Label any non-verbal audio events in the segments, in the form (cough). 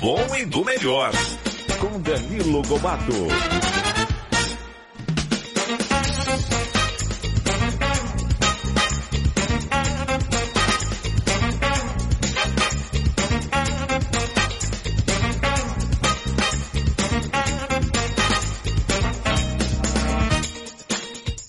Bom e do melhor. Com Danilo Gobato.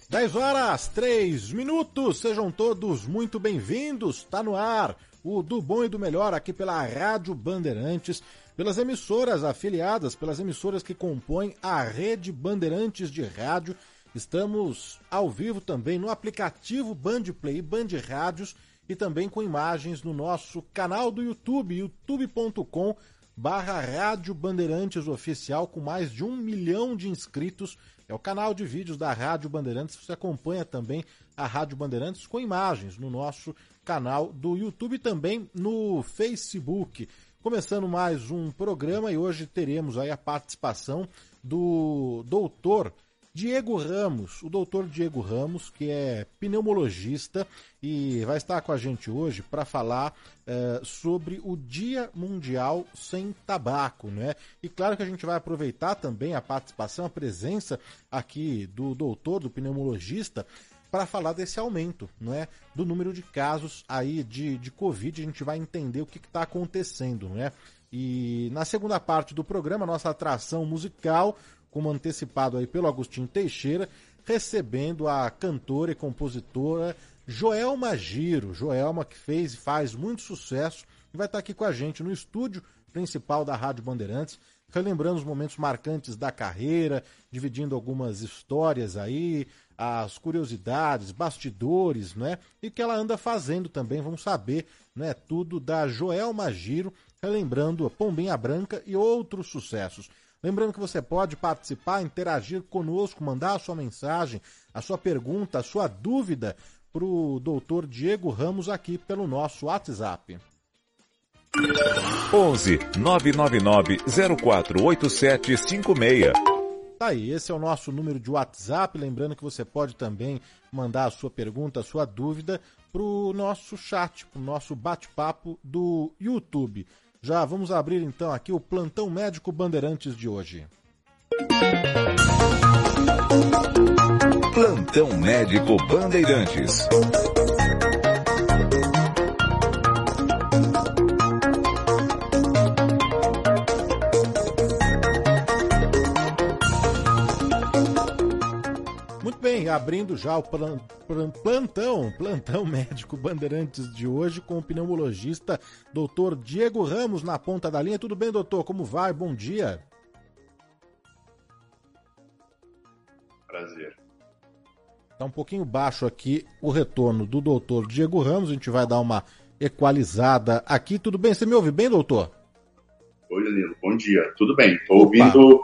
Dez horas, três minutos, sejam todos muito bem-vindos. Está no ar o do bom e do melhor aqui pela Rádio Bandeirantes, pelas emissoras afiliadas, pelas emissoras que compõem a rede Bandeirantes de rádio. Estamos ao vivo também no aplicativo Bandplay e Band Rádios e também com imagens no nosso canal do YouTube, youtube.com barra Rádio Bandeirantes Oficial, com mais de um milhão de inscritos. É o canal de vídeos da Rádio Bandeirantes. Você acompanha também a Rádio Bandeirantes com imagens no nosso canal do YouTube e também no Facebook. Começando mais um programa e hoje teremos aí a participação do doutor Diego Ramos, o doutor Diego Ramos, que é pneumologista e vai estar com a gente hoje para falar eh, sobre o Dia Mundial Sem Tabaco, né? E claro que a gente vai aproveitar também a participação, a presença aqui do doutor, do pneumologista, para falar desse aumento, não é? Do número de casos aí de, de Covid, a gente vai entender o que está acontecendo, não é? E na segunda parte do programa, nossa atração musical, como antecipado aí pelo Agostinho Teixeira, recebendo a cantora e compositora Joelma Giro. Joelma que fez e faz muito sucesso e vai estar aqui com a gente no estúdio principal da Rádio Bandeirantes, relembrando os momentos marcantes da carreira, dividindo algumas histórias aí, as curiosidades, bastidores, né? E que ela anda fazendo também, vamos saber, né? Tudo da Joelma Giro, relembrando a Pombinha Branca e outros sucessos. Lembrando que você pode participar, interagir conosco, mandar a sua mensagem, a sua pergunta, a sua dúvida para o doutor Diego Ramos aqui pelo nosso WhatsApp. 11 999 048756. Tá aí, esse é o nosso número de WhatsApp. Lembrando que você pode também mandar a sua pergunta, a sua dúvida para o nosso chat, para o nosso bate-papo do YouTube. Já vamos abrir então aqui o plantão médico Bandeirantes de hoje. Plantão médico Bandeirantes. Bem, abrindo já o plan- plan- plantão, plantão médico Bandeirantes de hoje com o pneumologista Dr. Diego Ramos na ponta da linha. Tudo bem, doutor? Como vai? Bom dia. Prazer. Tá um pouquinho baixo aqui o retorno do doutor Diego Ramos. A gente vai dar uma equalizada aqui. Tudo bem? Você me ouve bem, doutor? Oi, Danilo. Bom dia. Tudo bem? Tô ouvindo.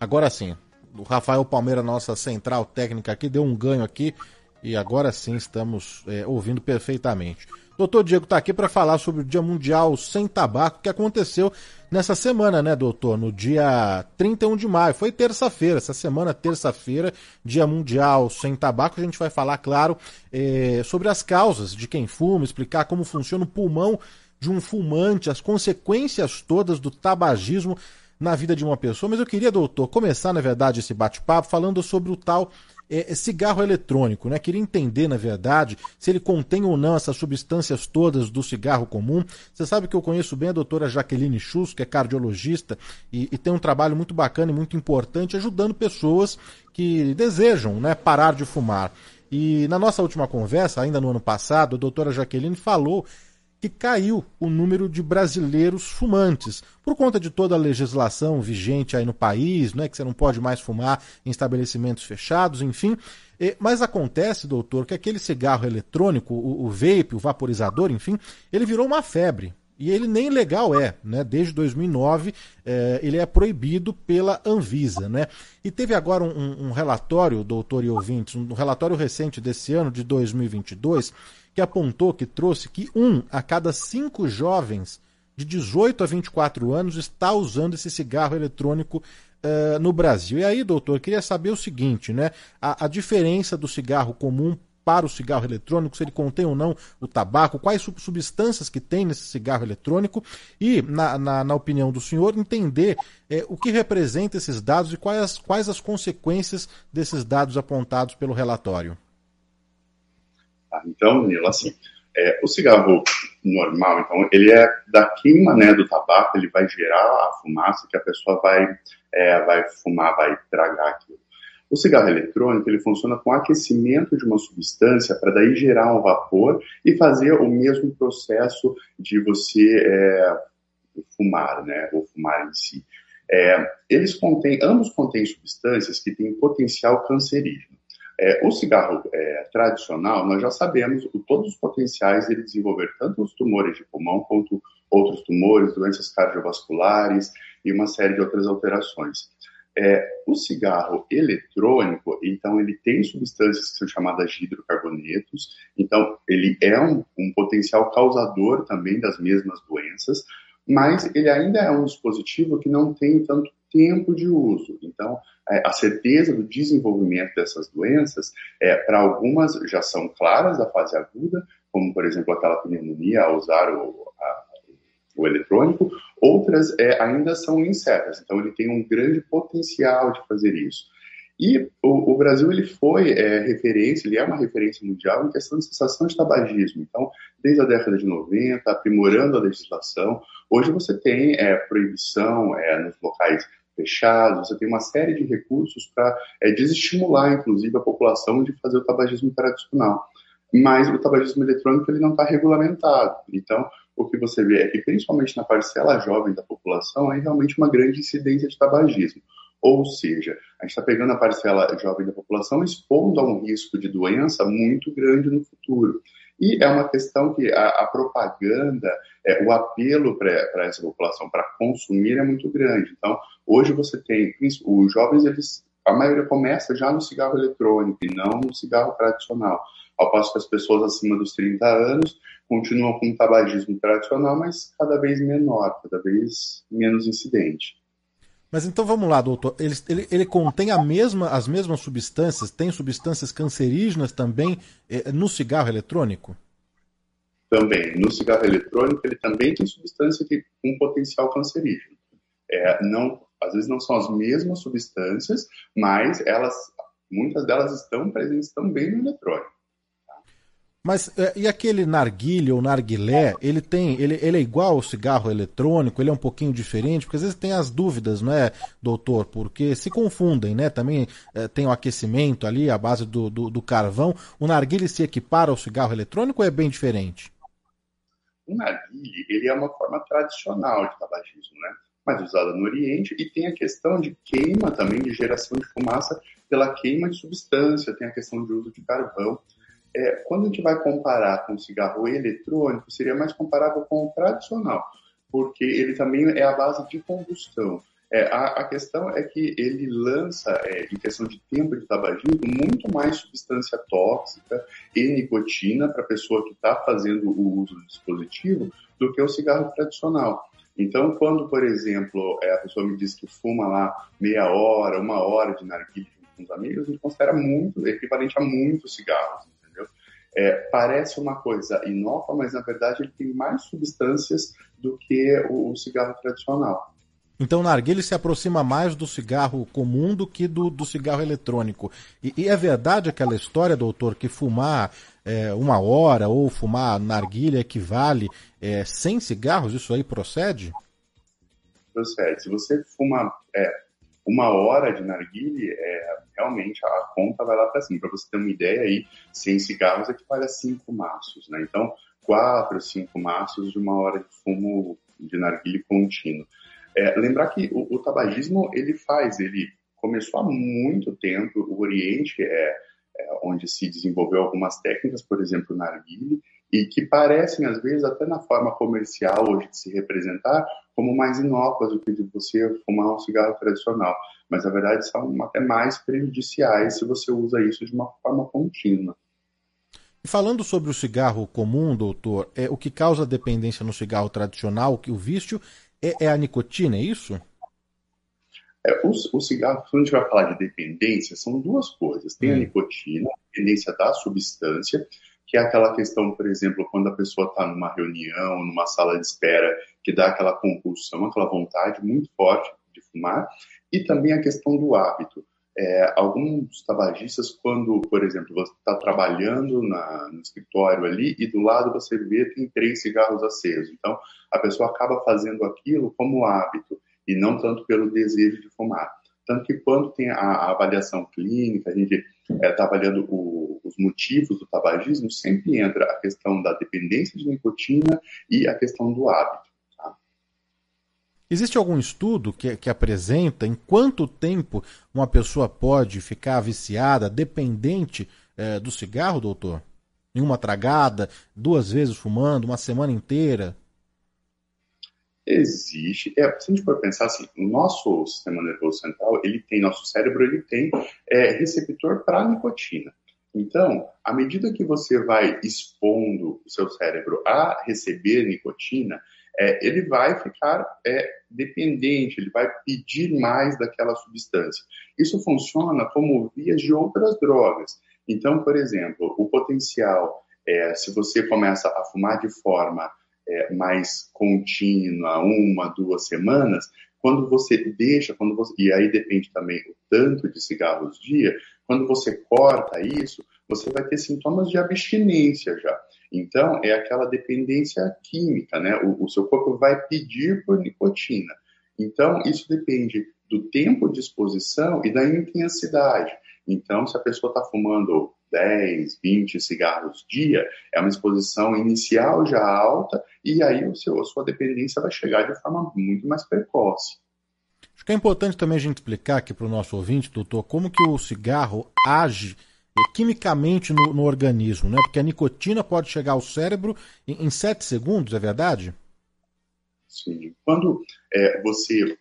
Agora sim. O Rafael Palmeira, nossa central técnica aqui, deu um ganho aqui e agora sim estamos é, ouvindo perfeitamente. Doutor Diego está aqui para falar sobre o Dia Mundial Sem Tabaco que aconteceu nessa semana, né, doutor? No dia 31 de maio. Foi terça-feira, essa semana, terça-feira, Dia Mundial Sem Tabaco. A gente vai falar, claro, é, sobre as causas de quem fuma, explicar como funciona o pulmão de um fumante, as consequências todas do tabagismo na vida de uma pessoa, mas eu queria, doutor, começar, na verdade, esse bate-papo falando sobre o tal é, é, cigarro eletrônico, né? Queria entender, na verdade, se ele contém ou não essas substâncias todas do cigarro comum. Você sabe que eu conheço bem a doutora Jaqueline Schuss, que é cardiologista, e, e, tem um trabalho muito bacana e muito importante ajudando pessoas que desejam né, parar de fumar. E na nossa última conversa, ainda no ano passado, a doutora Jaqueline falou que caiu o número de brasileiros fumantes, por conta de toda a legislação vigente aí no país, né, que você não pode mais fumar em estabelecimentos fechados, enfim. Mas acontece, doutor, que aquele cigarro eletrônico, o, o vape, o vaporizador, enfim, ele virou uma febre. E ele nem legal é, né? Desde 2009 eh, ele é proibido pela Anvisa, né? E teve agora um, um relatório, doutor e ouvintes, um relatório recente desse ano, de 2022, que apontou, que trouxe que um a cada cinco jovens de 18 a 24 anos está usando esse cigarro eletrônico uh, no Brasil. E aí, doutor, eu queria saber o seguinte, né? A, a, diferença do cigarro comum para o cigarro eletrônico, se ele contém ou não o tabaco, quais substâncias que tem nesse cigarro eletrônico e, na, na, na opinião do senhor, entender é, o que representa esses dados e quais, quais as consequências desses dados apontados pelo relatório. Tá? Então, Nilo, assim, é, o cigarro normal, então, ele é da queima né, do tabaco, ele vai gerar a fumaça que a pessoa vai, é, vai fumar, vai tragar aquilo. O cigarro eletrônico ele funciona com aquecimento de uma substância para daí gerar um vapor e fazer o mesmo processo de você é, fumar, né, ou fumar em si. É, eles contêm, ambos contêm substâncias que têm potencial cancerígeno. É, o cigarro é, tradicional, nós já sabemos o, todos os potenciais de desenvolver tanto os tumores de pulmão quanto outros tumores, doenças cardiovasculares e uma série de outras alterações. É, o cigarro eletrônico, então, ele tem substâncias que são chamadas de hidrocarbonetos, então, ele é um, um potencial causador também das mesmas doenças, mas ele ainda é um dispositivo que não tem tanto tempo de uso. Então, é, a certeza do desenvolvimento dessas doenças, é, para algumas já são claras da fase aguda, como, por exemplo, aquela pneumonia ao usar o, a, o eletrônico, outras é, ainda são incertas. Então, ele tem um grande potencial de fazer isso. E o, o Brasil ele foi é, referência, ele é uma referência mundial em questão de cessação de tabagismo. Então, desde a década de 90, aprimorando a legislação, hoje você tem é, proibição é, nos locais fechados, você tem uma série de recursos para é, desestimular, inclusive, a população de fazer o tabagismo tradicional. Mas o tabagismo eletrônico ele não está regulamentado. Então, o que você vê é que, principalmente na parcela jovem da população, é realmente uma grande incidência de tabagismo. Ou seja, a gente está pegando a parcela jovem da população expondo a um risco de doença muito grande no futuro. E é uma questão que a, a propaganda, é, o apelo para essa população para consumir é muito grande. Então, hoje você tem, os jovens, eles, a maioria começa já no cigarro eletrônico e não no cigarro tradicional. Ao passo que as pessoas acima dos 30 anos continuam com o tabagismo tradicional, mas cada vez menor, cada vez menos incidente. Mas então vamos lá, doutor. Ele, ele, ele contém a mesma, as mesmas substâncias? Tem substâncias cancerígenas também eh, no cigarro eletrônico? Também. No cigarro eletrônico, ele também tem substância que, com potencial cancerígeno. É, não, às vezes não são as mesmas substâncias, mas elas, muitas delas estão presentes também no eletrônico. Mas é, e aquele narguilho ou narguilé, ele tem, ele, ele é igual ao cigarro eletrônico, ele é um pouquinho diferente, porque às vezes tem as dúvidas, não é, doutor? Porque se confundem, né? Também é, tem o aquecimento ali, a base do, do, do, carvão. O narguilé se equipara ao cigarro eletrônico ou é bem diferente? O narguilé, ele é uma forma tradicional de tabagismo, né? Mas usada no Oriente, e tem a questão de queima também, de geração de fumaça pela queima de substância, tem a questão de uso de carvão. É, quando a gente vai comparar com o cigarro eletrônico, seria mais comparável com o tradicional, porque ele também é a base de combustão. É, a, a, questão é que ele lança, é, em questão de tempo de tabagismo, muito mais substância tóxica e nicotina para a pessoa que está fazendo o uso do dispositivo do que o cigarro tradicional. Então, quando, por exemplo, é, a pessoa me diz que fuma lá meia hora, uma hora de narguilha com os amigos, ele considera muito, equivalente a muitos cigarros é, parece uma coisa inócua, mas na verdade ele tem mais substâncias do que o, o cigarro tradicional. Então, o se aproxima mais do cigarro comum do que do, do cigarro eletrônico. E, e, é verdade aquela história, doutor, que fumar é, uma hora ou fumar narguilha equivale é, 100 cigarros? Isso aí procede? Procede. Se você fuma é, uma hora de narguilha, é, realmente a conta vai lá para cima. Para você ter uma ideia aí, 100 cigarros equivale a 5 maços, né? Então, 4, 5 maços de uma hora de fumo de narguilha contínuo. É, lembrar que o, o, tabagismo ele faz, ele começou há muito tempo, o Oriente é, é onde se desenvolveu algumas técnicas, por exemplo, na narguilha, e que parecem, às vezes, até na forma comercial hoje de se representar, como mais inócuas do que de você fumar um cigarro tradicional. Mas, na verdade, são até mais prejudiciais se você usa isso de uma forma contínua. Falando sobre o cigarro comum, doutor, é o que causa dependência no cigarro tradicional, que o vício é, é a nicotina, é isso? É, o, o, cigarro, quando a gente vai falar de dependência, são duas coisas. Tem hum. a nicotina, a dependência da substância, que é aquela questão, por exemplo, quando a pessoa está numa reunião, numa sala de espera, que dá aquela compulsão, aquela vontade muito forte de fumar, e também a questão do hábito. É, alguns tabagistas, quando, por exemplo, você está trabalhando na, no escritório ali e do lado você vê tem três cigarros acesos. Então, a pessoa acaba fazendo aquilo como hábito e não tanto pelo desejo de fumar. Tanto que quando tem a, a avaliação clínica, a gente está é, avaliando o, os motivos do tabagismo, sempre entra a questão da dependência de nicotina e a questão do hábito. Existe algum estudo que, que apresenta em quanto tempo uma pessoa pode ficar viciada, dependente é, do cigarro, doutor? Em uma tragada, duas vezes fumando, uma semana inteira? Existe. É, se a gente for pensar assim, o nosso sistema nervoso central, ele tem, nosso cérebro, ele tem é, receptor para nicotina. Então, à medida que você vai expondo o seu cérebro a receber nicotina, é, ele vai ficar é, dependente, ele vai pedir mais daquela substância. Isso funciona como vias de outras drogas. Então, por exemplo, o potencial, é, se você começa a fumar de forma é, mais contínua, uma, duas semanas, quando você deixa, quando você, e aí depende também o tanto de cigarros dia, quando você corta isso, você vai ter sintomas de abstinência já. Então, é aquela dependência química, né? O, o seu corpo vai pedir por nicotina. Então, isso depende do tempo de exposição e da intensidade. Então, se a pessoa está fumando 10, 20 cigarros dia, é uma exposição inicial já alta, e aí o seu, a sua dependência vai chegar de forma muito mais precoce. Acho que é importante também a gente explicar aqui para o nosso ouvinte, doutor, como que o cigarro age quimicamente no, no, organismo, né? Porque a nicotina pode chegar ao cérebro em, em sete segundos, é verdade? Sim. Quando é, você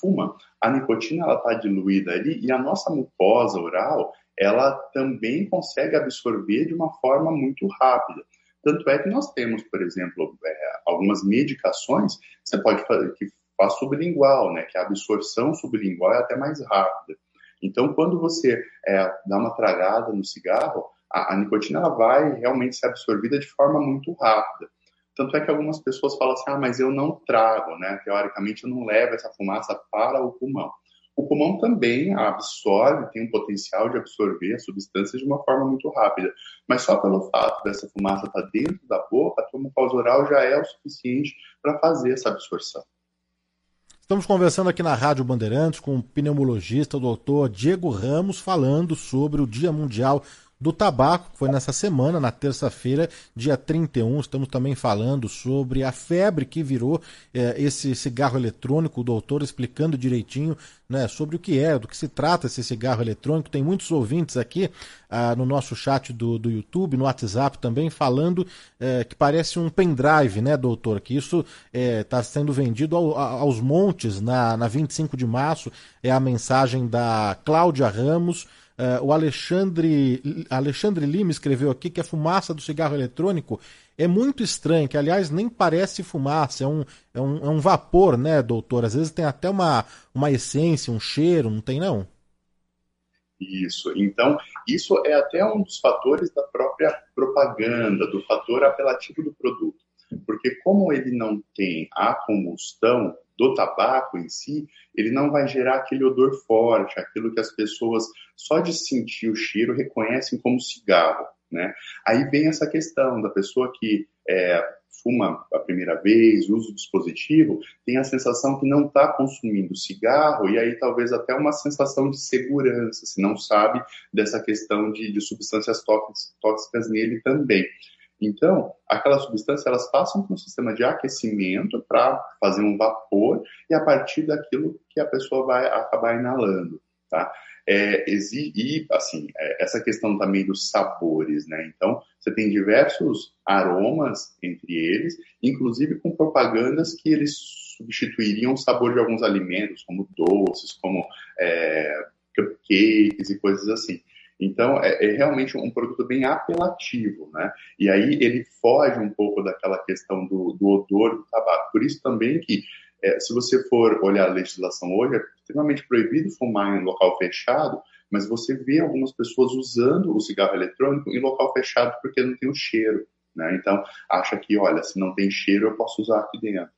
fuma, a nicotina ela está diluída ali e a nossa mucosa oral ela também consegue absorver de uma forma muito rápida. Tanto é que nós temos, por exemplo, é, algumas medicações você pode fazer que faz sublingual, né? Que a absorção sublingual é até mais rápida. Então, quando você é, dá uma tragada no cigarro, a, a nicotina vai realmente ser absorvida de forma muito rápida. Tanto é que algumas pessoas falam assim, ah, mas eu não trago, né? Teoricamente, eu não levo essa fumaça para o pulmão. O pulmão também absorve, tem um potencial de absorver a substância de uma forma muito rápida. Mas só pelo fato dessa fumaça estar dentro da boca, a mucosa oral já é o suficiente para fazer essa absorção. Estamos conversando aqui na Rádio Bandeirantes com o pneumologista, o doutor Diego Ramos, falando sobre o Dia Mundial do tabaco, que foi nessa semana, na terça-feira, dia 31. Estamos também falando sobre a febre que virou é, esse cigarro eletrônico, o doutor explicando direitinho né, sobre o que é, do que se trata esse cigarro eletrônico. Tem muitos ouvintes aqui ah, no nosso chat do, do YouTube, no WhatsApp também, falando é, que parece um pendrive, né, doutor? Que isso está é, sendo vendido ao, aos montes na, na 25 de março. É a mensagem da Cláudia Ramos. Uh, o Alexandre, Alexandre Lima escreveu aqui que a fumaça do cigarro eletrônico é muito estranha, que aliás nem parece fumaça, é um, é um, é um vapor, né, doutor? Às vezes tem até uma, uma essência, um cheiro, não tem não? Isso. Então, isso é até um dos fatores da própria propaganda, do fator apelativo do produto. Porque como ele não tem a combustão do tabaco em si, ele não vai gerar aquele odor forte, aquilo que as pessoas, só de sentir o cheiro, reconhecem como cigarro. Né? Aí vem essa questão da pessoa que é, fuma a primeira vez, usa o dispositivo, tem a sensação que não está consumindo cigarro e aí talvez até uma sensação de segurança, se não sabe dessa questão de, de substâncias tóxicas nele também. Então, aquelas substâncias elas passam por um sistema de aquecimento para fazer um vapor e a partir daquilo que a pessoa vai acabar inalando, tá? É, e, assim, é, essa questão também dos sabores, né? Então, você tem diversos aromas entre eles, inclusive com propagandas que eles substituiriam o sabor de alguns alimentos, como doces, como é, cupcakes e coisas assim. Então, é, é, realmente um produto bem apelativo, né? E aí ele foge um pouco daquela questão do, do odor do tabaco. Por isso também que, é, se você for olhar a legislação hoje, é extremamente proibido fumar em um local fechado, mas você vê algumas pessoas usando o cigarro eletrônico em local fechado porque não tem o cheiro, né? Então, acha que, olha, se não tem cheiro, eu posso usar aqui dentro.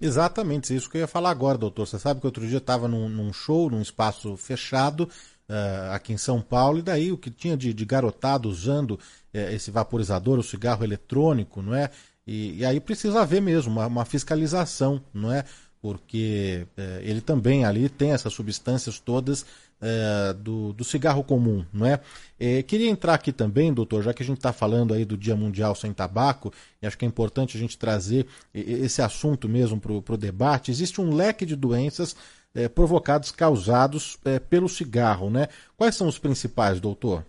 Exatamente, isso que eu ia falar agora, doutor. Você sabe que outro dia estava num, num, show, num espaço fechado, uh, aqui em São Paulo, e daí o que tinha de, de garotado usando uh, esse vaporizador, o cigarro eletrônico, não é? E, e aí precisa haver mesmo uma, uma fiscalização, não é? Porque uh, ele também ali tem essas substâncias todas é, do, do, cigarro comum, não é? é? Queria entrar aqui também, doutor, já que a gente está falando aí do Dia Mundial Sem Tabaco, e acho que é importante a gente trazer esse assunto mesmo para o debate. Existe um leque de doenças é, provocados, causados é, pelo cigarro, né? Quais são os principais, doutor?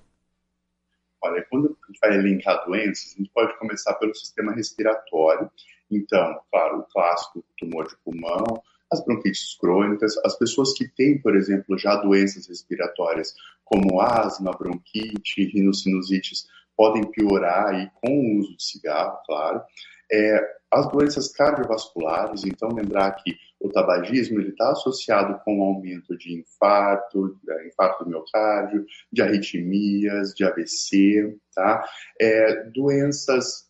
Olha, quando a gente vai elencar doenças, a gente pode começar pelo sistema respiratório. Então, claro, o clássico tumor de pulmão, as bronquites crônicas, as pessoas que têm, por exemplo, já doenças respiratórias como asma, bronquite, rinossinusites, podem piorar aí com o uso de cigarro, claro. É, as doenças cardiovasculares, então lembrar que o tabagismo está associado com o aumento de infarto, de infarto do miocárdio, de arritmias, de AVC, tá? É, doenças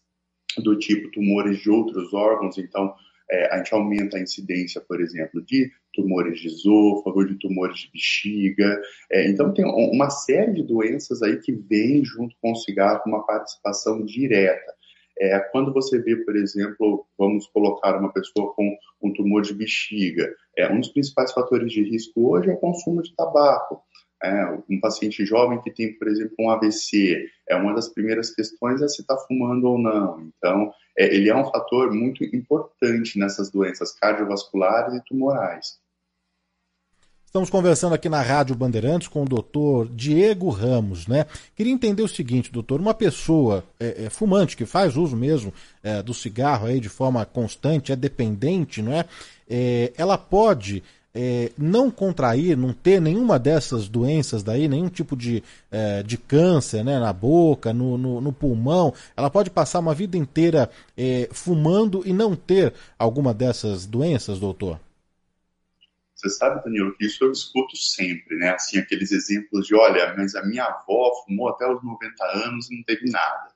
do tipo tumores de outros órgãos, então é, a gente aumenta a incidência, por exemplo, de tumores de esôfago, de tumores de bexiga. É, então, tem uma série de doenças aí que vem junto com o cigarro uma participação direta. É, quando você vê, por exemplo, vamos colocar uma pessoa com um tumor de bexiga, é, um dos principais fatores de risco hoje é o consumo de tabaco. É, um paciente jovem que tem, por exemplo, um AVC, é uma das primeiras questões é se está fumando ou não. Então, é, ele é um fator muito importante nessas doenças cardiovasculares e tumorais. Estamos conversando aqui na Rádio Bandeirantes com o doutor Diego Ramos, né? Queria entender o seguinte, doutor, uma pessoa é, é, fumante que faz uso mesmo é, do cigarro aí de forma constante, é dependente, não é? é ela pode é, não contrair, não ter nenhuma dessas doenças daí, nenhum tipo de, é, de câncer né, na boca, no, no, no, pulmão, ela pode passar uma vida inteira é, fumando e não ter alguma dessas doenças, doutor? Você sabe, Danilo, que isso eu escuto sempre, né? Assim, aqueles exemplos de, olha, mas a minha avó fumou até os 90 anos e não teve nada.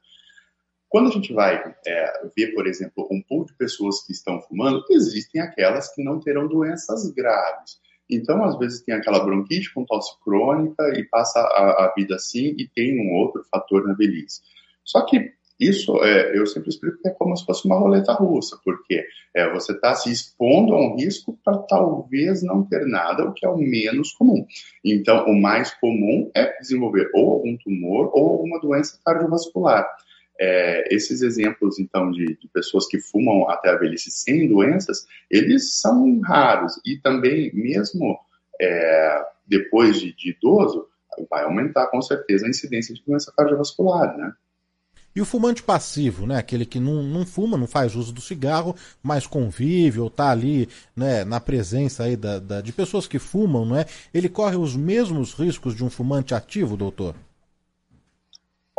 Quando a gente vai é, ver, por exemplo, um pool de pessoas que estão fumando, existem aquelas que não terão doenças graves. Então, às vezes, tem aquela bronquite com tosse crônica e passa a, a vida assim e tem um outro fator na velhice. Só que isso é, eu sempre explico que é como se fosse uma roleta russa, porque é, você está se expondo a um risco para talvez não ter nada, o que é o menos comum. Então, o mais comum é desenvolver ou algum tumor ou alguma doença cardiovascular. É, esses exemplos, então, de, de, pessoas que fumam até a velhice sem doenças, eles são raros. E também, mesmo é, depois de, de, idoso, vai aumentar com certeza a incidência de doença cardiovascular, né? E o fumante passivo, né? Aquele que não, não fuma, não faz uso do cigarro, mas convive ou está ali né, na presença aí da, da, de pessoas que fumam, não é? Ele corre os mesmos riscos de um fumante ativo, doutor?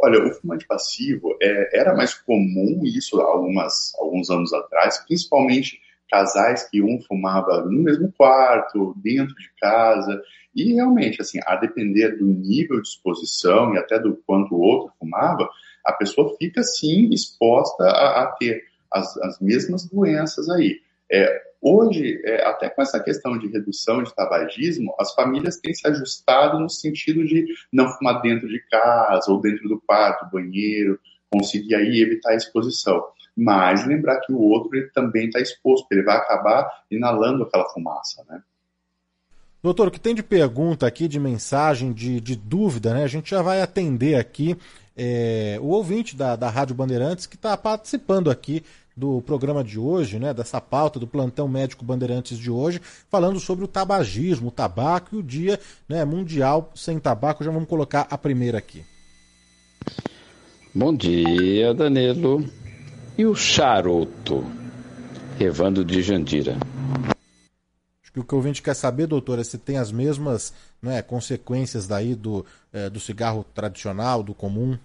Olha, o fumante passivo é, era mais comum isso algumas, alguns anos atrás, principalmente casais que um fumava no mesmo quarto, dentro de casa, e realmente, assim, a depender do nível de exposição e até do quanto o outro fumava, a pessoa fica sim exposta a, a ter as, as, mesmas doenças aí. É, hoje, é, até com essa questão de redução de tabagismo, as famílias têm se ajustado no sentido de não fumar dentro de casa ou dentro do quarto, banheiro, conseguir aí evitar a exposição. Mas lembrar que o outro ele também está exposto, ele vai acabar inalando aquela fumaça, né? Doutor, o que tem de pergunta aqui, de mensagem, de, de dúvida, né? A gente já vai atender aqui é, o ouvinte da, da Rádio Bandeirantes que está participando aqui do programa de hoje, né, dessa pauta do plantão médico Bandeirantes de hoje, falando sobre o tabagismo, o tabaco e o dia né, mundial sem tabaco. Já vamos colocar a primeira aqui. Bom dia, Danilo. E o charuto? Evando de Jandira. Acho que o que o ouvinte quer saber, doutor, é se tem as mesmas né, consequências daí do, é, do cigarro tradicional, do comum.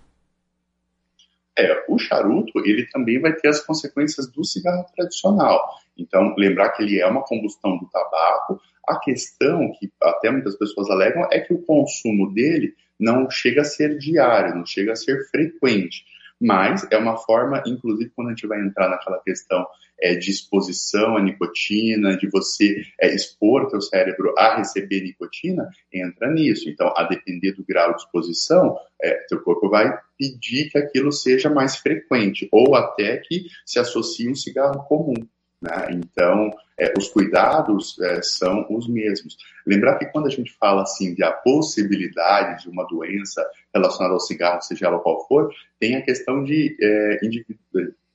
É, o charuto, ele também vai ter as consequências do cigarro tradicional. Então, lembrar que ele é uma combustão do tabaco. A questão que até muitas pessoas alegam é que o consumo dele não chega a ser diário, não chega a ser frequente mas é uma forma, inclusive quando a gente vai entrar naquela questão é, de exposição à nicotina, de você é, expor teu cérebro a receber nicotina, entra nisso. Então, a depender do grau de exposição, é, teu corpo vai pedir que aquilo seja mais frequente, ou até que se associe um cigarro comum. Né? Então, é, os cuidados é, são os mesmos. Lembrar que quando a gente fala assim de a possibilidade de uma doença relacionada ao cigarro, seja ela qual for, tem a questão de, é,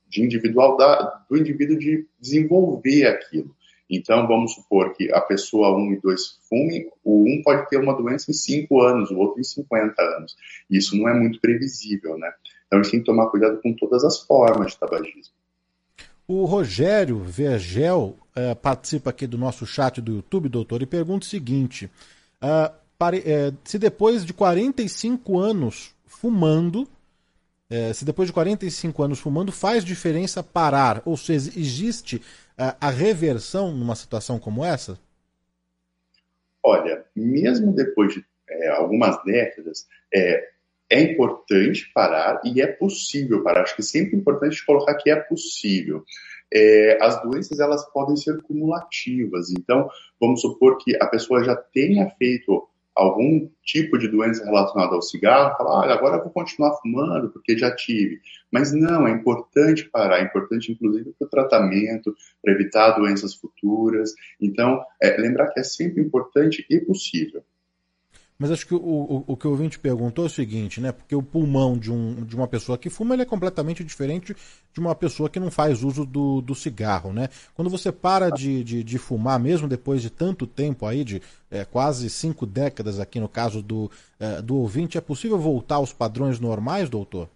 de individual da, do indivíduo de desenvolver aquilo. Então, vamos supor que a pessoa 1 e 2 fumem, o um pode ter uma doença em 5 anos, o outro em 50 anos. Isso não é muito previsível, né? Então, a gente tem que tomar cuidado com todas as formas de tabagismo. O Rogério Vergel uh, participa aqui do nosso chat do YouTube, doutor, e pergunta o seguinte: uh, pare, uh, se depois de 45 anos fumando, se depois de 45 anos fumando, faz diferença parar? Ou seja, existe a reversão numa situação como essa? Olha, mesmo depois de é, algumas décadas, é, é importante parar e é possível parar. Acho que sempre é importante colocar que é possível. É, as doenças elas podem ser cumulativas. Então, vamos supor que a pessoa já tenha feito algum tipo de doença relacionada ao cigarro, fala, olha, agora eu vou continuar fumando porque já tive. Mas não, é importante parar, é importante inclusive para o tratamento, para evitar doenças futuras. Então, é, lembrar que é sempre importante e possível. Mas acho que o, o, o, que o ouvinte perguntou é o seguinte, né? Porque o pulmão de, um, de uma pessoa que fuma ele é completamente diferente de uma pessoa que não faz uso do, do cigarro, né? Quando você para de, de, de fumar, mesmo depois de tanto tempo aí, de é, quase cinco décadas aqui no caso do, é, do ouvinte, é possível voltar aos padrões normais, doutor?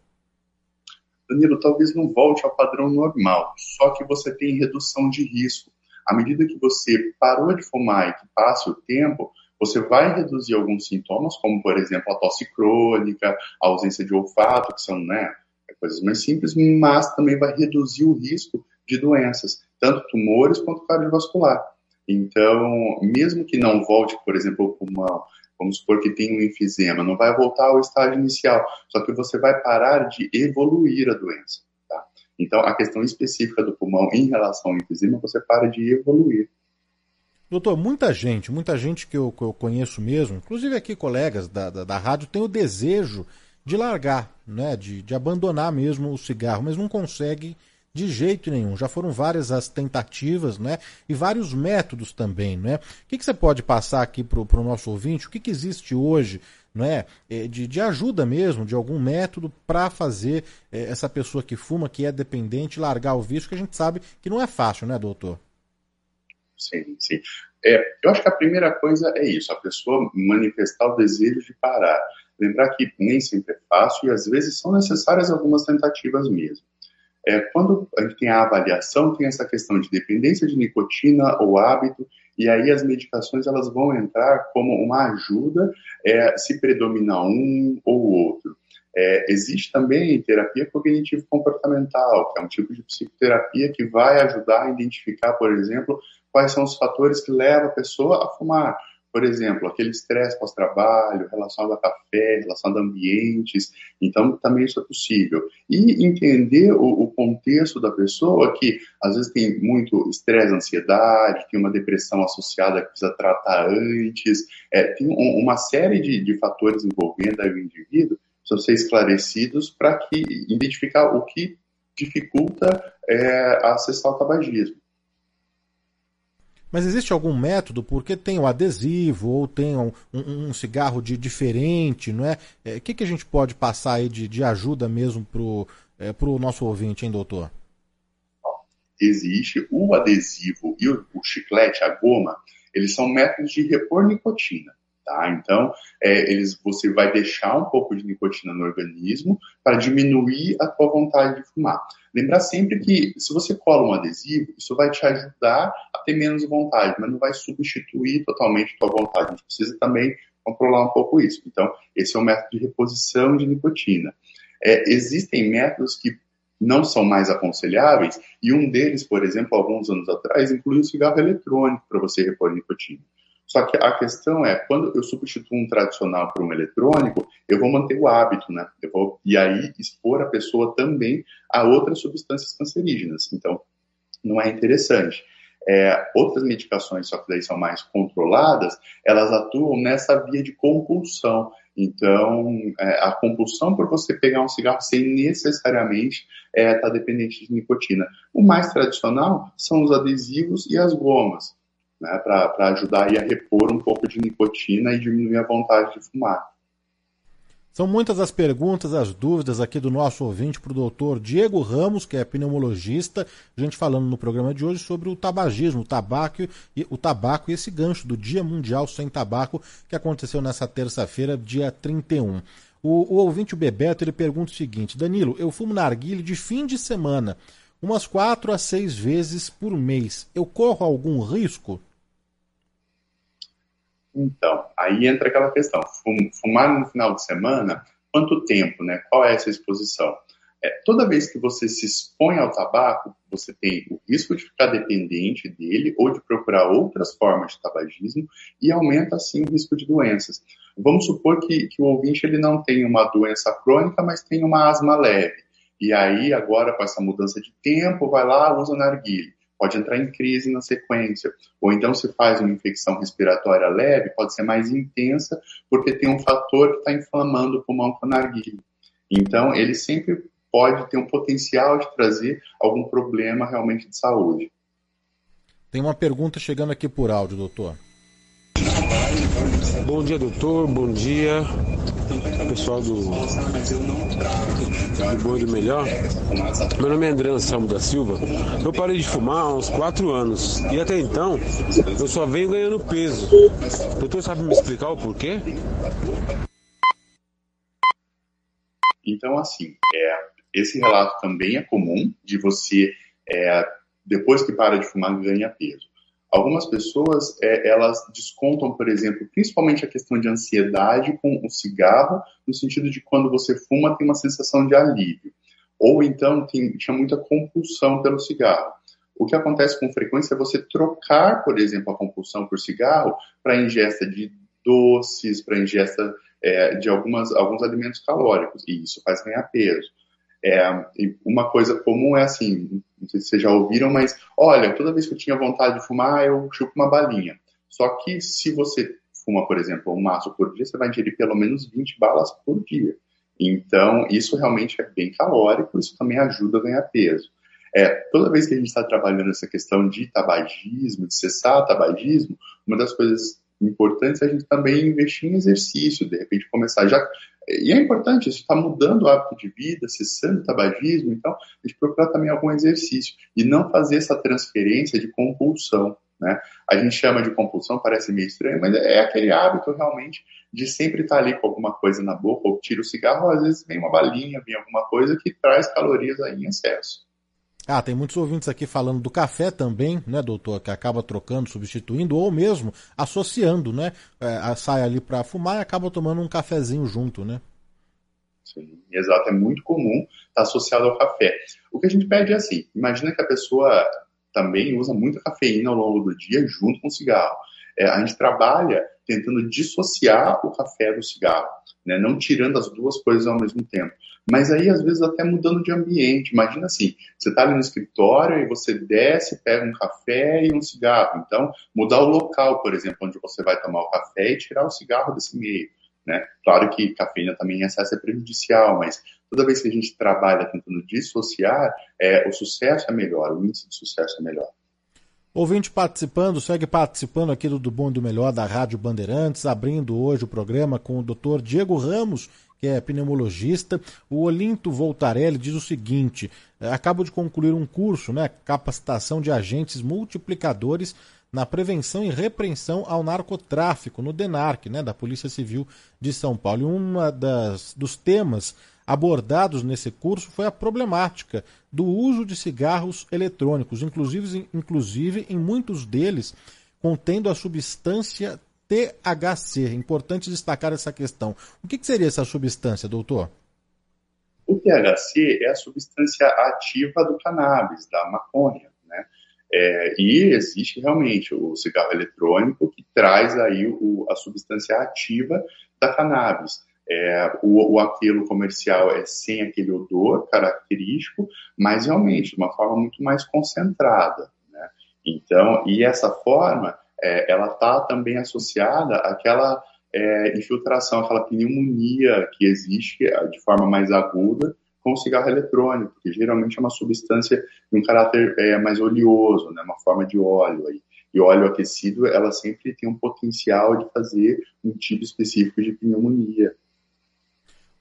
Danilo, talvez não volte ao padrão normal, só que você tem redução de risco. À medida que você parou de fumar e que passa o tempo, você vai reduzir alguns sintomas, como, por exemplo, a tosse crônica, a ausência de olfato, que são né, coisas mais simples, mas também vai reduzir o risco de doenças, tanto tumores quanto cardiovascular. Então, mesmo que não volte, por exemplo, ao pulmão, vamos supor que tem um enfisema, não vai voltar ao estágio inicial, só que você vai parar de evoluir a doença. Tá? Então, a questão específica do pulmão em relação ao enfisema, você para de evoluir. Doutor, muita gente, muita gente que eu, que eu conheço mesmo, inclusive aqui colegas da, da, da, rádio, tem o desejo de largar, né, de, de abandonar mesmo o cigarro, mas não consegue de jeito nenhum. Já foram várias as tentativas, né? E vários métodos também, né? O que, que você pode passar aqui para o nosso ouvinte? O que, que existe hoje, né? De, de ajuda mesmo, de algum método para fazer é, essa pessoa que fuma, que é dependente, largar o vício, que a gente sabe que não é fácil, né, doutor? Sim, sim. É, eu acho que a primeira coisa é isso, a pessoa manifestar o desejo de parar. Lembrar que nem sempre é fácil e às vezes são necessárias algumas tentativas mesmo. É, quando a gente tem a avaliação, tem essa questão de dependência de nicotina ou hábito, e aí as medicações elas vão entrar como uma ajuda é, se predomina um ou outro. É, existe também terapia cognitivo-comportamental, que é um tipo de psicoterapia que vai ajudar a identificar, por exemplo, quais são os fatores que levam a pessoa a fumar. Por exemplo, aquele estresse pós-trabalho, relacionado a café, relacionado a ambientes. Então, também isso é possível. E entender o, o contexto da pessoa, que às vezes tem muito estresse, ansiedade, tem uma depressão associada que precisa tratar antes. É, tem um, uma série de, de fatores envolvendo o indivíduo precisam ser esclarecidos para que identificar o que dificulta é, acessar o tabagismo. Mas existe algum método, porque tem o adesivo ou tem um, um, um cigarro de diferente, não é? O é, que, que a gente pode passar aí de, de ajuda mesmo para o é, nosso ouvinte, hein, doutor? Existe o adesivo e o, o chiclete, a goma, eles são métodos de repor nicotina. Tá? Então, é, eles, você vai deixar um pouco de nicotina no organismo para diminuir a tua vontade de fumar. Lembrar sempre que se você cola um adesivo, isso vai te ajudar a ter menos vontade, mas não vai substituir totalmente a tua vontade. A gente precisa também controlar um pouco isso. Então, esse é o método de reposição de nicotina. É, existem métodos que não são mais aconselháveis, e um deles, por exemplo, alguns anos atrás, inclui o cigarro eletrônico para você repor nicotina. Só que a questão é, quando eu substituo um tradicional por um eletrônico, eu vou manter o hábito, né? Eu vou, e aí expor a pessoa também a outras substâncias cancerígenas. Então, não é interessante. É, outras medicações, só que daí são mais controladas, elas atuam nessa via de compulsão. Então, é, a compulsão por você pegar um cigarro sem necessariamente estar é, tá dependente de nicotina. O mais tradicional são os adesivos e as gomas né, para ajudar a repor um pouco de nicotina e diminuir a vontade de fumar. São muitas as perguntas, as dúvidas aqui do nosso ouvinte para o doutor Diego Ramos, que é pneumologista, a gente falando no programa de hoje sobre o tabagismo, o tabaco e o tabaco e esse gancho do Dia Mundial Sem Tabaco, que aconteceu nessa terça-feira, dia 31. O, o ouvinte o Bebeto ele pergunta o seguinte: Danilo, eu fumo narguile de fim de semana, umas quatro a seis vezes por mês. Eu corro algum risco? Então, aí entra aquela questão: fumar no final de semana, quanto tempo, né? Qual é essa exposição? É, toda vez que você se expõe ao tabaco, você tem o risco de ficar dependente dele ou de procurar outras formas de tabagismo e aumenta assim o risco de doenças. Vamos supor que, que o ouvinte ele não tem uma doença crônica, mas tem uma asma leve. E aí, agora, com essa mudança de tempo, vai lá, usa narguilé pode entrar em crise na sequência. Ou então, se faz uma infecção respiratória leve, pode ser mais intensa, porque tem um fator que está inflamando o pulmão com a narguilha. Então, ele sempre pode ter um potencial de trazer algum problema realmente de saúde. Tem uma pergunta chegando aqui por áudio, doutor. Bom dia, doutor. Bom dia, pessoal do, do Bom do Melhor. Meu nome é André Anselmo da Silva. Eu parei de fumar há uns 4 anos e até então eu só venho ganhando peso. Doutor, sabe me explicar o porquê? Então, assim, é, esse relato também é comum de você, é, depois que para de fumar, ganha peso. Algumas pessoas, é, elas descontam, por exemplo, principalmente a questão de ansiedade com o cigarro, no sentido de quando você fuma tem uma sensação de alívio. Ou então tem, tinha muita compulsão pelo cigarro. O que acontece com frequência é você trocar, por exemplo, a compulsão por cigarro para ingesta de doces, para ingesta é, de algumas, alguns alimentos calóricos, e isso faz ganhar peso. É, uma coisa comum é assim, não sei se vocês já ouviram, mas olha, toda vez que eu tinha vontade de fumar, eu chupo uma balinha. Só que se você fuma, por exemplo, um maço por dia, você vai ingerir pelo menos 20 balas por dia. Então, isso realmente é bem calórico, isso também ajuda a ganhar peso. É, toda vez que a gente está trabalhando essa questão de tabagismo, de cessar tabagismo, uma das coisas importantes é a gente também investir em exercício, de repente começar já. E é importante, isso está mudando o hábito de vida, cessando o tabagismo, então a gente procurar também algum exercício e não fazer essa transferência de compulsão. Né? A gente chama de compulsão, parece meio estranho, mas é aquele hábito realmente de sempre estar ali com alguma coisa na boca, ou tira o cigarro, ou às vezes vem uma balinha, vem alguma coisa que traz calorias aí em excesso. Ah, tem muitos ouvintes aqui falando do café também, né, doutor, que acaba trocando, substituindo, ou mesmo associando, né? É, sai ali para fumar e acaba tomando um cafezinho junto, né? Sim, exato, é muito comum estar tá associado ao café. O que a gente pede é assim, imagina que a pessoa também usa muita cafeína ao longo do dia junto com o cigarro. É, a gente trabalha tentando dissociar o café do cigarro, né? não tirando as duas coisas ao mesmo tempo. Mas aí, às vezes, até mudando de ambiente. Imagina assim, você está ali no escritório e você desce, pega um café e um cigarro. Então, mudar o local, por exemplo, onde você vai tomar o café e tirar o cigarro desse meio. Né? Claro que cafeína também em excesso é prejudicial, mas toda vez que a gente trabalha tentando dissociar, é, o sucesso é melhor, o índice de sucesso é melhor. Ouvinte participando, segue participando aqui do, do Bom e do Melhor da Rádio Bandeirantes, abrindo hoje o programa com o Dr. Diego Ramos, que é pneumologista. O Olinto Voltarelli diz o seguinte: é, acabo de concluir um curso, né, capacitação de agentes multiplicadores na prevenção e repreensão ao narcotráfico no DENARC, né, da Polícia Civil de São Paulo. E um dos temas abordados nesse curso foi a problemática do uso de cigarros eletrônicos, inclusive, inclusive em muitos deles contendo a substância THC. Importante destacar essa questão. O que, que seria essa substância, doutor? O THC é a substância ativa do cannabis, da maconha, né? É, e existe realmente o cigarro eletrônico que traz aí o, a substância ativa da cannabis. É, o, o apelo comercial é sem aquele odor característico, mas realmente de uma forma muito mais concentrada. Né? Então, e essa forma é, ela está também associada àquela é, infiltração, aquela pneumonia que existe é, de forma mais aguda com o cigarro eletrônico, que geralmente é uma substância de um caráter é, mais oleoso, né, uma forma de óleo aí. E óleo aquecido, ela sempre tem um potencial de fazer um tipo específico de pneumonia.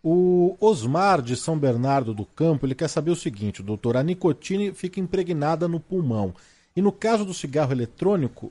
O Osmar de São Bernardo do Campo, ele quer saber o seguinte, doutor, a nicotina fica impregnada no pulmão. E no caso do cigarro eletrônico,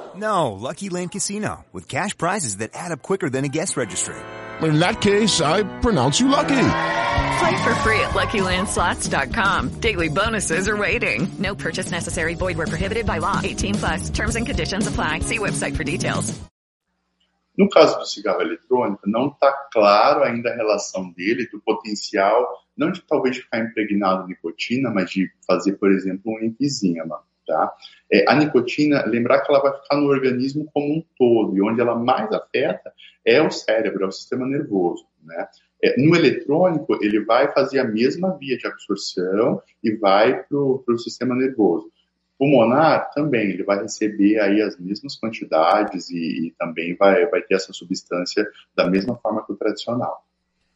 No, Lucky Land Casino, with cash prizes that add up quicker than a guest registry. In that case, I pronounce you lucky. Play for free at LuckyLandSlots.com. Daily bonuses are waiting. No purchase necessary. Void where prohibited by law. 18 plus. Terms and conditions apply. See website for details. No caso do cigarro eletrônico, não está claro ainda a relação dele, do potencial não de talvez ficar impregnado de nicotina, mas de fazer, por exemplo, um enfisema. Tá? É, a nicotina, lembrar que ela vai ficar no organismo como um todo, e onde ela mais afeta é o cérebro, é o sistema nervoso. Né? É, no eletrônico, ele vai fazer a mesma via de absorção e vai para o sistema nervoso. Pulmonar também, ele vai receber aí as mesmas quantidades e, e também vai, vai ter essa substância da mesma forma que o tradicional.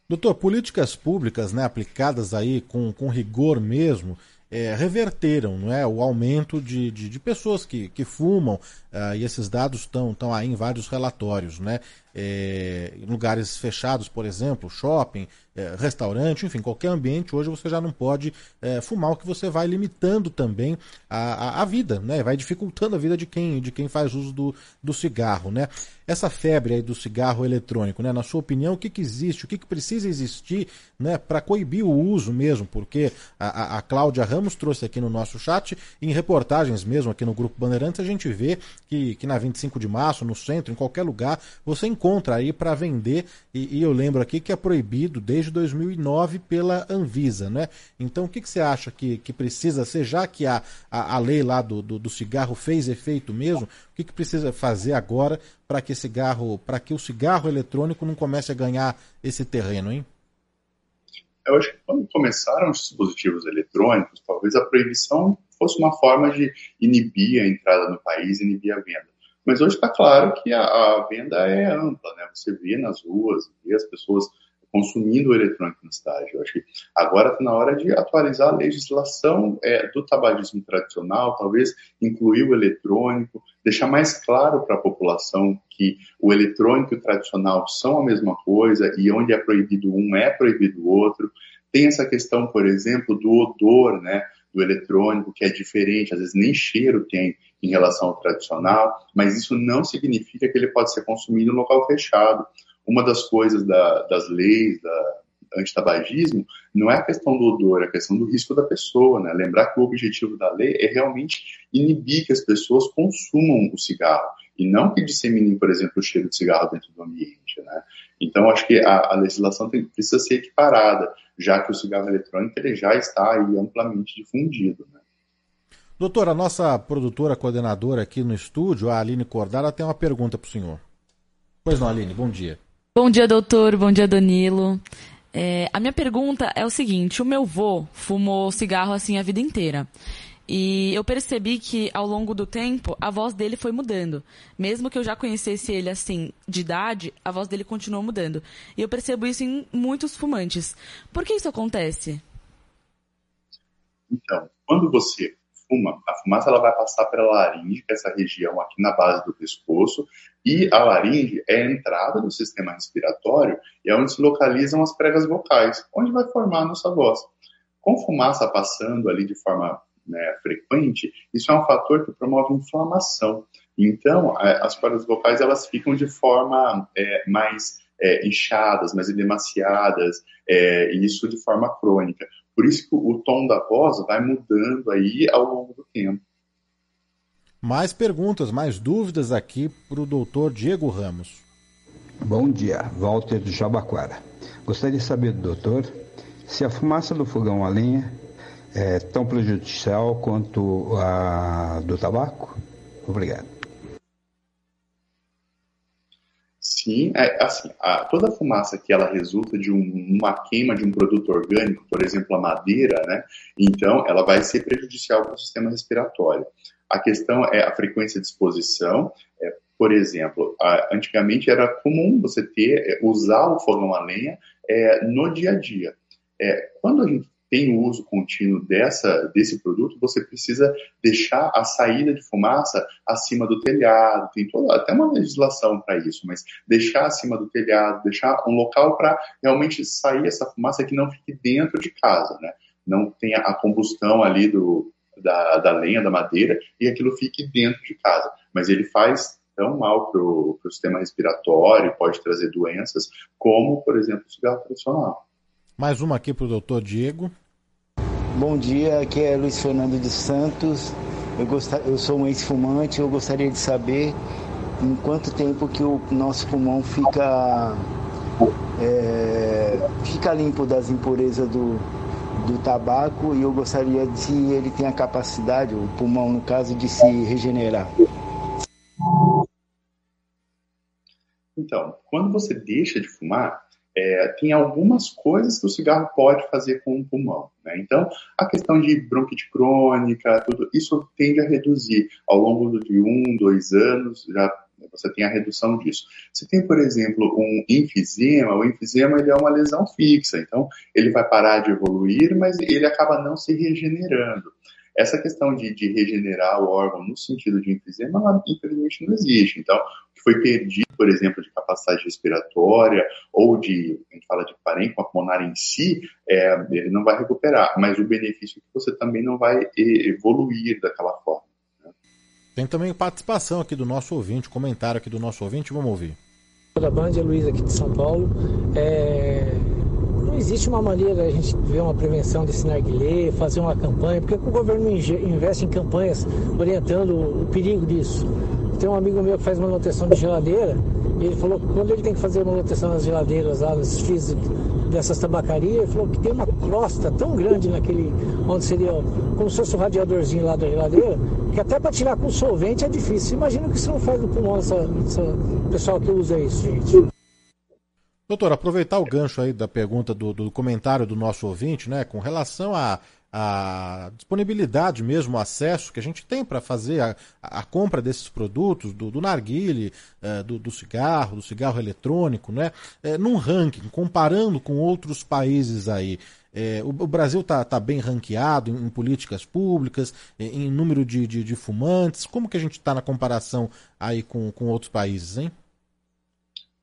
Doutor, políticas públicas né, aplicadas aí com, com rigor mesmo, é, reverteram não é, o aumento de, de, de pessoas que, que fumam, uh, e esses dados estão aí em vários relatórios. Né? é, lugares fechados, por exemplo, shopping, é, restaurante, enfim, qualquer ambiente, hoje você já não pode é, fumar, o que você vai limitando também a, a, a, vida, né? Vai dificultando a vida de quem, de quem faz uso do, do cigarro, né? Essa febre aí do cigarro eletrônico, né? Na sua opinião, o que, que existe, o que, que precisa existir, né? Para coibir o uso mesmo, porque a, a, a Cláudia Ramos trouxe aqui no nosso chat, em reportagens mesmo aqui no Grupo Bandeirantes, a gente vê que, que na 25 de março, no centro, em qualquer lugar, você encontra aí para vender, e, e, eu lembro aqui que é proibido desde 2009 pela Anvisa, né? Então o que, que você acha que, que precisa ser, já que a, a, a lei lá do, do, do, cigarro fez efeito mesmo, o que, que precisa fazer agora para que cigarro, para que o cigarro eletrônico não comece a ganhar esse terreno, hein? Eu acho que quando começaram os dispositivos eletrônicos, talvez a proibição fosse uma forma de inibir a entrada no país, inibir a venda. Mas hoje está claro que a, a, venda é ampla, né? Você vê nas ruas, vê as pessoas consumindo o eletrônico na cidade. Eu acho que agora está na hora de atualizar a legislação é, do tabagismo tradicional, talvez incluir o eletrônico, deixar mais claro para a população que o eletrônico e o tradicional são a mesma coisa e onde é proibido um é proibido o outro. Tem essa questão, por exemplo, do odor, né? do eletrônico, que é diferente, às vezes nem cheiro tem em relação ao tradicional, mas isso não significa que ele pode ser consumido em local fechado. Uma das coisas da, das leis da antitabagismo não é a questão do odor, é a questão do risco da pessoa, né? Lembrar que o objetivo da lei é realmente inibir que as pessoas consumam o cigarro e não que disseminem, por exemplo, o cheiro de cigarro dentro do ambiente, né? Então, acho que a, a legislação tem, precisa ser equiparada, já que o cigarro eletrônico ele já está aí amplamente difundido, né? A nossa produtora coordenadora aqui no estúdio, a Aline Cordara, tem uma pergunta para o senhor. Pois não, Aline, bom dia. Bom dia, doutor. Bom dia, Danilo. É, a minha pergunta é o seguinte: o meu vô fumou cigarro assim a vida inteira. E eu percebi que ao longo do tempo a voz dele foi mudando. Mesmo que eu já conhecesse ele assim de idade, a voz dele continuou mudando. E eu percebo isso em muitos fumantes. Por que isso acontece? Então, quando você fuma, a fumaça ela vai passar pela laringe, é essa região aqui na base do pescoço, e a laringe é a entrada do sistema respiratório e é onde se localizam as pregas vocais, onde vai formar a nossa voz. Com fumaça passando ali de forma né, frequente, isso é um fator que promove inflamação. Então, as cordas vocais elas ficam de forma é, mais é, inchadas, mais edemaciadas, é, e isso de forma crônica. Por isso que o tom da voz vai mudando aí ao longo do tempo. Mais perguntas, mais dúvidas aqui para o doutor Diego Ramos. Bom dia, Walter de Jabaquara. Gostaria de saber do doutor se a fumaça do fogão a lenha é tão prejudicial quanto a do tabaco? Obrigado. Sim, é, assim, a, toda a fumaça que ela resulta de um, uma queima de um produto orgânico, por exemplo, a madeira, né? Então, ela vai ser prejudicial para o sistema respiratório. A questão é a frequência de exposição. É, por exemplo, a, antigamente era comum você ter, é, usar o fogão a lenha é, no dia a dia. É, quando a gente tem o uso contínuo dessa, desse produto, você precisa deixar a saída de fumaça acima do telhado, tem toda, até uma legislação para isso, mas deixar acima do telhado, deixar um local para realmente sair essa fumaça que não fique dentro de casa, né? Não tenha a combustão ali do, da, da lenha, da madeira, e aquilo fique dentro de casa. Mas ele faz tão mal para o sistema respiratório, pode trazer doenças, como, por exemplo, o cigarro tradicional. Mais uma aqui para o doutor Diego. Bom dia, aqui é Luiz Fernando de Santos. Eu, gost... eu sou um ex-fumante, eu gostaria de saber em quanto tempo que o nosso pulmão fica é, fica limpo das impurezas do, do tabaco e eu gostaria de se ele tem a capacidade, o pulmão no caso, de se regenerar. Então, quando você deixa de fumar, é, tem algumas coisas que o cigarro pode fazer com o pulmão. Né? Então, a questão de bronquite crônica, tudo isso tende a reduzir ao longo de um, dois anos, já você tem a redução disso. Se tem, por exemplo, um enfisema, o enfisema ele é uma lesão fixa, então ele vai parar de evoluir, mas ele acaba não se regenerando. Essa questão de, de regenerar o órgão no sentido de enfisema, ela, infelizmente não existe. Então, o que foi perdido, por exemplo, de capacidade respiratória ou de, a gente fala de parênquima pulmonar em si, é, ele não vai recuperar, mas o benefício é que você também não vai evoluir daquela forma. Tem também participação aqui do nosso ouvinte, comentário aqui do nosso ouvinte, vamos ouvir. Da Band, Luiz aqui de São Paulo. É não existe uma maneira a gente ver uma prevenção desse narguilé, fazer uma campanha, porque o governo investe em campanhas orientando o perigo disso. Tem um amigo meu que faz manutenção de geladeira, ele falou que quando ele tem que fazer manutenção nas geladeiras, lá nos fios dessas tabacarias, ele falou que tem uma crosta tão grande naquele, onde seria como se fosse um radiadorzinho lá da geladeira, que até para tirar com solvente é difícil. Imagina o que isso não faz no pulmão, essa, essa pessoal que usa isso, gente. Doutor, aproveitar o gancho aí da pergunta do, do comentário do nosso ouvinte, né, com relação a, a, disponibilidade mesmo, o acesso que a gente tem para fazer a, a, compra desses produtos, do, do narguile, é, do, do, cigarro, do cigarro eletrônico, né, é, num ranking, comparando com outros países aí. É, o, o, Brasil está tá bem ranqueado em, em políticas públicas, em, em número de, de, de, fumantes. Como que a gente está na comparação aí com, com outros países, hein?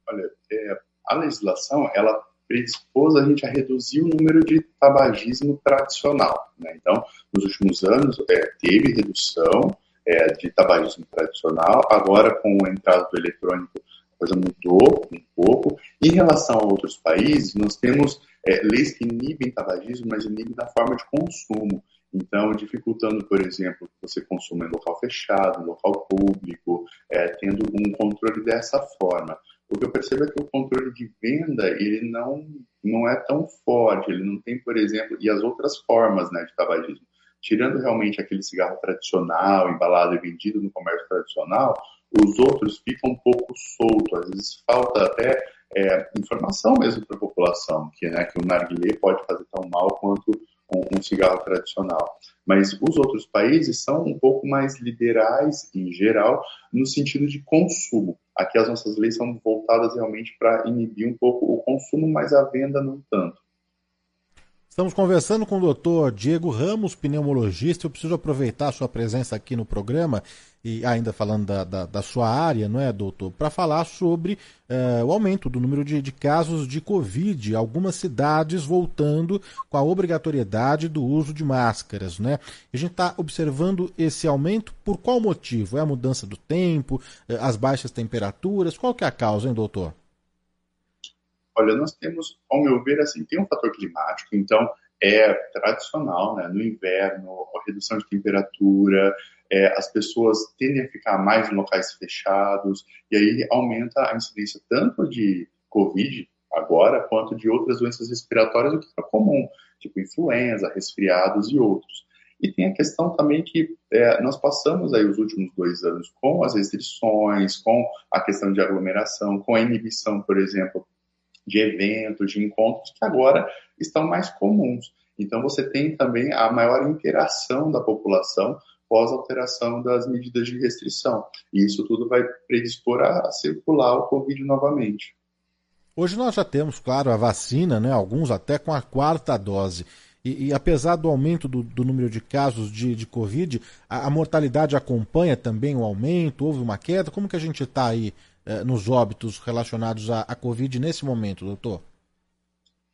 Olha, é, a legislação ela predispôs a gente a reduzir o número de tabagismo tradicional. Né? Então, nos últimos anos, é, teve redução é, de tabagismo tradicional, agora com a entrada do eletrônico, a coisa mudou um pouco. Em relação a outros países, nós temos é, leis que inibem tabagismo, mas inibem da forma de consumo. Então, dificultando, por exemplo, você consuma em local fechado, local público, é, tendo um controle dessa forma. O que eu percebo é que o controle de venda ele não, não é tão forte, ele não tem, por exemplo, e as outras formas né, de tabagismo. Tirando realmente aquele cigarro tradicional, embalado e vendido no comércio tradicional, os outros ficam um pouco soltos, às vezes falta até é, informação mesmo para a população, que, né, que o narguilé pode fazer tão mal quanto um, um, cigarro tradicional. Mas os outros países são um pouco mais liberais, em geral, no sentido de consumo. Aqui as nossas leis são voltadas realmente para inibir um pouco o consumo, mas a venda não tanto. Estamos conversando com o doutor Diego Ramos, pneumologista. Eu preciso aproveitar a sua presença aqui no programa, e ainda falando da, da, da sua área, não é, doutor, para falar sobre uh, o aumento do número de, de, casos de Covid, algumas cidades voltando com a obrigatoriedade do uso de máscaras. Né? A gente está observando esse aumento por qual motivo? É a mudança do tempo, uh, as baixas temperaturas? Qual que é a causa, hein, doutor? Olha, nós temos, ao meu ver, assim, tem um fator climático, então é tradicional, né? No inverno, a redução de temperatura, é, as pessoas tendem a ficar mais em locais fechados, e aí aumenta a incidência tanto de Covid agora, quanto de outras doenças respiratórias, o que é comum, tipo influenza, resfriados e outros. E tem a questão também que é, nós passamos aí os últimos dois anos com as restrições, com a questão de aglomeração, com a inibição, por exemplo, de eventos, de encontros que agora estão mais comuns. Então você tem também a maior interação da população pós alteração das medidas de restrição. E isso tudo vai predispor a, circular o Covid novamente. Hoje nós já temos, claro, a vacina, né? alguns até com a quarta dose. E, e apesar do aumento do, do, número de casos de, de Covid, a, a, mortalidade acompanha também o aumento? Houve uma queda? Como que a gente está aí eh, nos óbitos relacionados à, à Covid nesse momento, doutor?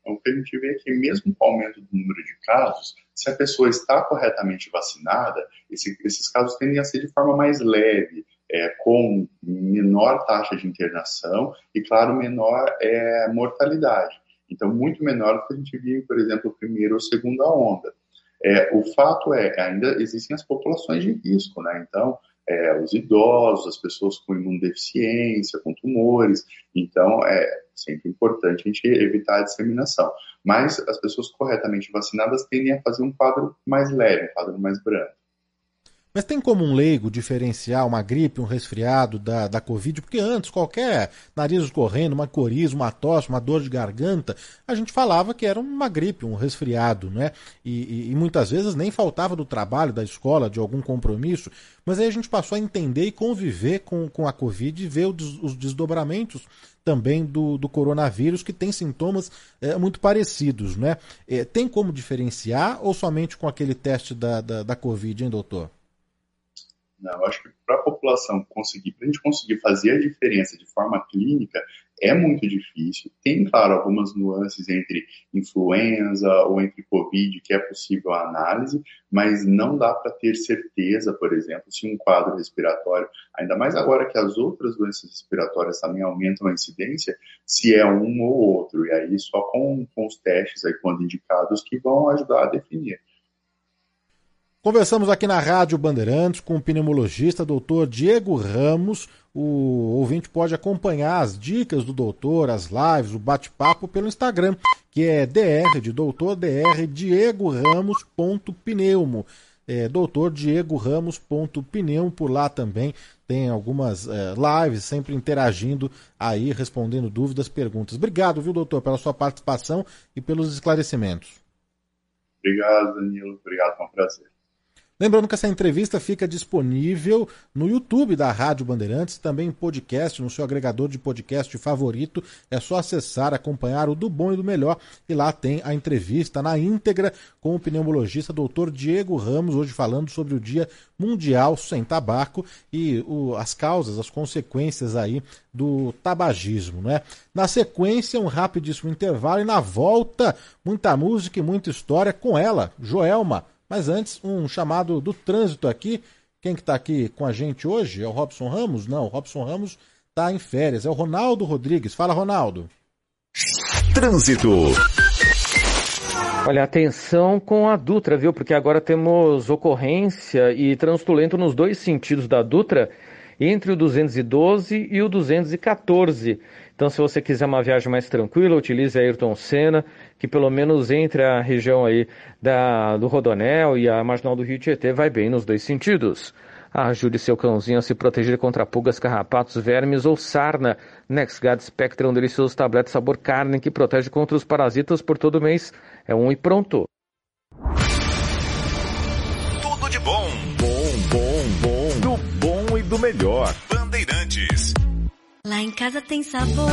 Então, o que a gente vê é que, mesmo com o aumento do número de casos, se a pessoa está corretamente vacinada, esse, esses casos tendem a ser de forma mais leve, é, com menor taxa de internação e, claro, menor é, mortalidade. Então, muito menor do que a gente viu, por exemplo, primeira ou segunda onda. É, o fato é, ainda existem as populações de risco, né? Então, é, os idosos, as pessoas com imunodeficiência, com tumores. Então, é sempre importante a gente evitar a disseminação. Mas as pessoas corretamente vacinadas tendem a fazer um quadro mais leve, um quadro mais brando. Mas tem como um leigo diferenciar uma gripe, um resfriado da, da Covid? Porque antes, qualquer nariz escorrendo, uma coriza, uma tosse, uma dor de garganta, a gente falava que era uma gripe, um resfriado, né? E, e, e muitas vezes nem faltava do trabalho, da escola, de algum compromisso. Mas aí a gente passou a entender e conviver com, com a Covid e ver os, os desdobramentos também do, do coronavírus, que tem sintomas é, muito parecidos, né? É, tem como diferenciar ou somente com aquele teste da, da, da Covid, hein, doutor? Não, eu acho que para a população conseguir, para a gente conseguir fazer a diferença de forma clínica, é muito difícil. Tem, claro, algumas nuances entre influenza ou entre Covid que é possível a análise, mas não dá para ter certeza, por exemplo, se um quadro respiratório, ainda mais agora que as outras doenças respiratórias também aumentam a incidência, se é um ou outro. E aí só com, com os testes aí, quando indicados, que vão ajudar a definir. Conversamos aqui na Rádio Bandeirantes com o pneumologista doutor Diego Ramos. O ouvinte pode acompanhar as dicas do doutor, as lives, o bate-papo pelo Instagram, que é dr de doutor dr Diego Ramos ponto pneumo. É, doutor Diego Ramos ponto pneumo por lá também tem algumas é, lives sempre interagindo aí respondendo dúvidas, perguntas. Obrigado, viu, doutor, pela sua participação e pelos esclarecimentos. Obrigado, Danilo. Obrigado, foi um prazer. Lembrando que essa entrevista fica disponível no YouTube da Rádio Bandeirantes, também em podcast, no seu agregador de podcast favorito. É só acessar, acompanhar o do bom e do melhor. E lá tem a entrevista na íntegra com o pneumologista Dr. Diego Ramos, hoje falando sobre o Dia Mundial Sem Tabaco e o, as causas, as consequências aí do tabagismo, né? Na sequência, um rapidíssimo intervalo e na volta, muita música e muita história com ela, Joelma mas antes, um chamado do trânsito aqui. Quem que está aqui com a gente hoje? É o Robson Ramos? Não, o Robson Ramos está em férias. É o Ronaldo Rodrigues. Fala, Ronaldo. Trânsito. Olha, atenção com a Dutra, viu? Porque agora temos ocorrência e trânsito lento nos dois sentidos da Dutra, entre o 212 e o 214. Então, se você quiser uma viagem mais tranquila, utilize a Ayrton Senna, que pelo menos entre a região aí da, do Rodonel e a Marginal do Rio Tietê vai bem nos dois sentidos. Ajude seu cãozinho a se proteger contra pulgas, carrapatos, vermes ou sarna. NexGard Spectra é um delicioso tablete sabor carne que protege contra os parasitas por todo mês. É um e pronto. Tudo de bom, do melhor. Bandeirantes. Lá em casa tem sabor.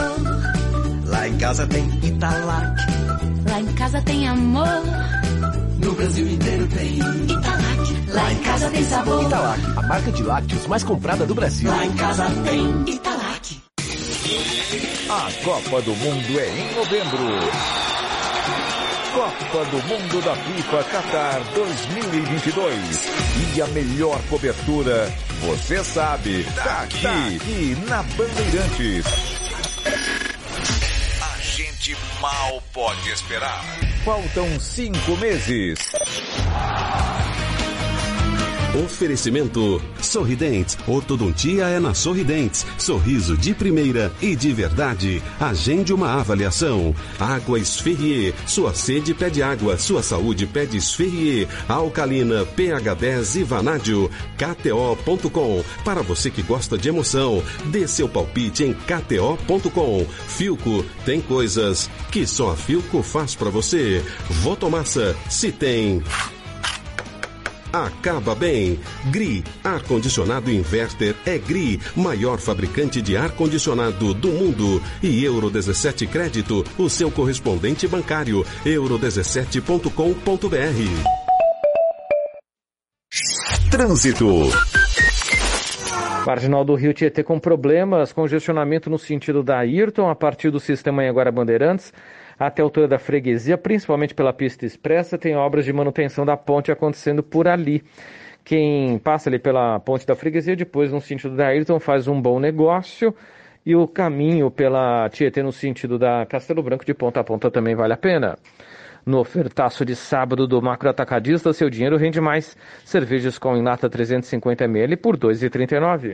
Lá em casa tem Italac. Lá em casa tem amor. No Brasil inteiro tem Italac. Lá em casa tem sabor. Italac, a marca de lácteos mais comprada do Brasil. Lá em casa tem Italac. A Copa do Mundo é em novembro. Copa do Mundo da FIFA Qatar 2022. E a melhor cobertura, você sabe, tá aqui, tá aqui na Bandeirantes. A gente mal pode esperar. Faltam cinco meses. Oferecimento Sorridentes. Ortodontia é na Sorridentes. Sorriso de primeira e de verdade. Agende uma avaliação. Água Esferrier. Sua sede pede água. Sua saúde pede Esferrier. Alcalina, pH 10 e Vanádio. KTO.com. Para você que gosta de emoção, dê seu palpite em KTO.com. Filco tem coisas que só a Filco faz para você. Votomassa, se tem acaba bem. GRI, ar-condicionado inverter é GRI, maior fabricante de ar-condicionado do mundo. E Euro 17 Crédito, o seu correspondente bancário, euro17.com.br. Trânsito. Marginal do Rio Tietê com problemas, congestionamento no sentido da Ayrton, a partir do sistema Anhanguera Bandeirantes até a altura da freguesia, principalmente pela pista expressa, tem obras de manutenção da ponte acontecendo por ali. Quem passa ali pela ponte da freguesia, depois no sentido da Ayrton, faz um bom negócio. E o caminho pela Tietê no sentido da Castelo Branco de ponta a ponta também vale a pena. No ofertaço de sábado do Macro Atacadista, seu dinheiro rende mais. Cervejas com em lata 350ml por R$ 2,39.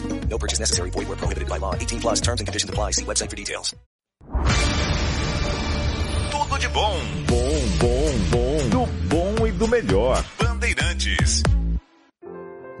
No purchase necessary. Void where prohibited by law. 18 plus terms and conditions apply. See website for details. Tudo de bom. Bom, bom, bom. Do bom e do melhor. Bandeirantes.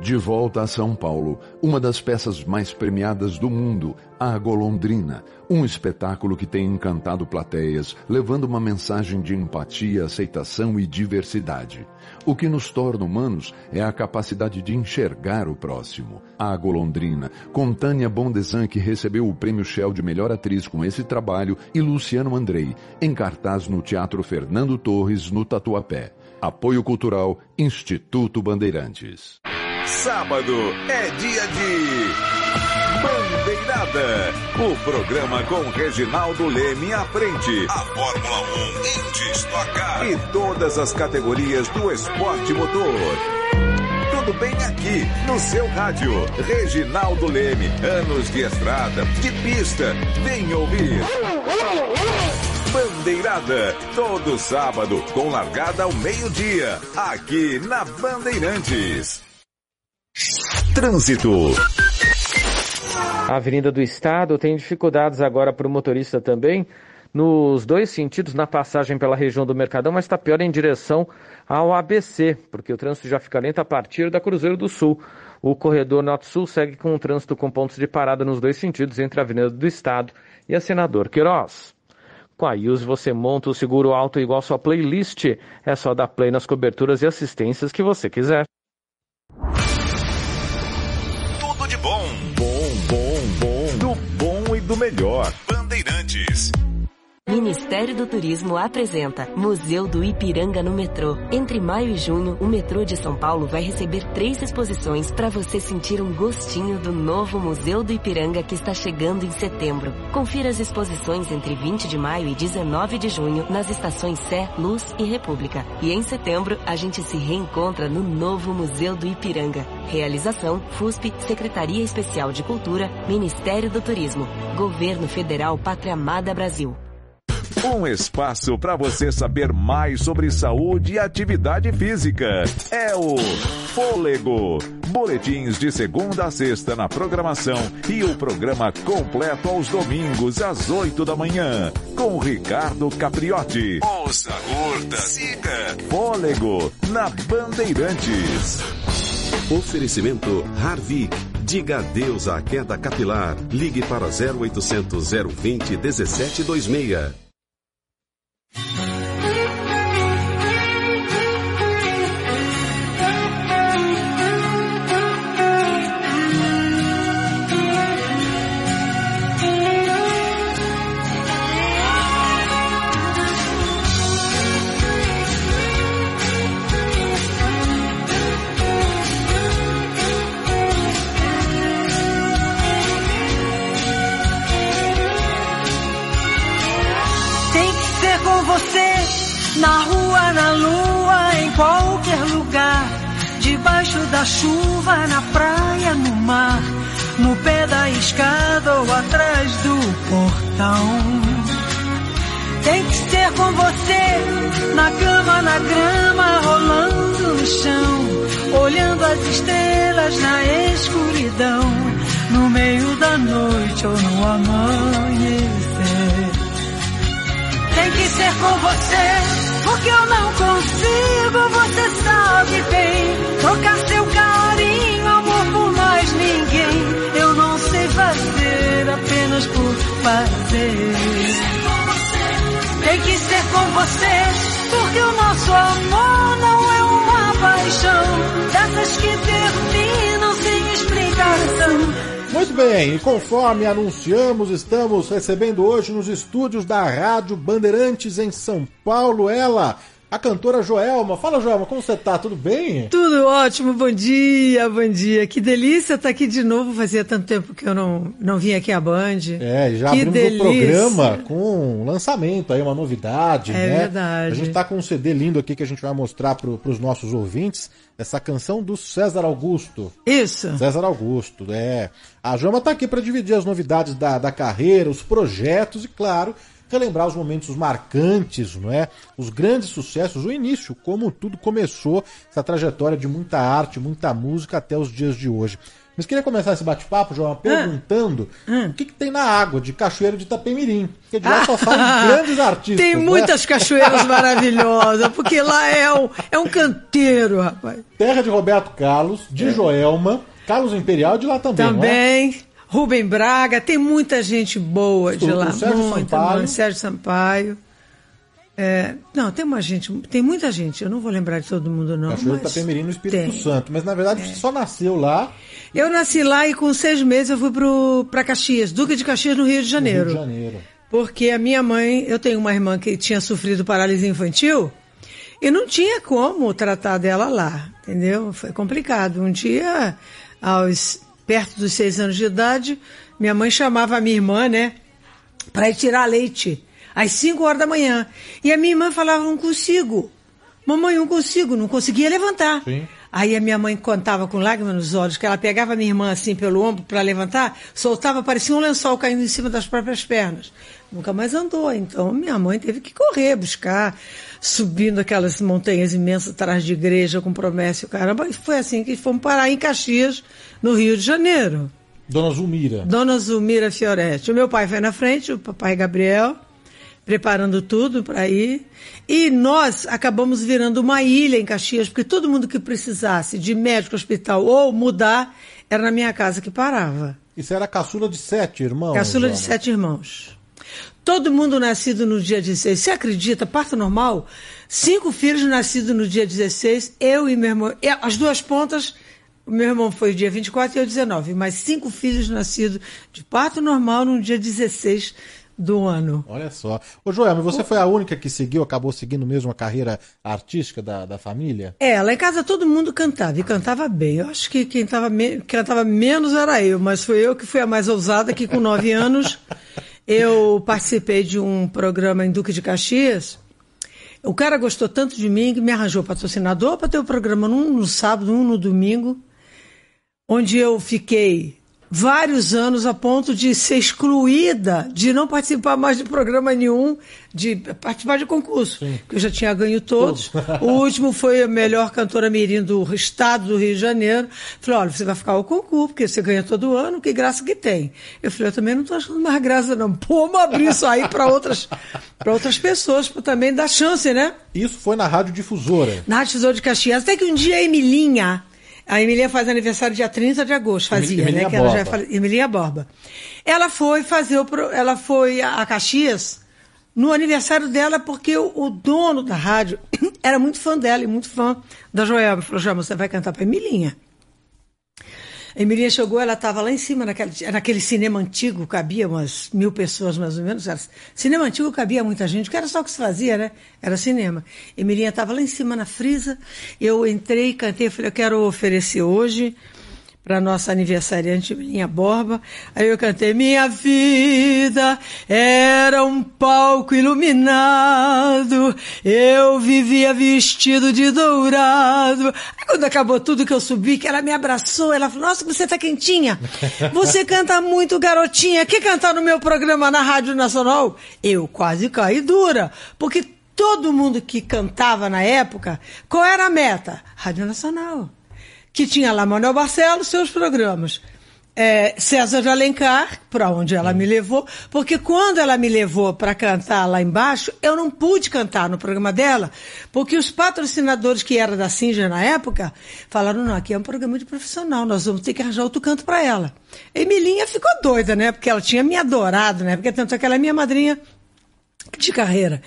De volta a São Paulo, uma das peças mais premiadas do mundo, A Golondrina, um espetáculo que tem encantado plateias, levando uma mensagem de empatia, aceitação e diversidade. O que nos torna humanos é a capacidade de enxergar o próximo. A Golondrina, com Tânia Bondesan, que recebeu o prêmio Shell de melhor atriz com esse trabalho, e Luciano Andrei, em cartaz no Teatro Fernando Torres, no Tatuapé. Apoio Cultural, Instituto Bandeirantes. Sábado é dia de Bandeirada. O programa com Reginaldo Leme à frente. A Fórmula 1 em destacar. E todas as categorias do esporte motor. Tudo bem aqui, no seu rádio. Reginaldo Leme, anos de estrada, de pista. Vem ouvir. Bandeirada, todo sábado, com largada ao meio-dia, aqui na Bandeirantes. Trânsito. A Avenida do Estado tem dificuldades agora para o motorista também, nos dois sentidos, na passagem pela região do Mercadão, mas está pior em direção ao ABC, porque o trânsito já fica lento a partir da Cruzeiro do Sul. O corredor Norte-Sul segue com o trânsito com pontos de parada nos dois sentidos, entre a Avenida do Estado e a Senador Queiroz. Com a Use você monta o seguro alto igual sua playlist. É só dar play nas coberturas e assistências que você quiser. Melhor. Bandeirantes. Ministério do Turismo apresenta Museu do Ipiranga no metrô. Entre maio e junho, o metrô de São Paulo vai receber três exposições para você sentir um gostinho do novo Museu do Ipiranga que está chegando em setembro. Confira as exposições entre 20 de maio e 19 de junho nas estações Sé, Luz e República. E em setembro, a gente se reencontra no novo Museu do Ipiranga. Realização FUSP, Secretaria Especial de Cultura, Ministério do Turismo, Governo Federal Pátria Amada Brasil. Um espaço para você saber mais sobre saúde e atividade física. É o Fôlego. Boletins de segunda a sexta na programação e o programa completo aos domingos às oito da manhã. Com Ricardo Capriotti. Ouça, curta, siga. Fôlego na Bandeirantes. Oferecimento Harvik. Diga adeus à queda capilar. Ligue para 0800 020 1726. Na chuva, na praia, no mar, no pé da escada ou atrás do portão. Tem que ser com você, na cama, na grama, rolando no chão, olhando as estrelas na escuridão, no meio da noite ou no amanhecer. Tem que ser com você, porque eu não consigo, você sabe bem, trocar seu fazer. Tem que ser com você, porque o nosso amor não é uma paixão dessas que terminam sem explicação. Muito bem, e conforme anunciamos, estamos recebendo hoje nos estúdios da Rádio Bandeirantes em São Paulo ela, a cantora Joelma. Fala, Joelma, como você tá? Tudo bem? Tudo ótimo, bom dia, bom dia. Que delícia estar aqui de novo. Fazia tanto tempo que eu não, não vim aqui à Band. É, já que abrimos delícia. o programa com um lançamento aí, uma novidade, É né? verdade. A gente tá com um CD lindo aqui que a gente vai mostrar pro, pros nossos ouvintes. Essa canção do César Augusto. Isso. César Augusto, é. A Joelma tá aqui para dividir as novidades da, da carreira, os projetos e, claro, relembrar os momentos marcantes, não é? Os grandes sucessos, o início, como tudo começou, essa trajetória de muita arte, muita música até os dias de hoje. Mas queria começar esse bate-papo, João, perguntando o que, que tem na água de Cachoeiro de Itapemirim. Porque de lá só saem (laughs) grandes artistas. Tem né? muitas cachoeiras maravilhosas, porque lá é um, é um canteiro, rapaz. Terra de Roberto Carlos, de Joelma, Carlos Imperial de lá também. não é? Rubem Braga, tem muita gente boa de O- lá. o Sérgio muita, Sampaio. muita. Sérgio Sampaio. É, não, tem uma gente, tem muita gente, eu não vou lembrar de todo mundo não. Cachoeiro de mas Itapemirim no Espírito tem. É. Santo. Mas na verdade você só nasceu lá Eu nasci lá e com seis meses eu fui pro, pra Caxias, Duque de Caxias, no Rio de no Janeiro. Rio de Janeiro. Porque a minha mãe, eu tenho uma irmã que tinha sofrido paralisia infantil e não tinha como tratar dela lá, entendeu? Foi complicado. Um dia, aos perto dos seis anos de idade, minha mãe chamava a minha irmã, né, para ir tirar leite às cinco horas da manhã. E a minha irmã falava: não consigo, mamãe, não consigo, não conseguia levantar. Aí a minha mãe contava com lágrimas nos olhos que ela pegava a minha irmã assim pelo ombro para levantar, soltava, parecia um lençol caindo em cima das próprias pernas. Nunca mais andou. Então minha mãe teve que correr, buscar, subindo aquelas montanhas imensas atrás de igreja com promessa e o caramba. E foi assim que fomos parar em Caxias, no Rio de Janeiro. Dona Zulmira. Dona Zulmira Fioretti. O meu pai foi na frente, o papai Gabriel, preparando tudo para ir. E nós acabamos virando uma ilha em Caxias, porque todo mundo que precisasse de médico, hospital ou mudar, era na minha casa que parava. Isso era caçula de sete irmãos. Caçula de sete irmãos. Todo mundo nascido no dia 16. Você acredita? Parto normal? Cinco filhos nascidos no dia 16, eu e meu irmão. As duas pontas, o meu irmão foi dia 24 e eu 19. Mas cinco filhos nascidos de parto normal no dia 16 do ano. Olha só. Ô Joelma, você foi a única que seguiu, acabou seguindo mesmo a carreira artística da, da família? É, lá em casa todo mundo cantava e cantava bem. Eu acho que quem tava me- cantava menos era eu, mas foi eu que fui a mais ousada, que com nove anos (laughs) eu participei de um programa em Duque de Caxias. O cara gostou tanto de mim que me arranjou patrocinador para ter o programa num no sábado, um no domingo, onde eu fiquei vários anos a ponto de ser excluída, de não participar mais de programa nenhum, de participar de concurso, que eu já tinha ganho todos. o último foi a melhor cantora mirim do estado do Rio de Janeiro. Falei, olha, você vai ficar ao concurso, porque você ganha todo ano, que graça que tem. Eu falei, eu também não estou achando mais graça não. Pô, vamos abrir isso aí para outras, outras pessoas, para também dar chance, né? Isso foi na Rádio Difusora. Na Rádio Tesouro de Caxias. Até que um dia a Emilinha, a Emilinha faz aniversário dia 30 de agosto, fazia, Emilinha né? Que ela já fale- Emilinha Borba. Ela foi fazer o. pro- Ela foi a Caxias no aniversário dela, porque o, o dono da rádio (coughs) era muito fã dela e muito fã da Joelma. Falou, Joelma, você vai cantar pra Emilinha. A Emilinha chegou, ela estava lá em cima, naquele, naquele cinema antigo, cabia umas mil pessoas mais ou menos. Era, cinema antigo cabia muita gente, que era só o que se fazia, né? Era cinema. Emilinha estava lá em cima na frisa, eu entrei, cantei, falei, eu quero oferecer hoje para nossa aniversariante Minha Borba. Aí eu cantei Minha vida era um palco iluminado, eu vivia vestido de dourado. Aí quando acabou tudo que eu subi, que ela me abraçou, ela falou: Nossa, você tá quentinha. Você (laughs) canta muito, garotinha. Quer cantar no meu programa na Rádio Nacional? Eu quase caí dura, porque todo mundo que cantava na época, qual era a meta? Rádio Nacional que tinha lá Manuel Barcelos, seus programas. É, César de Alencar, para onde ela me levou, porque quando ela me levou para cantar lá embaixo, eu não pude cantar no programa dela, porque os patrocinadores que eram da Singer na época falaram: não, aqui é um programa de profissional, nós vamos ter que arranjar outro canto para ela. Emilinha ficou doida, né? Porque ela tinha me adorado, né? Porque tanto é que ela é minha madrinha de carreira.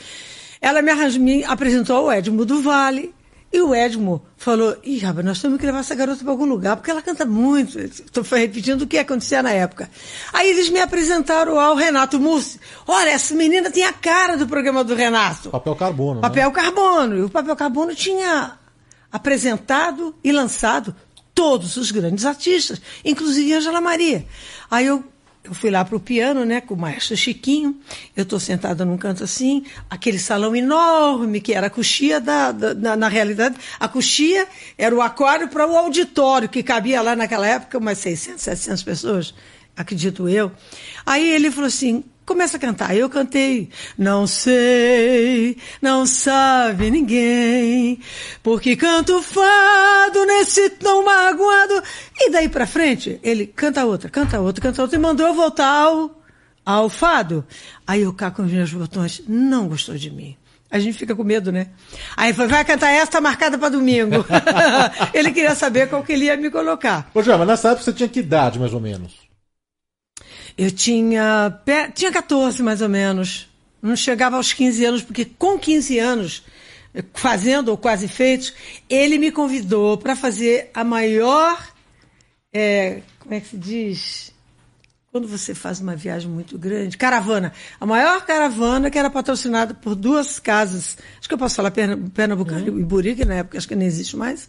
Ela me, arranjou, me apresentou ao Edmo do Vale, e o Edmo falou: Ih, rapaz, nós temos que levar essa garota para algum lugar, porque ela canta muito. Estou repetindo o que acontecia na época. Aí eles me apresentaram ao Renato Mussi. Olha, essa menina tem a cara do programa do Renato. Papel carbono. Papel né? carbono. E o papel carbono tinha apresentado e lançado todos os grandes artistas, inclusive Angela Maria. Aí eu eu fui lá para o piano, né, com o maestro Chiquinho. Eu estou sentada num canto assim, aquele salão enorme que era a coxia da, da na, na, realidade, a coxia era o aquário para o auditório que cabia lá naquela época umas 600, 700 pessoas, acredito eu. Aí ele falou assim: começa a cantar. Eu cantei, não sei, não sabe ninguém, porque canto fado nesse tão magoado. E daí pra frente, ele canta outra, canta outra, canta outra, e mandou eu voltar ao, ao fado. Aí o Caco com os meus botões não gostou de mim. A gente fica com medo, né? Aí foi, vai cantar esta marcada para domingo. (laughs) ele queria saber qual que ele ia me colocar. Ô, João, mas nessa época você tinha que idade, mais ou menos? Eu tinha, tinha 14 mais ou menos. Não chegava aos 15 anos, porque com 15 anos, fazendo ou quase feitos, ele me convidou para fazer a maior. É, como é que se diz? Quando você faz uma viagem muito grande, caravana. A maior caravana que era patrocinada por duas casas. Acho que eu posso falar Pernambucano uhum. e Burique, na época acho que nem existe mais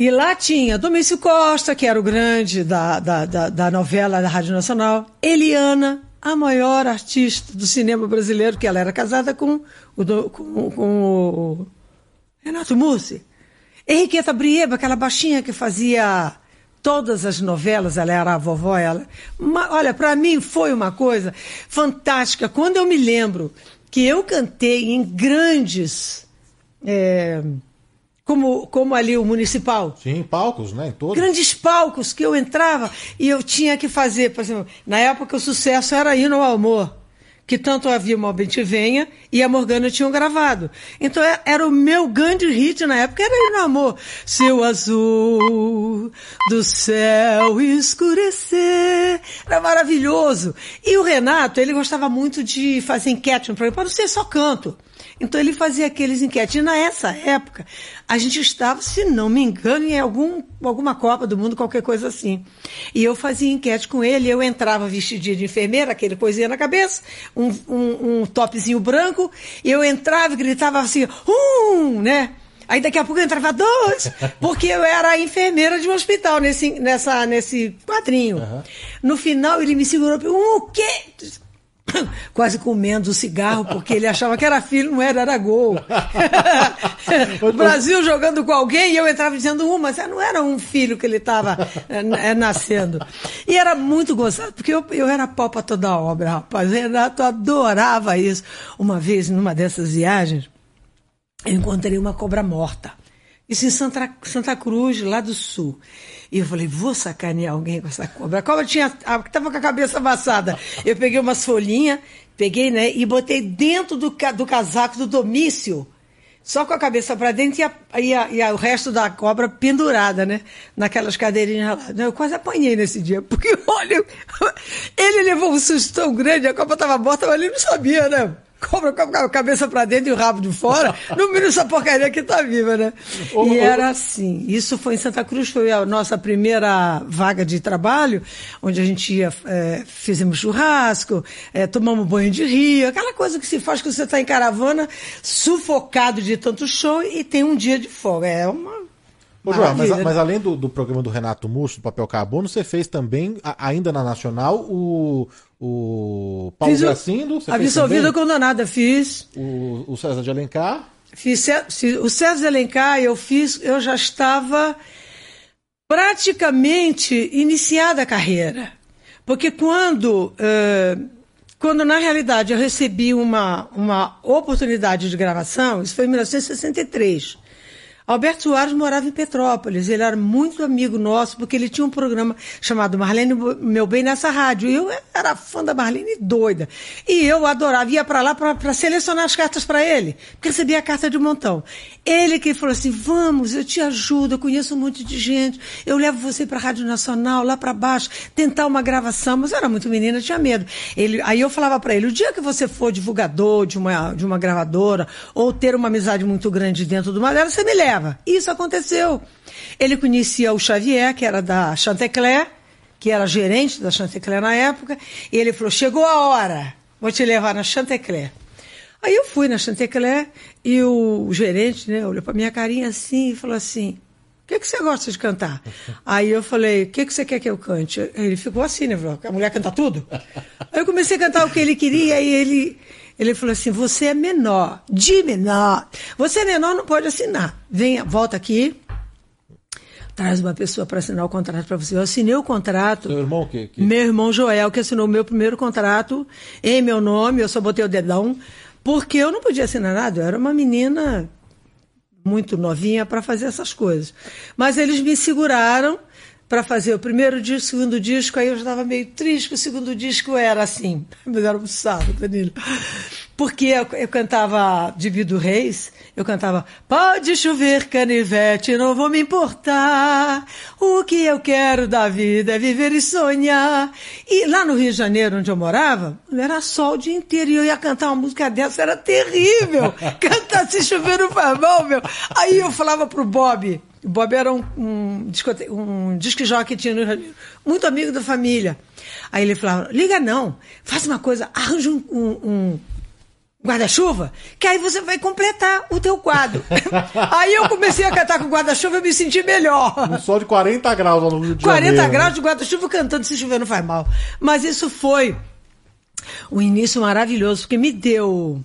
e lá tinha Domício Costa, que era o grande da, da, da, da, novela da Rádio Nacional, Eliana, a maior artista do cinema brasileiro, que ela era casada com o, com, com o Renato Mussi. Henriqueta Brieba, aquela baixinha que fazia todas as novelas, ela era a vovó, ela. Uma, olha, para mim foi uma coisa fantástica. Quando eu me lembro que eu cantei em grandes. É, como, como ali o municipal. Sim, palcos, né? Em todos. Grandes palcos que eu entrava e eu tinha que fazer, por exemplo, na época o sucesso era Hino ao Amor, que tanto havia Te Venha e a Morgana tinham gravado. Então é, era o meu grande hit na época, era Hino ao Amor. Seu azul do céu escurecer. Era maravilhoso. E o Renato, ele gostava muito de fazer enquete no programa, para não ser só canto. Então ele fazia aqueles enquetes. E nessa época, a gente estava, se não me engano, em algum, alguma Copa do Mundo, qualquer coisa assim. E eu fazia enquete com ele, eu entrava vestidinha de enfermeira, aquele coisinha na cabeça, um, um, um topzinho branco, e eu entrava e gritava assim, um, né? Aí daqui a pouco eu entrava dois, (laughs) porque eu era enfermeira de um hospital nesse, nessa, nesse quadrinho. Uhum. No final ele me segurou e um o quê? (coughs) quase comendo o cigarro, porque ele achava que era filho, não era, era gol. (laughs) o Brasil jogando com alguém e eu entrava dizendo uma, mas não era um filho que ele estava é, nascendo. E era muito gozado, porque eu, eu era pau para toda a obra, rapaz. O Renato adorava isso. Uma vez, numa dessas viagens, eu encontrei uma cobra morta. Isso em Santa, Santa Cruz, lá do sul. E eu falei, vou sacanear alguém com essa cobra. A cobra tinha, estava com a cabeça amassada. Eu peguei umas folhinhas, peguei, né, e botei dentro do, do casaco do domício, só com a cabeça para dentro e, a, e, a, e a, o resto da cobra pendurada, né, naquelas cadeirinhas lá. Eu quase apanhei nesse dia, porque, (laughs) olha, ele levou um susto tão grande, a cobra estava morta, mas ele não sabia, né? Cobra com a cabeça para dentro e o rabo de fora, no mínimo essa porcaria que tá viva, né? E era assim. Isso foi em Santa Cruz, foi a nossa primeira vaga de trabalho, onde a gente ia, é, fizemos churrasco, é, tomamos banho de rio, aquela coisa que se faz quando você está em caravana, sufocado de tanto show e tem um dia de folga. É uma Ô, João, mas, né? mas além do, do programa do Renato Musso, do Papel Carbono, você fez também, a- ainda na Nacional, o, o Paulo Fiz o- Gracindo. Você fez Absolvida também? Condonada, fiz. O, o César de Alencar. Fiz o César de Alencar, eu fiz, eu já estava praticamente iniciada a carreira. Porque quando, eh, quando na realidade eu recebi uma, uma oportunidade de gravação, isso foi em 1963. Alberto Soares morava em Petrópolis, ele era muito amigo nosso, porque ele tinha um programa chamado Marlene Meu Bem nessa rádio. E eu era fã da Marlene doida. E eu adorava, ia para lá para selecionar as cartas para ele, porque recebia a carta de um montão. Ele que falou assim: vamos, eu te ajudo, eu conheço um monte de gente, eu levo você para a Rádio Nacional, lá para baixo, tentar uma gravação. Mas eu era muito menina, tinha medo. Ele, aí eu falava para ele: o dia que você for divulgador de uma, de uma gravadora, ou ter uma amizade muito grande dentro de uma delas, você me leva. Isso aconteceu. Ele conhecia o Xavier, que era da Chantecler, que era gerente da Chantecler na época, e ele falou: chegou a hora, vou te levar na Chantecler. Aí eu fui na Chantecler e o gerente né, olhou para minha carinha assim e falou assim: O que, que você gosta de cantar? (laughs) Aí eu falei: O que, que você quer que eu cante? Ele ficou assim, né? Falou: A mulher canta tudo? Aí eu comecei a cantar o que ele queria e ele. Ele falou assim: você é menor, de menor. Você é menor, não pode assinar. Venha, volta aqui, traz uma pessoa para assinar o contrato para você. Eu assinei o contrato. Seu irmão que, que... Meu irmão Joel, que assinou o meu primeiro contrato em meu nome, eu só botei o dedão, porque eu não podia assinar nada, eu era uma menina muito novinha para fazer essas coisas. Mas eles me seguraram para fazer o primeiro disco, o segundo disco, aí eu já estava meio triste, que o segundo disco era assim, (laughs) mas era um saco, Danilo. Porque eu, eu cantava de Vido Reis, eu cantava Pode chover canivete, não vou me importar, o que eu quero da vida é viver e sonhar. E lá no Rio de Janeiro, onde eu morava, era sol o dia inteiro, e eu ia cantar uma música dessa, era terrível. (laughs) Cantar se chover não faz mal, meu. Aí eu falava pro Bob, o Bob era um, um, discote... um disque jockey tinha no Rio de Janeiro, muito amigo da família. Aí ele falava, liga não, faz uma coisa, arranja um, um, um guarda-chuva, que aí você vai completar o teu quadro. (laughs) aí eu comecei a cantar com guarda-chuva e me senti melhor. Um sol de 40 graus lá no Rio de 40 Janeiro. né? graus de guarda-chuva cantando se chover não faz mal. Mas isso foi um início maravilhoso, porque me deu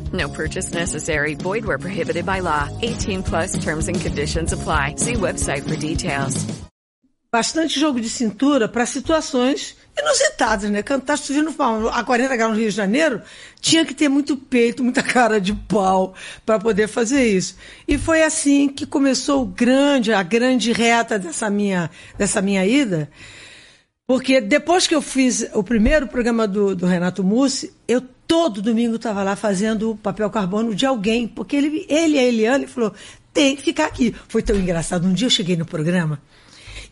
No purchase necessary. Void where prohibited by law. 18 plus terms and conditions apply. See website for details. bastante jogo de cintura para situações inusitadas, né? Cantar subindo a 40 graus no Rio de Janeiro tinha que ter muito peito, muita cara de pau para poder fazer isso. E foi assim que começou o grande, a grande reta dessa minha, dessa minha ida. Porque depois que eu fiz o primeiro programa do, do Renato Mussi, eu todo domingo estava lá fazendo o papel carbono de alguém, porque ele, ele e a Eliane falou, tem que ficar aqui. Foi tão engraçado. Um dia eu cheguei no programa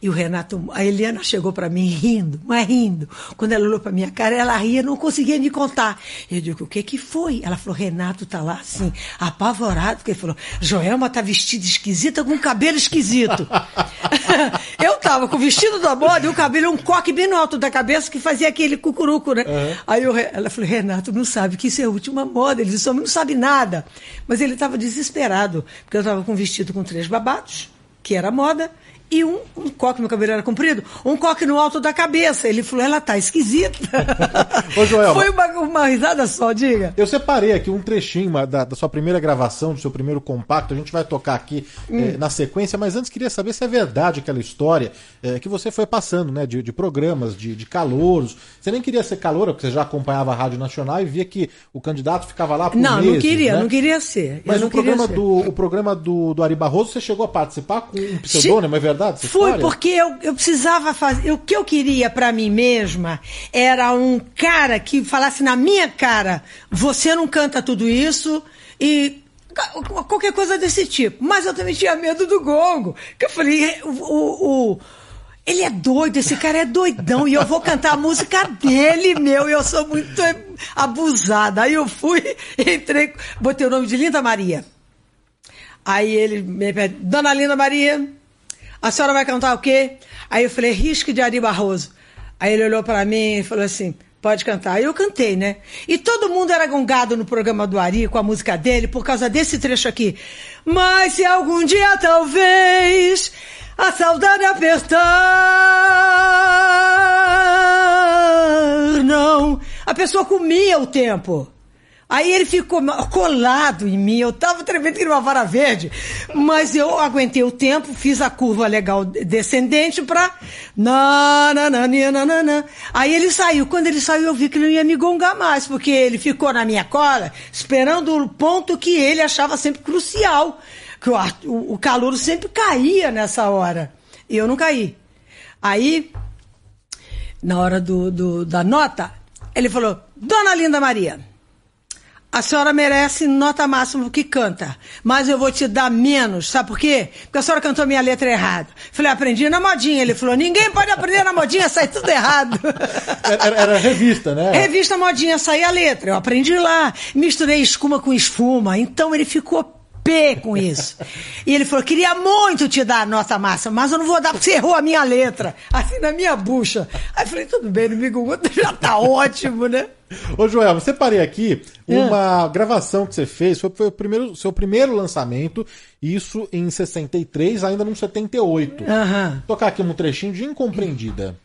e o Renato, a Eliana chegou para mim rindo, mas rindo. Quando ela olhou para minha cara, ela ria, não conseguia me contar. Eu digo, o que que foi? Ela falou, Renato tá lá assim, apavorado, porque ele falou, Joelma tá vestida esquisita com cabelo esquisito. (laughs) eu tava com o vestido da moda e o cabelo um coque bem no alto da cabeça que fazia aquele cucuruco, né? Uhum. Aí eu, ela falou, Renato, não sabe que isso é a última moda. Ele disse, homem não sabe nada. Mas ele estava desesperado, porque eu estava com um vestido com três babados, que era moda, e um, um coque, meu cabelo era comprido, um coque no alto da cabeça. Ele falou, ela tá esquisita. (laughs) Ô, Joel, Foi uma, uma risada só, diga. Eu separei aqui um trechinho da, da sua primeira gravação, do seu primeiro compacto. A gente vai tocar aqui Hum. eh, na sequência, mas antes queria saber se é verdade aquela história eh, que você foi passando, né? De, de programas, de, de calouros. Você nem queria ser caloura, porque você já acompanhava a Rádio Nacional e via que o candidato ficava lá por Não, meses, não queria, né? não queria ser. Mas o programa, ser. do, o programa do, do Ari Barroso, você chegou a participar com um pseudônimo, é verdade? Essa Foi história? porque eu, eu precisava fazer. O que eu queria pra mim mesma era um cara que falasse na minha cara: você não canta tudo isso e. Qualquer coisa desse tipo. Mas eu também tinha medo do gongo. Que eu falei, o, o- o- ele é doido, esse cara é doidão, e eu vou cantar a música dele, meu, e eu sou muito abusada. Aí eu fui, (laughs) entrei, botei o nome de Linda Maria. Aí ele me pede, Dona Linda Maria, a senhora vai cantar o quê? Aí eu falei, Risque de Ari Barroso. Aí ele olhou pra mim e falou assim, pode cantar. Aí eu cantei, né? E todo mundo era gongado no programa do Ari com a música dele por causa desse trecho aqui. Mas se algum dia talvez a saudade apertar, não. A pessoa comia o tempo. Aí ele ficou colado em mim, eu tava tremendo que uma vara verde, mas eu aguentei o tempo, fiz a curva legal descendente pra... Na, na, na, na, na, na. Aí ele saiu, quando ele saiu eu vi que não ia me gongar mais, porque ele ficou na minha cola, esperando o ponto que ele achava sempre crucial, que o, o calor sempre caía nessa hora, e eu não caí. Aí, na hora do, do- da nota, ele falou, Dona Linda Maria, a senhora merece nota máxima que canta, mas eu vou te dar menos, sabe por quê? Porque a senhora cantou minha letra errada. Falei, aprendi na modinha. Ele falou, ninguém pode aprender na modinha, sai tudo errado. (laughs) Era, era- revista, né? Revista modinha, saía a letra. Eu aprendi lá. Misturei escuma com espuma. Então ele ficou pé com isso. E ele falou, queria muito te dar a nota máxima, mas eu não vou dar porque você errou a minha letra. Assim, na minha bucha. Aí eu falei, tudo bem, inimigo, já tá ótimo, né? Ô Joel, eu separei aqui uma gravação que você fez, foi, foi o primeiro, seu primeiro lançamento, isso em 63, ainda no 78. Aham. Vou tocar aqui um trechinho de Incompreendida.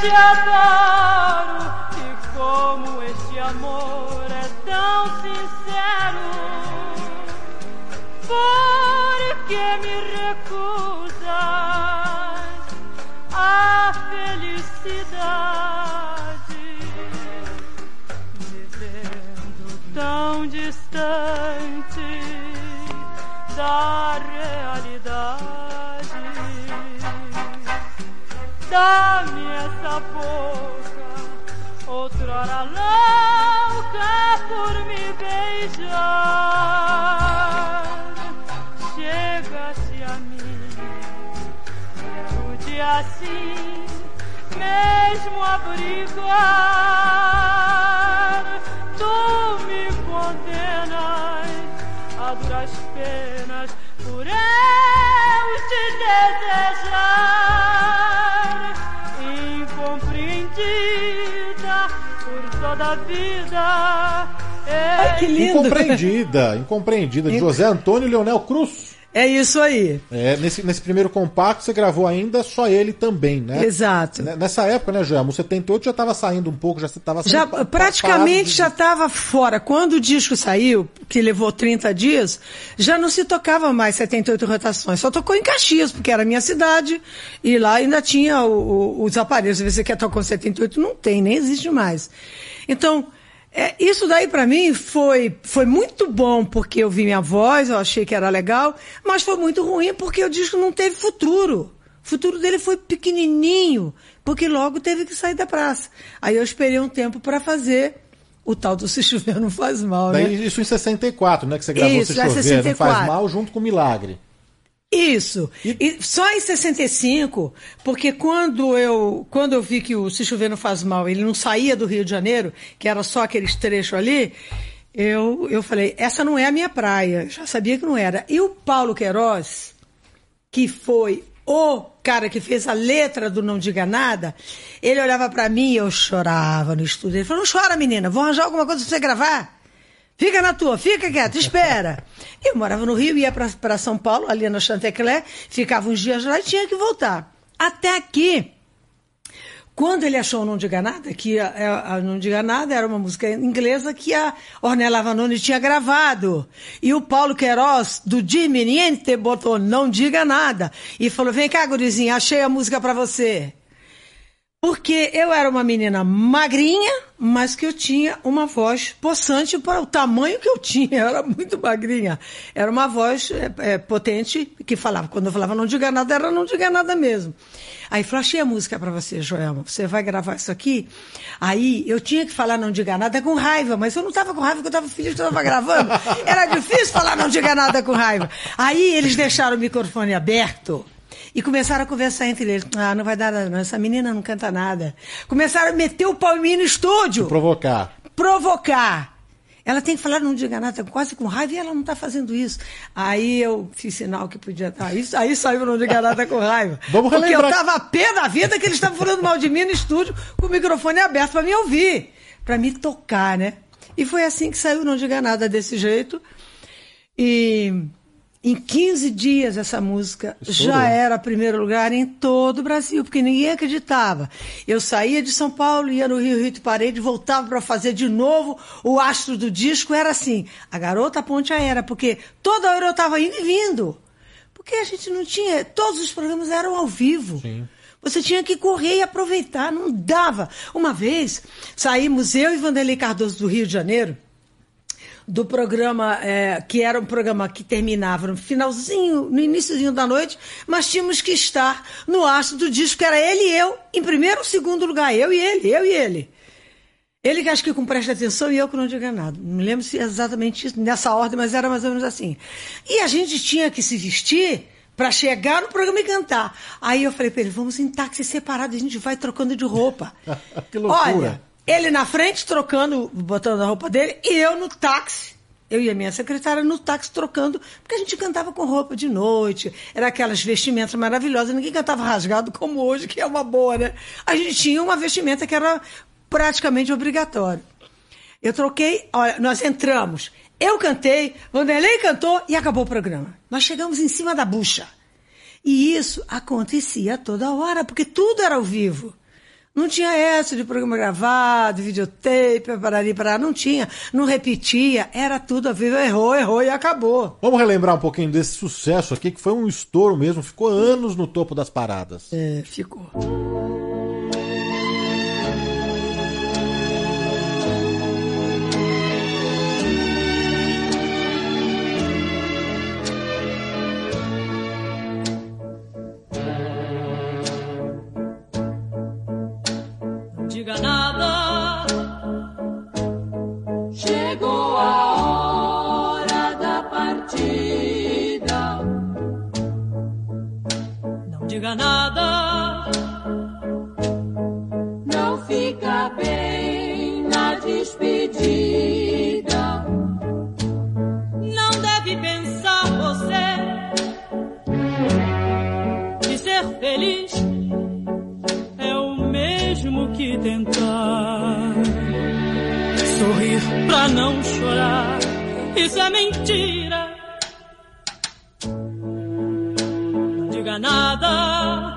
Te adoro e como este amor é tão sincero. Por que me recusas a felicidade? vivendo tão distante da realidade. Dá-me essa boca, outrora louca por me beijar. Chega-se a mim, quero-te assim, mesmo a brigar. Tu me condenas a duras penas por eu te desejar. Incompreendida por toda a vida. Ai, que lindo. Incompreendida, Incompreendida, de José Antônio e Leonel Cruz. É isso aí. É, nesse, nesse primeiro compacto você gravou ainda só ele também, né? Exato. Né, Nessa época, né, Joel? O 78 já estava saindo um pouco, já estava Já praticamente já estava fora. Quando o disco saiu, que levou 30 dias, já não se tocava mais 78 rotações. Só tocou em Caxias, porque era a minha cidade, e lá ainda tinha o- o- os aparelhos. Se você quer tocar com 78, não tem, nem existe mais. Então, É, isso daí para mim foi, foi muito bom porque eu vi minha voz, eu achei que era legal, mas foi muito ruim porque o disco não teve futuro. O futuro dele foi pequenininho, porque logo teve que sair da praça. Aí eu esperei um tempo para fazer o tal do (laughs) Se Chover Não Faz Mal, né? Daí, isso em 64, né? Que você gravou Isso, Se já Chover 64. Não Faz Mal junto com Milagre. Isso. E só em 65, porque quando eu, quando eu vi que o Se Chover Não Faz Mal, ele não saía do Rio de Janeiro, que era só aqueles trechos ali, eu, eu falei, essa não é a minha praia. Eu já sabia que não era. E o Paulo Queiroz, que foi o cara que fez a letra do Não Diga Nada, ele olhava pra mim e eu chorava no estúdio. Ele falou, não chora menina, vou arranjar alguma coisa pra você gravar. Fica na tua, fica quieto, espera. Eu morava no Rio, ia para São Paulo, ali na Chantecler, ficava uns dias lá e tinha que voltar. Até aqui, quando ele achou Não Diga Nada, que a, a- a Não Diga Nada era uma música inglesa que a Ornella Vanoni tinha gravado. E o Paulo Queiroz, do Dimmi Niente, botou Não Diga Nada. E falou, vem cá, gurizinha, achei a música para você. Porque eu era uma menina magrinha, mas que eu tinha uma voz possante para o tamanho que eu tinha. Eu era muito magrinha. Era uma voz é, é, potente que falava. Quando eu falava não diga nada, era não diga nada mesmo. Aí falou, achei a música para você, Joelma. Você vai gravar isso aqui? Aí eu tinha que falar não diga nada com raiva, mas eu não estava com raiva porque eu estava feliz que eu estava gravando. Era difícil falar não diga nada com raiva. Aí eles deixaram o microfone aberto. E começaram a conversar entre eles. Ah, não vai dar nada, não. Essa menina não canta nada. Começaram a meter o pau em mim no estúdio. Provocar. Provocar. Ela tem que falar, não diga nada, quase com raiva, e ela não está fazendo isso. Aí eu fiz sinal que podia estar. Aí, aí saiu não diga nada com raiva. (laughs) Vamos Porque eu relembrar- estava a pé da vida que eles estavam falando mal de mim no estúdio, com o microfone aberto para me ouvir, para me tocar, né? E foi assim que saiu Não Diga Nada desse jeito. E em 15 dias essa música Estourou. já era primeiro lugar em todo o Brasil, porque ninguém acreditava. Eu saía de São Paulo, ia no Rio Rito Parede, voltava para fazer de novo o astro do disco. Era assim, a garota ponte aérea, porque toda hora eu estava indo e vindo. Porque a gente não tinha, todos os programas eram ao vivo. Você tinha que correr e aproveitar, não dava. Uma vez, saímos eu e Vanderlei Cardoso do Rio de Janeiro, do programa, é, que era um programa que terminava no finalzinho, no iníciozinho da noite, mas tínhamos que estar no astro do disco, que era ele e eu, em primeiro ou segundo lugar, eu e ele, eu e ele. Ele que acho que com presta atenção e eu que não diga nada. Não me lembro se é exatamente isso, nessa ordem, mas era mais ou menos assim. E a gente tinha que se vestir para chegar no programa e cantar. Aí eu falei para ele, vamos em táxi separado, a gente vai trocando de roupa. (laughs) que loucura. Olha, ele na frente trocando, botando a roupa dele, e eu no táxi. Eu e a minha secretária no táxi trocando, porque a gente cantava com roupa de noite, era aquelas vestimentas maravilhosas, ninguém cantava rasgado como hoje, que é uma boa, né? A gente tinha uma vestimenta que era praticamente obrigatória. Eu troquei, olha, nós entramos, eu cantei, Vanderlei cantou e acabou o programa. Nós chegamos em cima da bucha. E isso acontecia toda hora, porque tudo era ao vivo. Não tinha essa de programa gravado, videotape, parari, pará, não tinha, não repetia, era tudo ao vivo, errou, errou e acabou. Vamos relembrar um pouquinho desse sucesso aqui, que foi um estouro mesmo, ficou anos no topo das paradas. É, ficou. Diga nada. Chegou a hora da partida. Não diga nada. Não fica bem na despedida. Mesmo que tentar sorrir pra não chorar. Isso é mentira. Diga nada,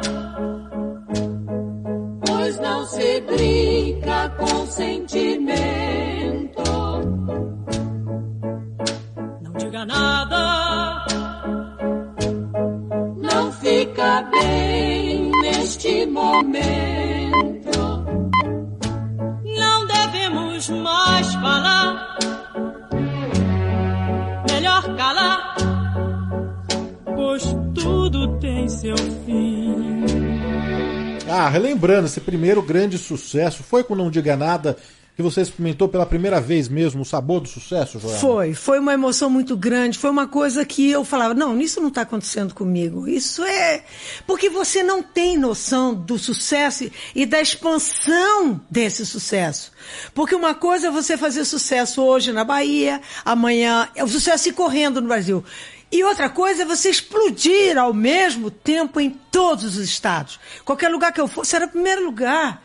pois não se brinca com sentimento. Não diga nada, não fica bem neste momento. Tudo tem seu fim. Ah, relembrando, esse primeiro grande sucesso foi com Não Diga Nada que você experimentou pela primeira vez mesmo o sabor do sucesso, Joana? Foi, foi uma emoção muito grande, foi uma coisa que eu falava, não, isso não está acontecendo comigo, isso é... Porque você não tem noção do sucesso e da expansão desse sucesso. Porque uma coisa é você fazer sucesso hoje na Bahia, amanhã, é o sucesso ir correndo no Brasil. E outra coisa é você explodir ao mesmo tempo em todos os estados. Qualquer lugar que eu fosse, era o primeiro lugar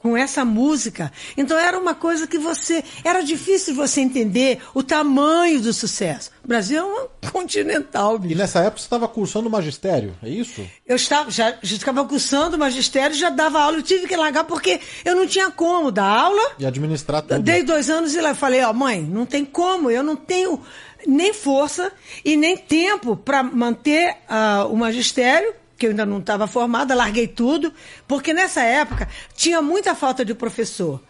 com essa música. Então era uma coisa que você. Era difícil você entender o tamanho do sucesso. O Brasil é um (laughs) continental, bicho. E nessa época você estava cursando magistério, é isso? Eu estava, já, já estava cursando magistério, já dava aula, eu tive que largar porque eu não tinha como dar aula. E administrar tudo. Eu dei dois anos e lá falei, ó, mãe, não tem como, eu não tenho nem força e nem tempo para manter uh, o magistério que eu ainda não estava formada, larguei tudo, porque nessa época tinha muita falta de professor.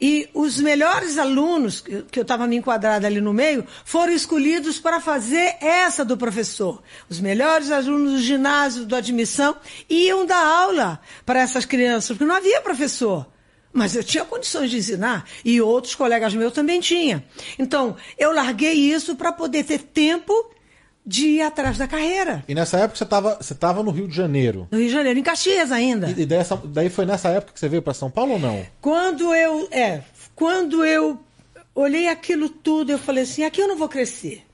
E os melhores alunos, que eu estava me enquadrada ali no meio, foram escolhidos para fazer essa do professor. Os melhores alunos do ginásio, do admissão, iam dar aula para essas crianças, porque não havia professor. Mas eu tinha condições de ensinar e outros colegas meus também tinham. Então, eu larguei isso para poder ter tempo de ir atrás da carreira. E nessa época você estava você tava no Rio de Janeiro. No Rio de Janeiro, em Caxias ainda. E, e dessa, daí foi nessa época que você veio para São Paulo ou não? Quando eu, é, quando eu olhei aquilo tudo, eu falei assim, aqui eu não vou crescer.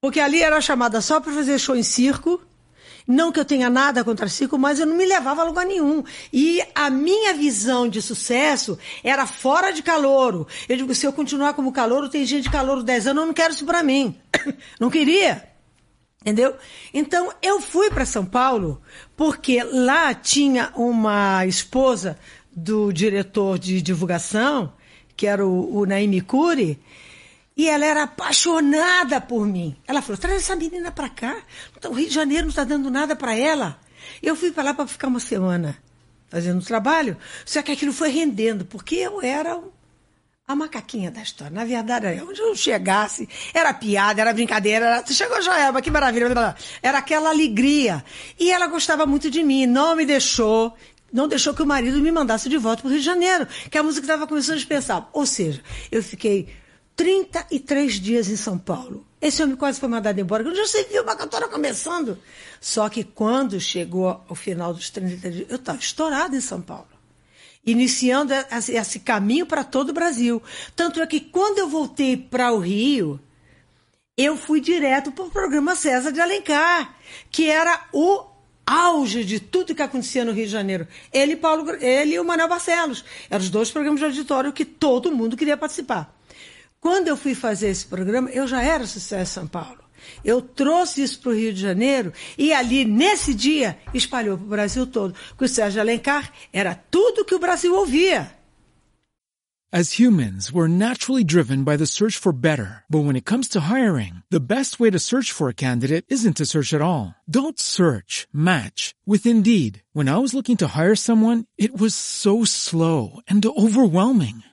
Porque ali era chamada só para fazer show em circo. Não que eu tenha nada contra circo, mas eu não me levava a lugar nenhum. E a minha visão de sucesso era fora de calouro. Eu digo, se eu continuar como calouro, tem gente de calouro 10 anos, eu não quero isso para mim. (coughs) Não queria. Entendeu? Então eu fui para São Paulo porque lá tinha uma esposa do diretor de divulgação, que era o, o Naime Cury, e ela era apaixonada por mim. Ela falou: traz essa menina para cá. O Rio de Janeiro não está dando nada para ela. Eu fui para lá para ficar uma semana fazendo trabalho, só que aquilo foi rendendo, porque eu era a macaquinha da história. Na verdade, onde eu chegasse, era piada, era brincadeira, era... chegou Joelma, que maravilha, era aquela alegria. E ela gostava muito de mim, não me deixou, não deixou que o marido me mandasse de volta para o Rio de Janeiro, que a música estava começando a dispensar. Ou seja, eu fiquei 33 dias em São Paulo. Esse homem quase foi mandado embora. Eu já sei que uma cantora começando. Só que quando chegou ao final dos 30 dias, eu estava estourado em São Paulo. Iniciando esse caminho para todo o Brasil. Tanto é que quando eu voltei para o Rio, eu fui direto para o programa César de Alencar, que era o auge de tudo que acontecia no Rio de Janeiro. Ele, Paulo, ele e o Manuel Barcelos. Eram os dois programas de auditório que todo mundo queria participar. Quando eu fui fazer esse programa, eu já era sucesso São Paulo. Eu trouxe isso para o Rio de Janeiro e ali, nesse dia, espalhou para o Brasil todo. Porque o Sérgio Alencar era tudo que o Brasil ouvia. As humans, we're naturally driven by the search for better. But when it comes to hiring, the best way to search for a candidate isn't to search at all. Don't search, match with Indeed. When I was looking to hire someone, it was so slow and overwhelming.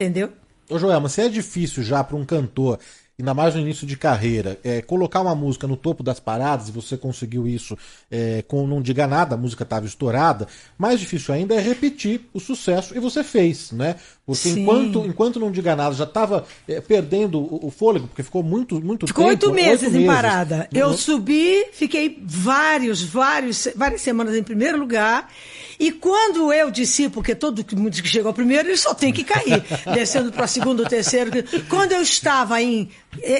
Entendeu? Ô Joelma, se é difícil já para um cantor ainda mais no início de carreira, é, colocar uma música no topo das paradas, e você conseguiu isso é, com Não Diga Nada, a música estava estourada, mais difícil ainda é repetir o sucesso, e você fez, né? Porque enquanto, enquanto Não Diga Nada já estava é, perdendo o, o, fôlego, porque ficou muito, muito ficou tempo. Ficou oito meses em parada. Eu subi, fiquei vários, vários, várias semanas em primeiro lugar, e quando eu disse, porque todo mundo que chegou primeiro, ele só tem que cair, (laughs) descendo para segundo, terceiro. Quando eu estava em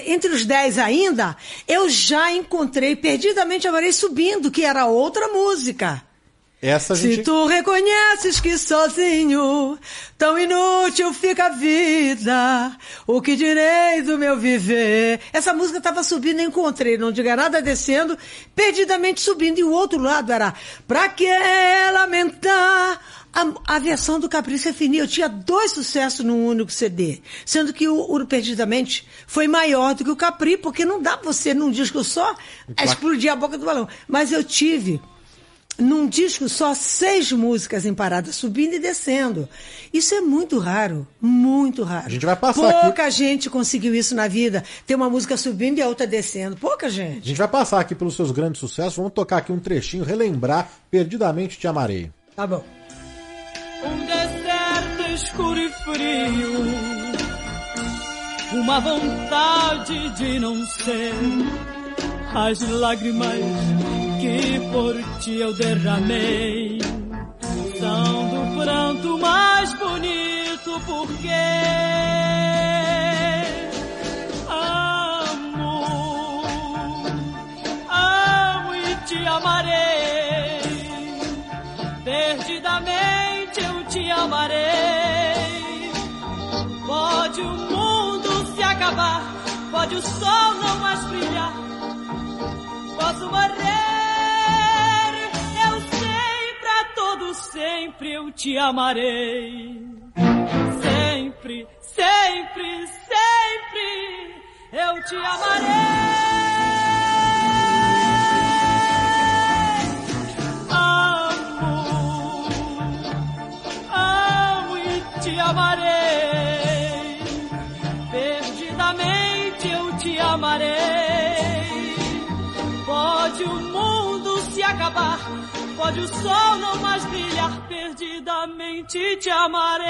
entre os dez ainda, eu já encontrei perdidamente Amarei subindo, que era outra música. Essa gente... Se tu reconheces que sozinho tão inútil fica a vida, o que direi do meu viver? Essa música estava subindo, encontrei, não diga nada descendo, perdidamente subindo. E o outro lado era, pra que lamentar? A, a versão do Capricho é Fini, eu tinha dois sucessos num único CD, sendo que o, o Perdidamente foi maior do que o Capri, porque não dá pra você num disco só explodir a boca do balão. Mas eu tive num disco só seis músicas em parada, subindo e descendo. Isso é muito raro, muito raro. A gente vai passar Pouca aqui... gente conseguiu isso na vida, ter uma música subindo e a outra descendo. Pouca gente. A gente vai passar aqui pelos seus grandes sucessos, vamos tocar aqui um trechinho, relembrar Perdidamente Te Amarei. Tá bom. Um deserto escuro e frio, uma vontade de não ser as lágrimas que por ti eu derramei. São do pranto mais bonito porque amo, amo e te amarei. Perdidamente eu te amarei. Pode o mundo se acabar pode o sol não mais brilhar. Posso morrer sempre eu te amarei. Sempre, sempre, sempre eu te amarei. Amo, amo e te amarei. Perdidamente eu te amarei. Pode o mundo se acabar Pode o sol não mais brilhar, perdidamente te amarei.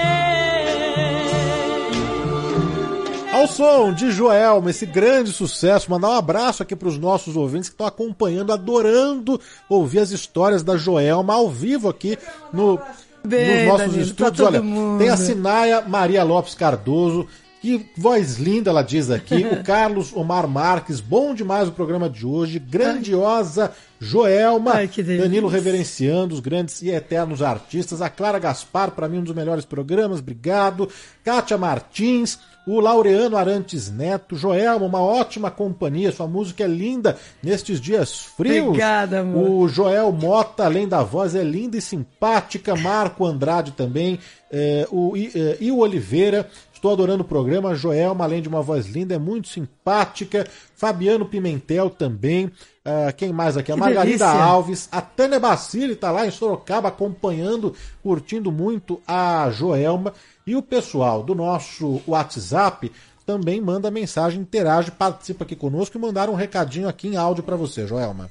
Ao som de Joelma, esse grande sucesso, mandar um abraço aqui para os nossos ouvintes que estão acompanhando, adorando ouvir as histórias da Joelma ao vivo aqui no, Bem, nos nossos Danilo, estúdios. tá Olha, mundo. tem a Sinaia Maria Lopes Cardoso, que voz linda ela diz aqui. (laughs) o Carlos Omar Marques, bom demais o programa de hoje. Grandiosa Joelma. Ai. Danilo reverenciando os grandes e eternos artistas. A Clara Gaspar, para mim, um dos melhores programas. Obrigado. Kátia Martins. O Laureano Arantes Neto, Joelma, uma ótima companhia, sua música é linda nestes dias frios. Obrigada, amor. O Joel Mota, além da voz, é linda e simpática. Marco Andrade também. É, o, e, é, e o Oliveira, Estou adorando o programa. Joelma, além de uma voz linda, é muito simpática. Fabiano Pimentel também. Uh, quem mais aqui? A Que Margarida delícia. Alves. A Tânia Bacili está lá em Sorocaba acompanhando, curtindo muito a Joelma. E o pessoal do nosso WhatsApp também manda mensagem, interage, participa aqui conosco e mandaram um recadinho aqui em áudio para você, Joelma.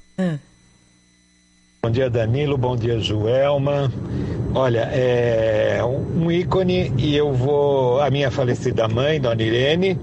Bom dia, Danilo. Bom dia, Joelma. Olha, é um ícone e eu vou. A minha falecida mãe, Dona Irene,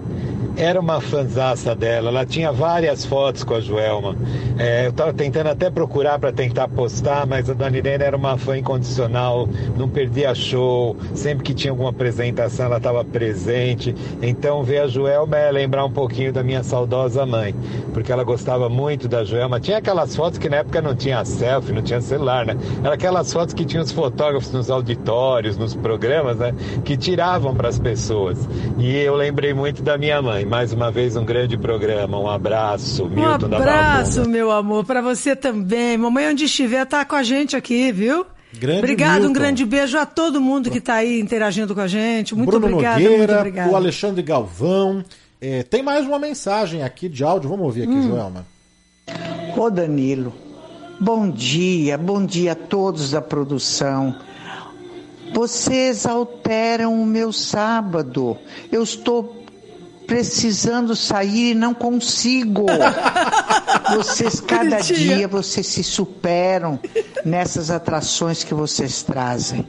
era uma fanzaça dela. Ela tinha várias fotos com a Joelma. É, eu estava tentando até procurar para tentar postar, mas a Dona Irene era uma fã incondicional, não perdia show. Sempre que tinha alguma apresentação, ela estava presente. Então, ver a Joelma é lembrar um pouquinho da minha saudosa mãe, porque ela gostava muito da Joelma. Tinha aquelas fotos que na época não tinha selfie, não tinha celular, né? Era aquelas fotos que tinham os fotógrafos nos auditórios, nos programas, né? Que tiravam para as pessoas. E eu lembrei muito da minha mãe. Mais uma vez, um grande programa. Um abraço, Um Milton da abraço, Barra meu amor, para você também. Mamãe, onde estiver, tá com a gente aqui, viu? Grande Obrigado, Milton. um grande beijo a todo mundo que está aí interagindo com a gente. Muito Bruno obrigada, muito Nogueira, obrigada. o Alexandre Galvão. É, tem mais uma mensagem aqui de áudio. Vamos ouvir aqui, Hum. Joelma. Ô Danilo, bom dia, bom dia a todos da produção. Vocês alteram o meu sábado. Eu estou precisando sair e não consigo. (laughs) Vocês, cada dia, vocês se superam nessas atrações que vocês trazem.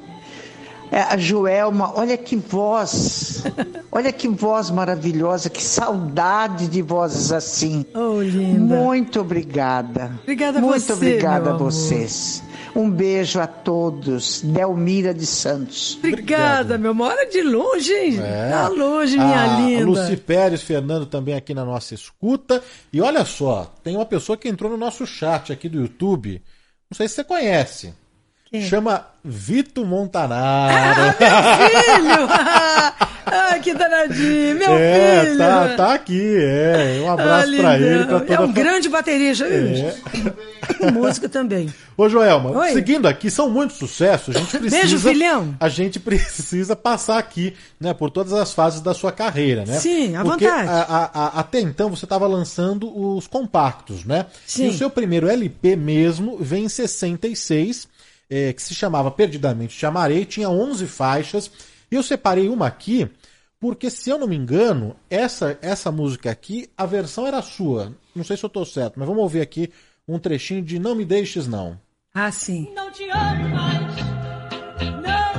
É, a Joelma, olha que voz, olha que voz maravilhosa, que saudade de vozes assim. Oh, linda. Muito obrigada. Obrigada a Muito você, obrigada meu a amor. vocês. Um beijo a todos. Delmira de Santos. Obrigada, meu. Mora de longe, hein? É. Tá longe, minha a linda. Luci Pérez Fernando também aqui na nossa escuta. E olha só, tem uma pessoa que entrou no nosso chat aqui do YouTube. Não sei se você conhece. Chama Vito Montanaro. Filho! Ai, (laughs) que danadinho, meu é, filho! tá, tá aqui, é. Um abraço Ah, pra lindão. ele. Pra toda é a um fa- grande baterista. É. Música também. Ô Joelma, Oi. seguindo aqui, são muitos sucessos. A gente precisa. Beijo, filhão. A gente (laughs) precisa passar aqui, né, por todas as fases da sua carreira, né? Sim, à Porque vontade. a- a- a- até então você estava lançando os compactos, né? Sim. E o seu primeiro LP mesmo vem em 66, eh, que se chamava Perdidamente Te Amarei, tinha 11 faixas. E eu separei uma aqui, porque se eu não me engano, essa, essa música aqui, a versão era sua. Não sei se eu tô certo, mas vamos ouvir aqui um trechinho de Não Me Deixes Não. Ah, sim. Não te amo mais. Não,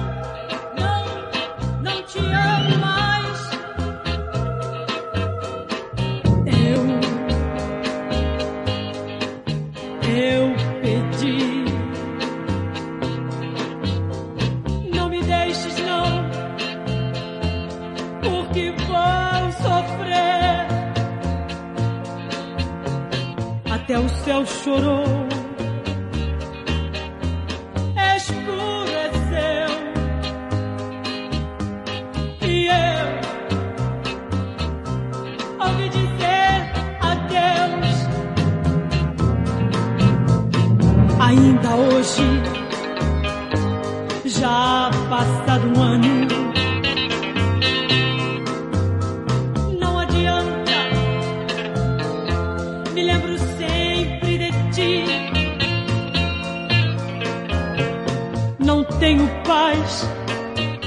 não, não te amo mais. Eu, Até o céu chorou escureceu e eu ouvi dizer adeus. Ainda hoje, já passado um ano,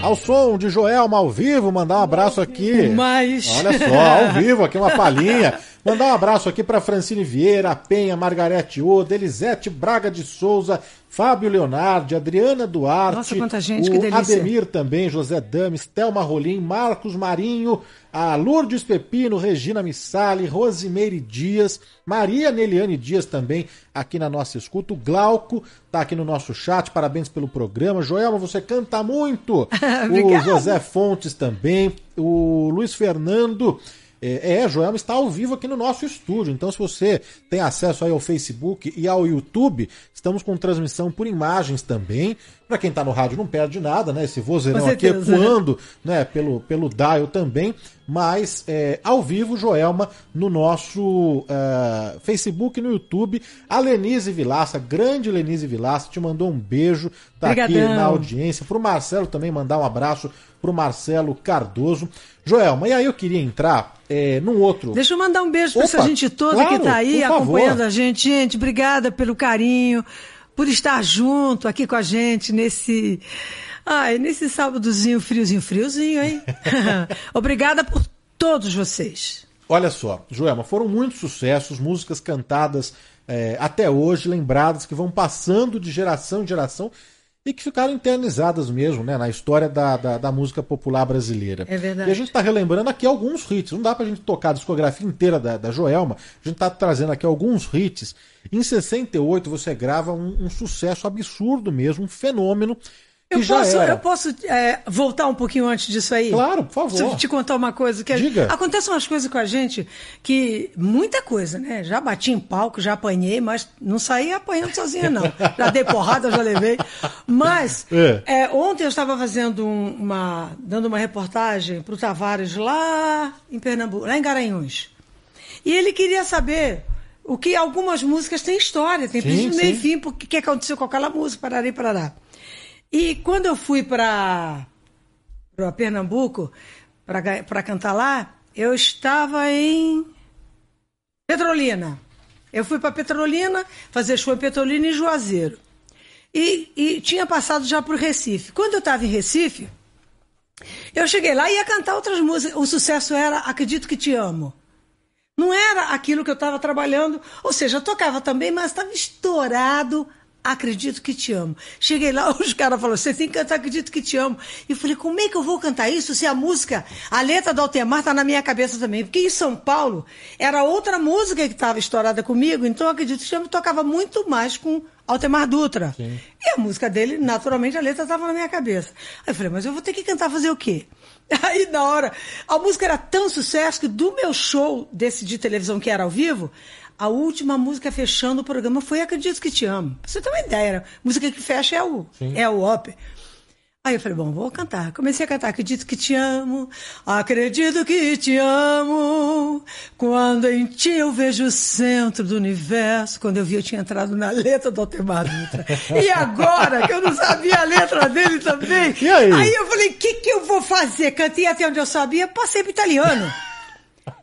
Ao som de Joelma ao vivo, mandar um abraço aqui. Mas- Olha só, ao vivo aqui uma palhinha. (laughs) Mandar um abraço aqui para Francine Vieira, Penha, Margarete Oda, Elisete Braga de Souza, Fábio Leonardi, Adriana Duarte. Nossa, quanta gente, o que delícia. Ademir também, José Dames, Thelma Rolim, Marcos Marinho, a Lourdes Pepino, Regina Missali, Rosimeire Dias, Maria Neliane Dias também aqui na nossa escuta. O Glauco tá aqui no nosso chat, parabéns pelo programa. Joelma, você canta muito. (laughs) o. José Fontes também, o Luiz Fernando. É, é, Joelma está ao vivo aqui no nosso estúdio. Então, se você tem acesso aí ao Facebook e ao YouTube, estamos com transmissão por imagens também. Para quem está no rádio não perde nada, né? Esse vozeirão aqui ecoando né? pelo, pelo dial também. Mas é, ao vivo, Joelma, no nosso é, Facebook e no YouTube. A Lenise Vilaça, grande Lenise Vilaça, te mandou um beijo. Tá aqui na audiência. Pro Marcelo também mandar um abraço pro Marcelo Cardoso. Joelma, e aí eu queria entrar é, num outro. Deixa eu mandar um beijo para essa gente toda claro, que tá aí favor. acompanhando a gente. Gente, obrigada pelo carinho, por estar junto aqui com a gente nesse. Ai, nesse sábadozinho friozinho, friozinho, hein? (laughs) (laughs) obrigada por todos vocês. Olha só, Joelma, foram muitos sucessos, músicas cantadas é, até hoje, lembradas, que vão passando de geração em geração e que ficaram eternizadas mesmo, né, na história da, da, da música popular brasileira. É verdade. E a gente está relembrando aqui alguns hits. Não dá pra gente tocar a discografia inteira da, da Joelma. A gente tá trazendo aqui alguns hits. Em 68 você grava um, um sucesso absurdo mesmo, um fenômeno Eu posso, eu posso é, voltar um pouquinho antes disso aí? Claro, por favor. Preciso te contar uma coisa. Que Diga. Acontecem umas coisas com a gente que. Muita coisa, né? Já bati em palco, já apanhei, mas não saí apanhando sozinha, não. Já dei porrada, já levei. Mas É. é, ontem eu estava fazendo um- uma. dando uma reportagem para o Tavares lá em Pernambuco, lá em Garanhuns. E ele queria saber. O que algumas músicas têm história, tem princípio, meio fim, porque o que aconteceu com aquela música, pararei, parará. E quando eu fui para Pernambuco para cantar lá, eu estava em Petrolina. Eu fui para Petrolina fazer show em Petrolina e Juazeiro. e, e tinha passado já para o Recife. Quando eu estava em Recife, eu cheguei lá e ia cantar outras músicas. O sucesso era Acredito que Te Amo. Não era aquilo que eu estava trabalhando. Ou seja, eu tocava também, mas estava estourado. Acredito que te amo. Cheguei lá, (laughs) os caras falaram: você tem que cantar Acredito que te amo. E eu falei: como é que eu vou cantar isso se a música, a letra do Altemar tá na minha cabeça também? Porque em São Paulo era outra música que estava estourada comigo, então Acredito que te amo tocava muito mais com Altemar Dutra. Sim. E a música dele, naturalmente, a letra estava na minha cabeça. Aí eu falei: mas eu vou ter que cantar fazer o quê? (laughs) Aí, na hora, a música era tão sucesso que do meu show desse de televisão que era ao vivo, a última música fechando o programa foi Acredito que Te Amo. Pra você ter uma ideia, a música que fecha é o, é o Op. Aí eu falei, bom, vou cantar. Comecei a cantar Acredito que te amo, acredito que te amo. Quando em ti eu vejo o centro do universo. Quando eu vi, eu tinha entrado na letra do Altemar Dutra. E agora, que eu não sabia a letra dele também. E aí? Aí eu falei, o que, que eu vou fazer? Cantei até onde eu sabia, passei para italiano.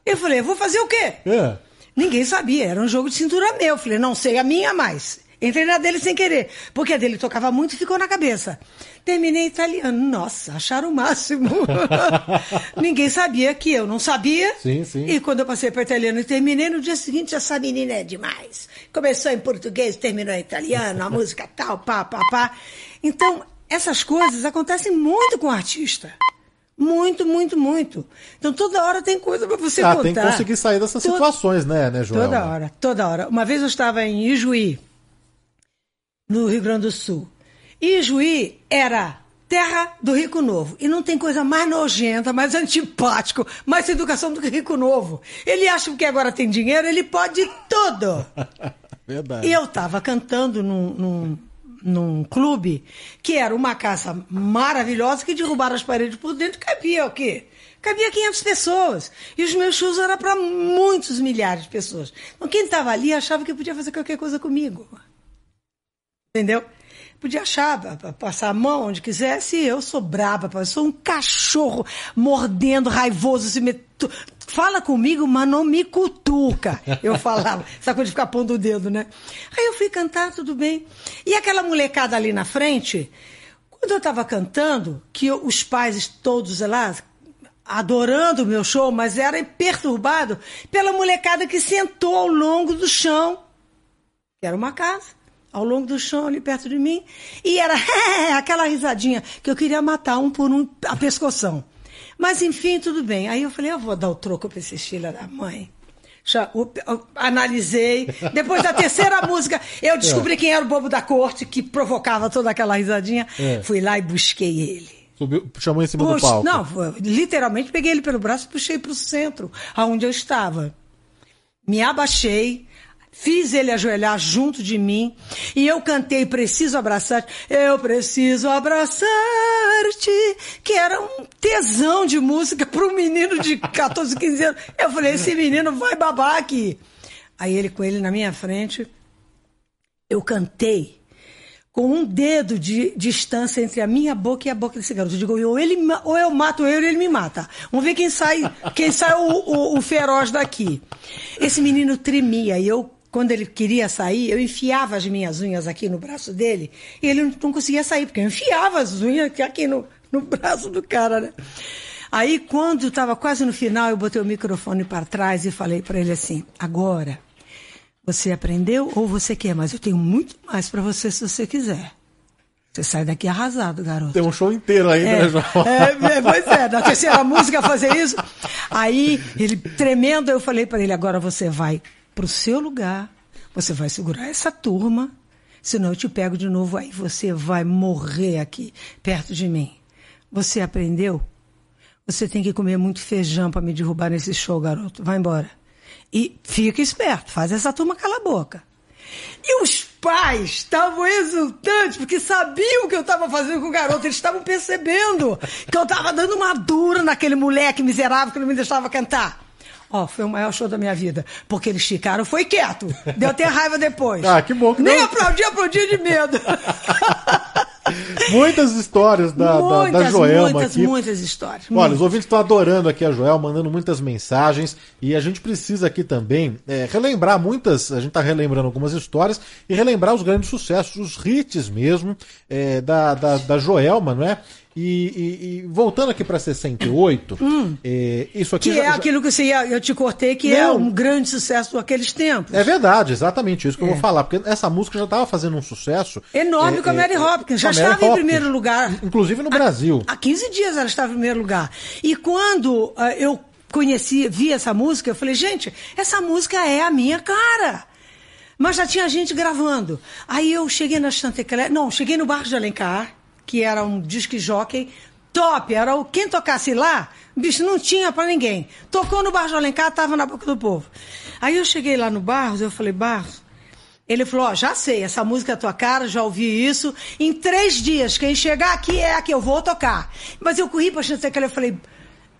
Eu falei, vou fazer o quê? É. Ninguém sabia, era um jogo de cintura meu. Falei, não sei a minha mais. Entrei na dele sem querer, porque a dele tocava muito e ficou na cabeça. Terminei italiano. Nossa, acharam o máximo. (laughs) Ninguém sabia que eu não sabia. Sim, sim. E quando eu passei para italiano e terminei, no dia seguinte, essa menina é demais. Começou em português, terminou em italiano, a (laughs) música tal, pá, pá, pá. Então, essas coisas acontecem muito com o artista. Muito, muito, muito. Então toda hora tem coisa para você ah, contar. tem que conseguir sair dessas situações, né, né, Joel? Toda hora, toda hora. Uma vez eu estava em Ijuí, no Rio Grande do Sul. Ijuí era terra do Rico Novo. E não tem coisa mais nojenta, mais (laughs) antipático, mais educação do que Rico Novo. Ele acha que agora tem dinheiro, ele pode tudo. (laughs) Verdade. E eu estava cantando num, num, num clube que era uma casa maravilhosa que derrubaram as paredes por dentro. Cabia o quê? Cabia 500 pessoas. E os meus shows eram para muitos milhares de pessoas. Então quem estava ali achava que podia fazer qualquer coisa comigo. Entendeu? Podia achar, pa- pa- passar a mão onde quisesse. Eu sou braba, eu sou um cachorro mordendo, raivoso. Se me... Fala comigo, mas não me cutuca. Eu (laughs) falava. Essa coisa de ficar pondo o dedo, né? Aí eu fui cantar, tudo bem. E aquela molecada ali na frente, quando eu estava cantando, que eu- os pais todos lá adorando o meu show, mas era perturbado pela molecada que sentou ao longo do chão que era uma casa, ao longo do chão, ali perto de mim, e era (laughs) aquela risadinha que eu queria matar um por um a pescoção. Mas enfim, tudo bem. Aí eu falei, eu vou dar o troco para esses filhos da mãe. Já, o- o- analisei. Depois da terceira (laughs) música, eu descobri quem era o bobo da corte que provocava toda aquela risadinha. É. Fui lá e busquei ele. Subiu, chamou em cima do Pux- palco. Não, foi- literalmente peguei ele pelo braço e puxei para o centro, aonde eu estava. Me abaixei, fiz ele ajoelhar junto de mim e eu cantei Preciso Abraçar-te. Eu preciso abraçar-te, que era um tesão de música para um menino de 14, 15 anos. Eu falei, esse menino vai babar aqui. Aí ele com ele na minha frente, eu cantei com um dedo de distância entre a minha boca e a boca desse garoto. Eu digo, ou, ele, ou eu mato ele ou ele me mata. Vamos ver quem sai, quem sai o, o- o feroz daqui. Esse menino tremia e eu, quando ele queria sair, eu enfiava as minhas unhas aqui no braço dele e ele não conseguia sair, porque eu enfiava as unhas aqui no, no braço do cara, né? Aí, quando estava quase no final, eu botei o microfone para trás e falei para ele assim: agora, você aprendeu ou você quer? Mas eu tenho muito mais para você se você quiser. Você sai daqui arrasado, garoto. Tem um show inteiro ainda, É, né, Joel? é, é, pois é, na terceira música fazer isso. Aí, ele tremendo, eu falei para ele: agora você vai pro seu lugar, você vai segurar essa turma, senão eu te pego de novo, aí você vai morrer aqui, perto de mim. Você aprendeu? Você tem que comer muito feijão para me derrubar nesse show, garoto. Vai embora. E fica esperto, faz essa turma calar a boca. E os pais estavam exultantes, porque sabiam o que eu estava fazendo com o garoto. Eles estavam percebendo que eu estava dando uma dura naquele moleque miserável que não me deixava cantar. Ó, foi o maior show da minha vida. Porque eles ficaram, foi quieto. Deu até raiva depois. Ah, que bom que Nem deu- aplaudi, aplaudi de medo. (laughs) Muitas histórias da, da, da Muitas, Joelma muitas, aqui. muitas histórias. Olha, Muitas. os ouvintes estão adorando aqui a Joel, mandando muitas mensagens. E a gente precisa aqui também é, relembrar muitas. A gente está relembrando algumas histórias e relembrar os grandes sucessos, os hits mesmo, é, da, da, da Joelma, não é? E, e- e voltando aqui para 68, é, isso aqui. Que já- é aquilo que você ia, eu te cortei, que é Não. um grande sucesso daqueles tempos. É verdade, exatamente isso que eu É. vou falar, porque essa música já estava fazendo um sucesso. Enorme é, com a é, Mary é, Hopkins. Já Mary estava em Hopkins. primeiro lugar. Inclusive no Brasil. Há 15 dias ela estava em primeiro lugar. E quando ah, eu conheci, vi essa música, eu falei, gente, essa música é a minha cara. Mas já tinha gente gravando. Aí eu cheguei na Chantecler, não, cheguei no Bar de Alencar, que era um disque jockey top, era o quem tocasse lá, bicho, não tinha pra ninguém. Tocou no Bar de Alencar, tava na boca do povo. Aí eu cheguei lá no Barros, eu falei, Barros, ele falou, ó, já sei, essa música é tua cara, já ouvi isso. Em três dias, quem chegar aqui é a que eu vou tocar. Mas eu corri pra Chantecler, eu falei,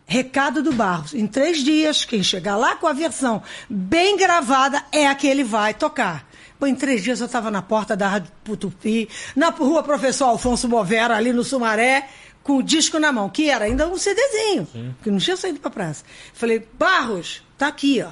recado do Barros, em três dias, quem chegar lá com a versão bem gravada é a que ele vai tocar. Pô, em três dias eu estava na porta da Rádio Putupi, na rua Professor Alfonso Bovera, ali no Sumaré, com o disco na mão, que era ainda um CDzinho, que não tinha saído pra praça. Falei, Barros, tá aqui, ó.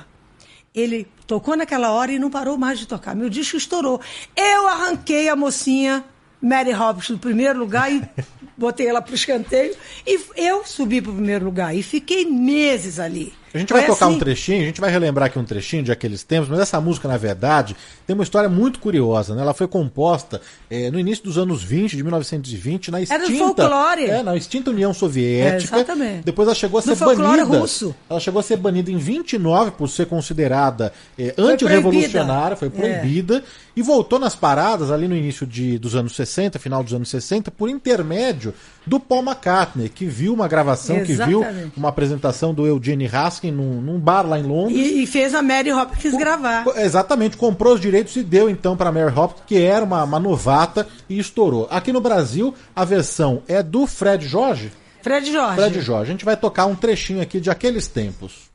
Ele tocou naquela hora e não parou mais de tocar. Meu disco estourou. Eu arranquei a mocinha Mary Hopkins do primeiro lugar e (laughs) botei ela pro escanteio. E eu subi pro primeiro lugar. E fiquei meses ali. A gente vai Foi tocar assim, um trechinho, a gente vai relembrar aqui um trechinho de aqueles tempos, mas essa música, na verdade, tem uma história muito curiosa, né? Ela foi composta eh, no início dos anos 20, de 1920, na extinta... Era do folclore. É, na extinta União Soviética. É, exatamente. Depois ela chegou a ser banida. russo. Ela chegou a ser banida em 29 por ser considerada eh, antirrevolucionária, foi proibida. É. proibida, e voltou nas paradas ali no início de, dos anos 60, final dos anos 60, por intermédio do Paul McCartney, que viu uma gravação, que viu Exatamente. uma apresentação do Eugene Raskin num, num bar lá em Londres. E, e fez a Mary Hopkins gravar. Exatamente, comprou os direitos e deu então para Mary Hopkins, que era uma, uma novata, e estourou. Aqui no Brasil, a versão é do Fred Jorge. Fred Jorge. Fred Jorge. A gente vai tocar um trechinho aqui de aqueles tempos.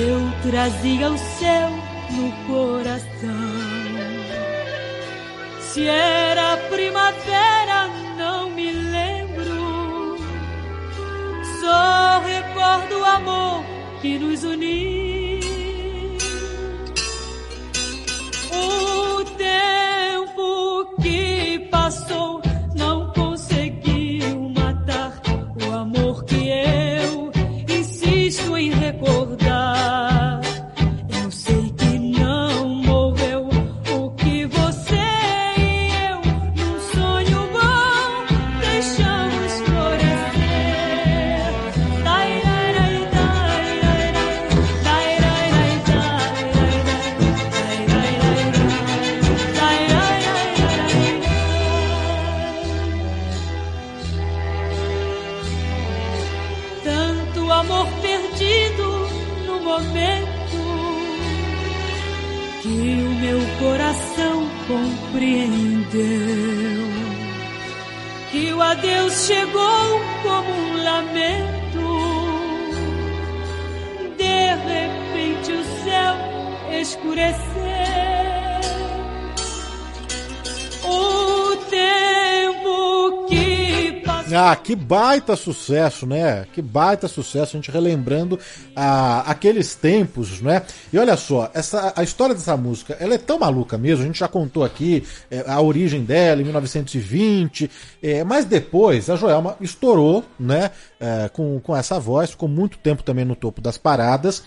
Eu trazia o céu no coração. Se era primavera, não me lembro. Só recordo o amor que nos uniu. O que baita sucesso, né? Que baita sucesso, a gente relembrando ah, aqueles tempos, né? E olha só, essa, a história dessa música, ela é tão maluca mesmo, a gente já contou aqui é, a origem dela em 1920, é, mas depois a Joelma estourou, né? É, com, com essa voz, ficou muito tempo também no topo das paradas.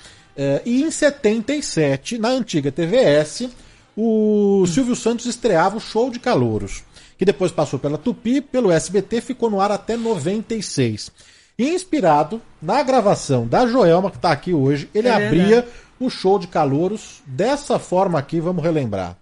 E em 77, na antiga TVS, o Silvio Santos estreava o Show de Calouros, que depois passou pela Tupi, pelo SBT, ficou no ar até 96. E inspirado na gravação da Joelma, que está aqui hoje, ele É abria o Show de Calouros dessa forma aqui, vamos relembrar.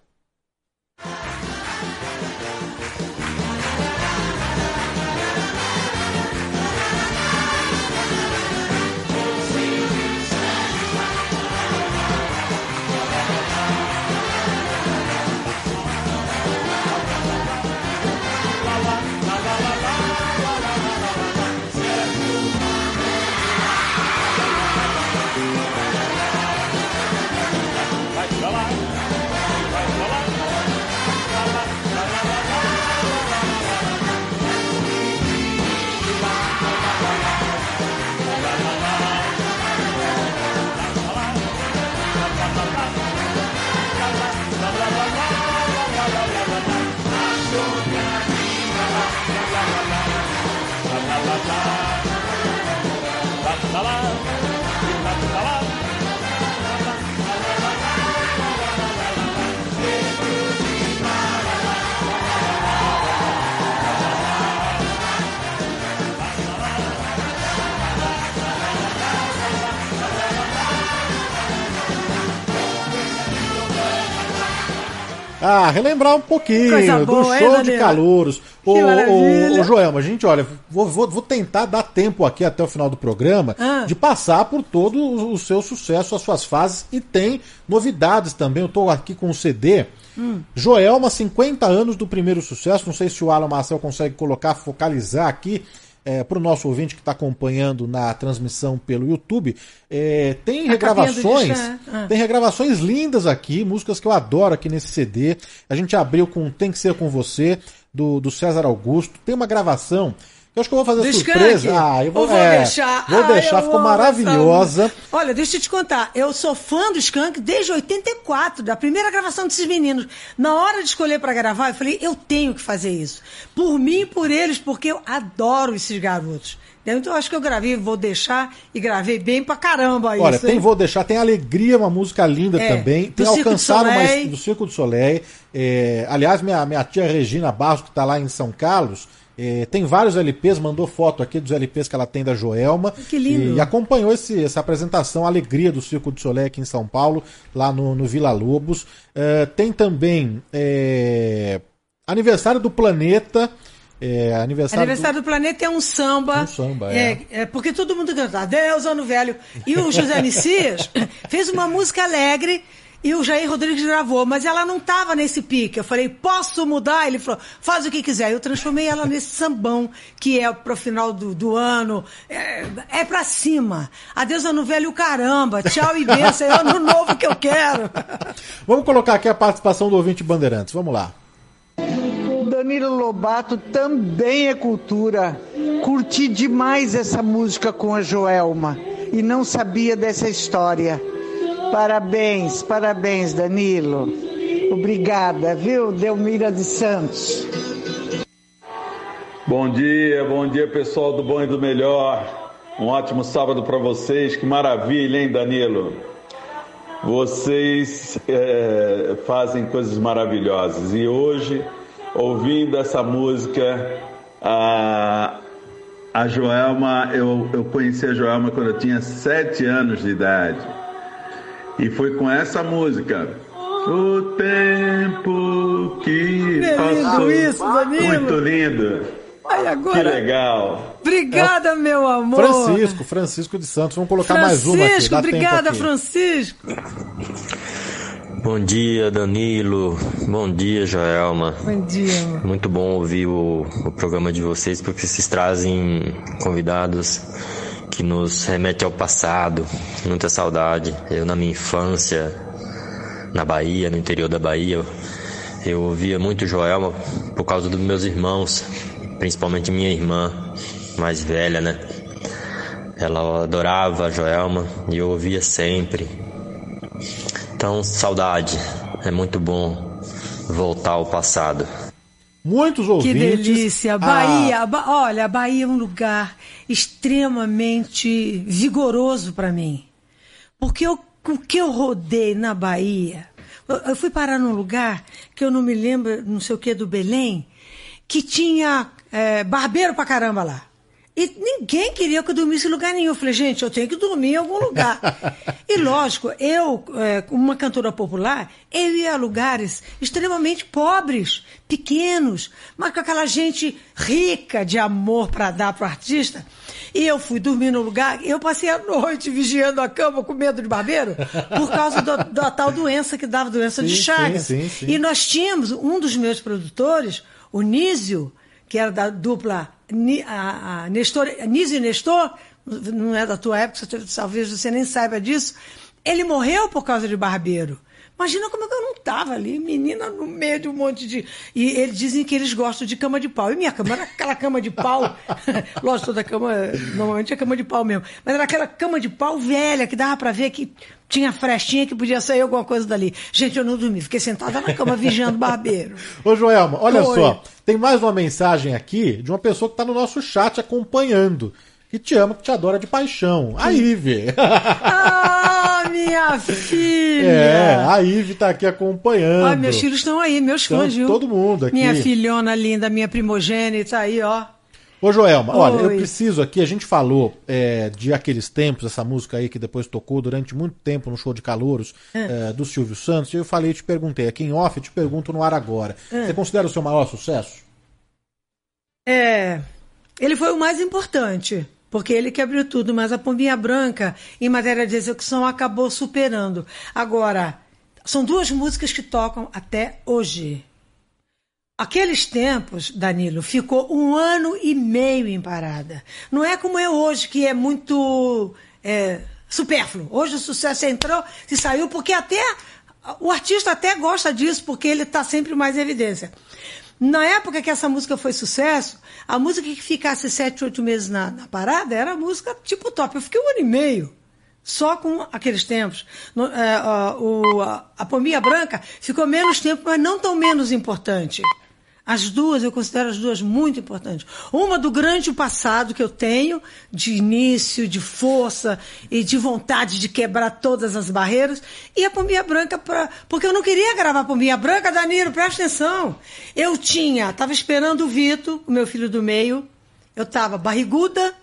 Ah, relembrar um pouquinho Coisa do boa, hein, show de calouros. Ô, ô, ô, Joelma, gente, olha, vou, vou, vou tentar dar tempo aqui até o final do programa Ah. de passar por todo o, o seu sucesso, as suas fases, e tem novidades também. Eu tô aqui com o CD. Hum. Joelma, 50 anos do primeiro sucesso. Não sei se o Alan Marcel consegue colocar, focalizar aqui para o nosso ouvinte que está acompanhando na transmissão pelo YouTube. É, tem A do regravações, é. Ah. tem regravações lindas aqui, músicas que eu adoro aqui nesse CD. A gente abriu com Tem que Ser Com Você, do, do César Augusto. Tem uma gravação eu acho que eu vou fazer Do surpresa. Skank? Ah, eu vou, Ou vou é, deixar. Vou Ah, deixar, ficou maravilhosa. essa- Olha, deixa eu te contar. Eu sou fã do Skank desde 84, da primeira gravação desses meninos. Na hora de escolher pra gravar, eu falei, eu tenho que fazer isso. Por mim e por eles, porque eu adoro esses garotos. Então acho que eu gravei, vou deixar e gravei bem pra caramba Olha, isso. tem hein? Vou Deixar, tem Alegria, uma música linda É, também. Tem Circo do Alcançar uma Soleil. do Circo do Soleil. É, aliás, minha, minha tia Regina Barros, que está lá em São Carlos, é, tem vários LPs, mandou foto aqui dos LPs que ela tem da Joelma. Que lindo. E, e acompanhou esse, essa apresentação, Alegria do Circo do Soleil aqui em São Paulo, lá no, no Vila Lobos. É, tem também é, Aniversário do Planeta. É, aniversário, Aniversário do Planeta é um samba. Um samba, é. é porque todo mundo canta Adeus, ano velho. E o José Messias (laughs) fez uma música alegre e o Jair Rodrigues gravou, mas ela não estava nesse pique. Eu falei, posso mudar? Ele falou, faz o que quiser. Eu transformei ela nesse sambão, que é pro final do, do ano. É, é pra cima. Adeus, ano velho, caramba. Tchau (laughs) e benção. É ano novo que eu quero. Vamos colocar aqui a participação do ouvinte Bandeirantes. Vamos lá. Danilo Lobato também é cultura. Curti demais essa música com a Joelma e não sabia dessa história. Parabéns, parabéns, Danilo. Obrigada, viu, Delmira de Santos. Bom dia, bom dia pessoal do Bom e do Melhor. Um ótimo sábado para vocês. Que maravilha, hein, Danilo? Vocês é, fazem coisas maravilhosas e hoje, ouvindo essa música, a, a Joelma, eu, eu conheci a Joelma quando eu tinha sete anos de idade e foi com essa música. O tempo que É lindo passou. isso, Danilo. Muito lindo. Ai, agora- Que legal. Obrigada, meu amor. Francisco, Francisco de Santos. Vamos colocar mais uma aqui. Francisco, dá obrigada, aqui. Francisco. Bom dia, Danilo. Bom dia, Joelma. Bom dia, amor. Muito bom ouvir o, o programa de vocês, porque vocês trazem convidados que nos remetem ao passado, muita saudade. Eu, na minha infância, na Bahia, no interior da Bahia, eu ouvia muito Joelma por causa dos meus irmãos, principalmente minha irmã mais velha, né? Ela adorava a Joelma e eu ouvia sempre. Então, saudade. É muito bom voltar ao passado. Muitos Que ouvintes. delícia. Ah, Bahia, Ba- olha, a Bahia é um lugar extremamente vigoroso para mim. Porque eu- o que eu rodei na Bahia, eu, eu fui parar num lugar que eu não me lembro, não sei o que, do Belém, que tinha é, barbeiro pra caramba lá. E ninguém queria que eu dormisse em lugar nenhum. Eu falei, gente, eu tenho que dormir em algum lugar. (laughs) e lógico, eu, é, como uma cantora popular, eu ia a lugares extremamente pobres, pequenos, mas com aquela gente rica de amor para dar para o artista. E eu fui dormir no lugar, eu passei a noite vigiando a cama com medo de barbeiro, por causa do- da tal doença que dava doença de Sim, Chagas. sim, sim. E nós tínhamos um dos meus produtores, o Nísio, que era da dupla a, a Nestor, Nísio e Nestor, não é da tua época, talvez você nem saiba disso. Ele morreu por causa de barbeiro. Imagina como é eu não estava ali, menina no meio de um monte de. E eles dizem que eles gostam de cama de pau. E minha cama era aquela cama de pau. (laughs) Lógico, toda cama, normalmente é cama de pau mesmo. Mas era aquela cama de pau velha, que dava para ver que tinha frestinha, que podia sair alguma coisa dali. Gente, eu não dormi, fiquei sentada na cama vigiando o barbeiro. (laughs) Ô, Joelma, olha Oi. só. Tem mais uma mensagem aqui de uma pessoa que está no nosso chat acompanhando. Que te ama, que te adora de paixão. A Ive. (laughs) Ah, minha filha! É, a Ive tá aqui acompanhando. Ah, meus filhos estão aí, meus Então, fãs, viu? todo mundo aqui. Minha filhona linda, minha primogênita aí, ó. Ô, Joelma, olha, eu Oi. preciso aqui, a gente falou é, de aqueles tempos, essa música aí que depois tocou durante muito tempo no show de calouros É. é, do Silvio Santos, e eu falei, te perguntei, aqui em off, te pergunto no ar agora. É. Você considera o seu maior sucesso? É, ele foi o mais importante, porque ele que abriu tudo, mas a Pombinha Branca, em matéria de execução, acabou superando. Agora, são duas músicas que tocam até hoje. Aqueles tempos, Danilo, ficou um ano e meio em parada. Não é como é hoje, que é muito é, supérfluo. Hoje o sucesso entrou e saiu, porque até o artista até gosta disso, porque ele está sempre mais em evidência. Na época que essa música foi sucesso, a música que ficasse sete, oito meses na, na parada era a música tipo top. Eu fiquei um ano e meio só com aqueles tempos. No- é, ó, o- a, a Pombinha Branca ficou menos tempo, mas não tão menos importante. As duas, eu considero as duas muito importantes. Uma do grande passado que eu tenho, de início, de força e de vontade de quebrar todas as barreiras, e a Pombinha Branca, pra, porque eu não queria gravar Pombinha Branca, Danilo, presta atenção. Eu tinha, estava esperando o Vito, o meu filho do meio, eu estava barriguda,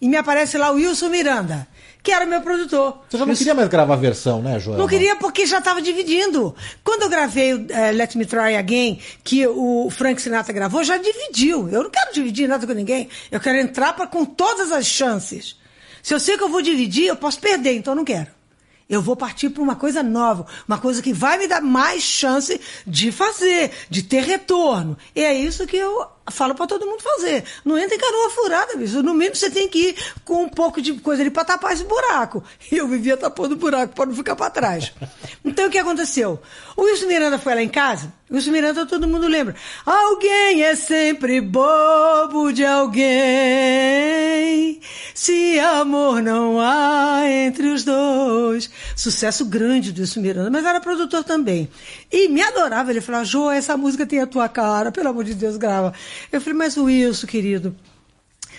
e me aparece lá o Wilson Miranda, que era o meu produtor. Você já não queria mais gravar a versão, né, Joelma? não queria porque já estava dividindo. Quando eu gravei o eh, Let Me Try Again, que o Frank Sinatra gravou, já dividiu. Eu não quero dividir nada com ninguém. Eu quero entrar pra, com todas as chances. Se eu sei que eu vou dividir, eu posso perder, então eu não quero. Eu vou partir para uma coisa nova, uma coisa que vai me dar mais chance de fazer, de ter retorno. E é isso que eu falo para todo mundo fazer. Não entra em canoa furada, bicho. No mínimo você tem que ir com um pouco de coisa ali para tapar esse buraco. (laughs) E eu vivia tapando o buraco para não ficar para trás. Então o que aconteceu? O Wilson Miranda foi lá em casa. O Wilson Miranda todo mundo lembra. Alguém é sempre bobo de alguém. Se amor não há entre os dois. Sucesso grande do Wilson Miranda, mas era produtor também. E me adorava. Ele falava, Jô, essa música tem a tua cara, pelo amor de Deus, grava. Eu falei, mas Wilson, querido,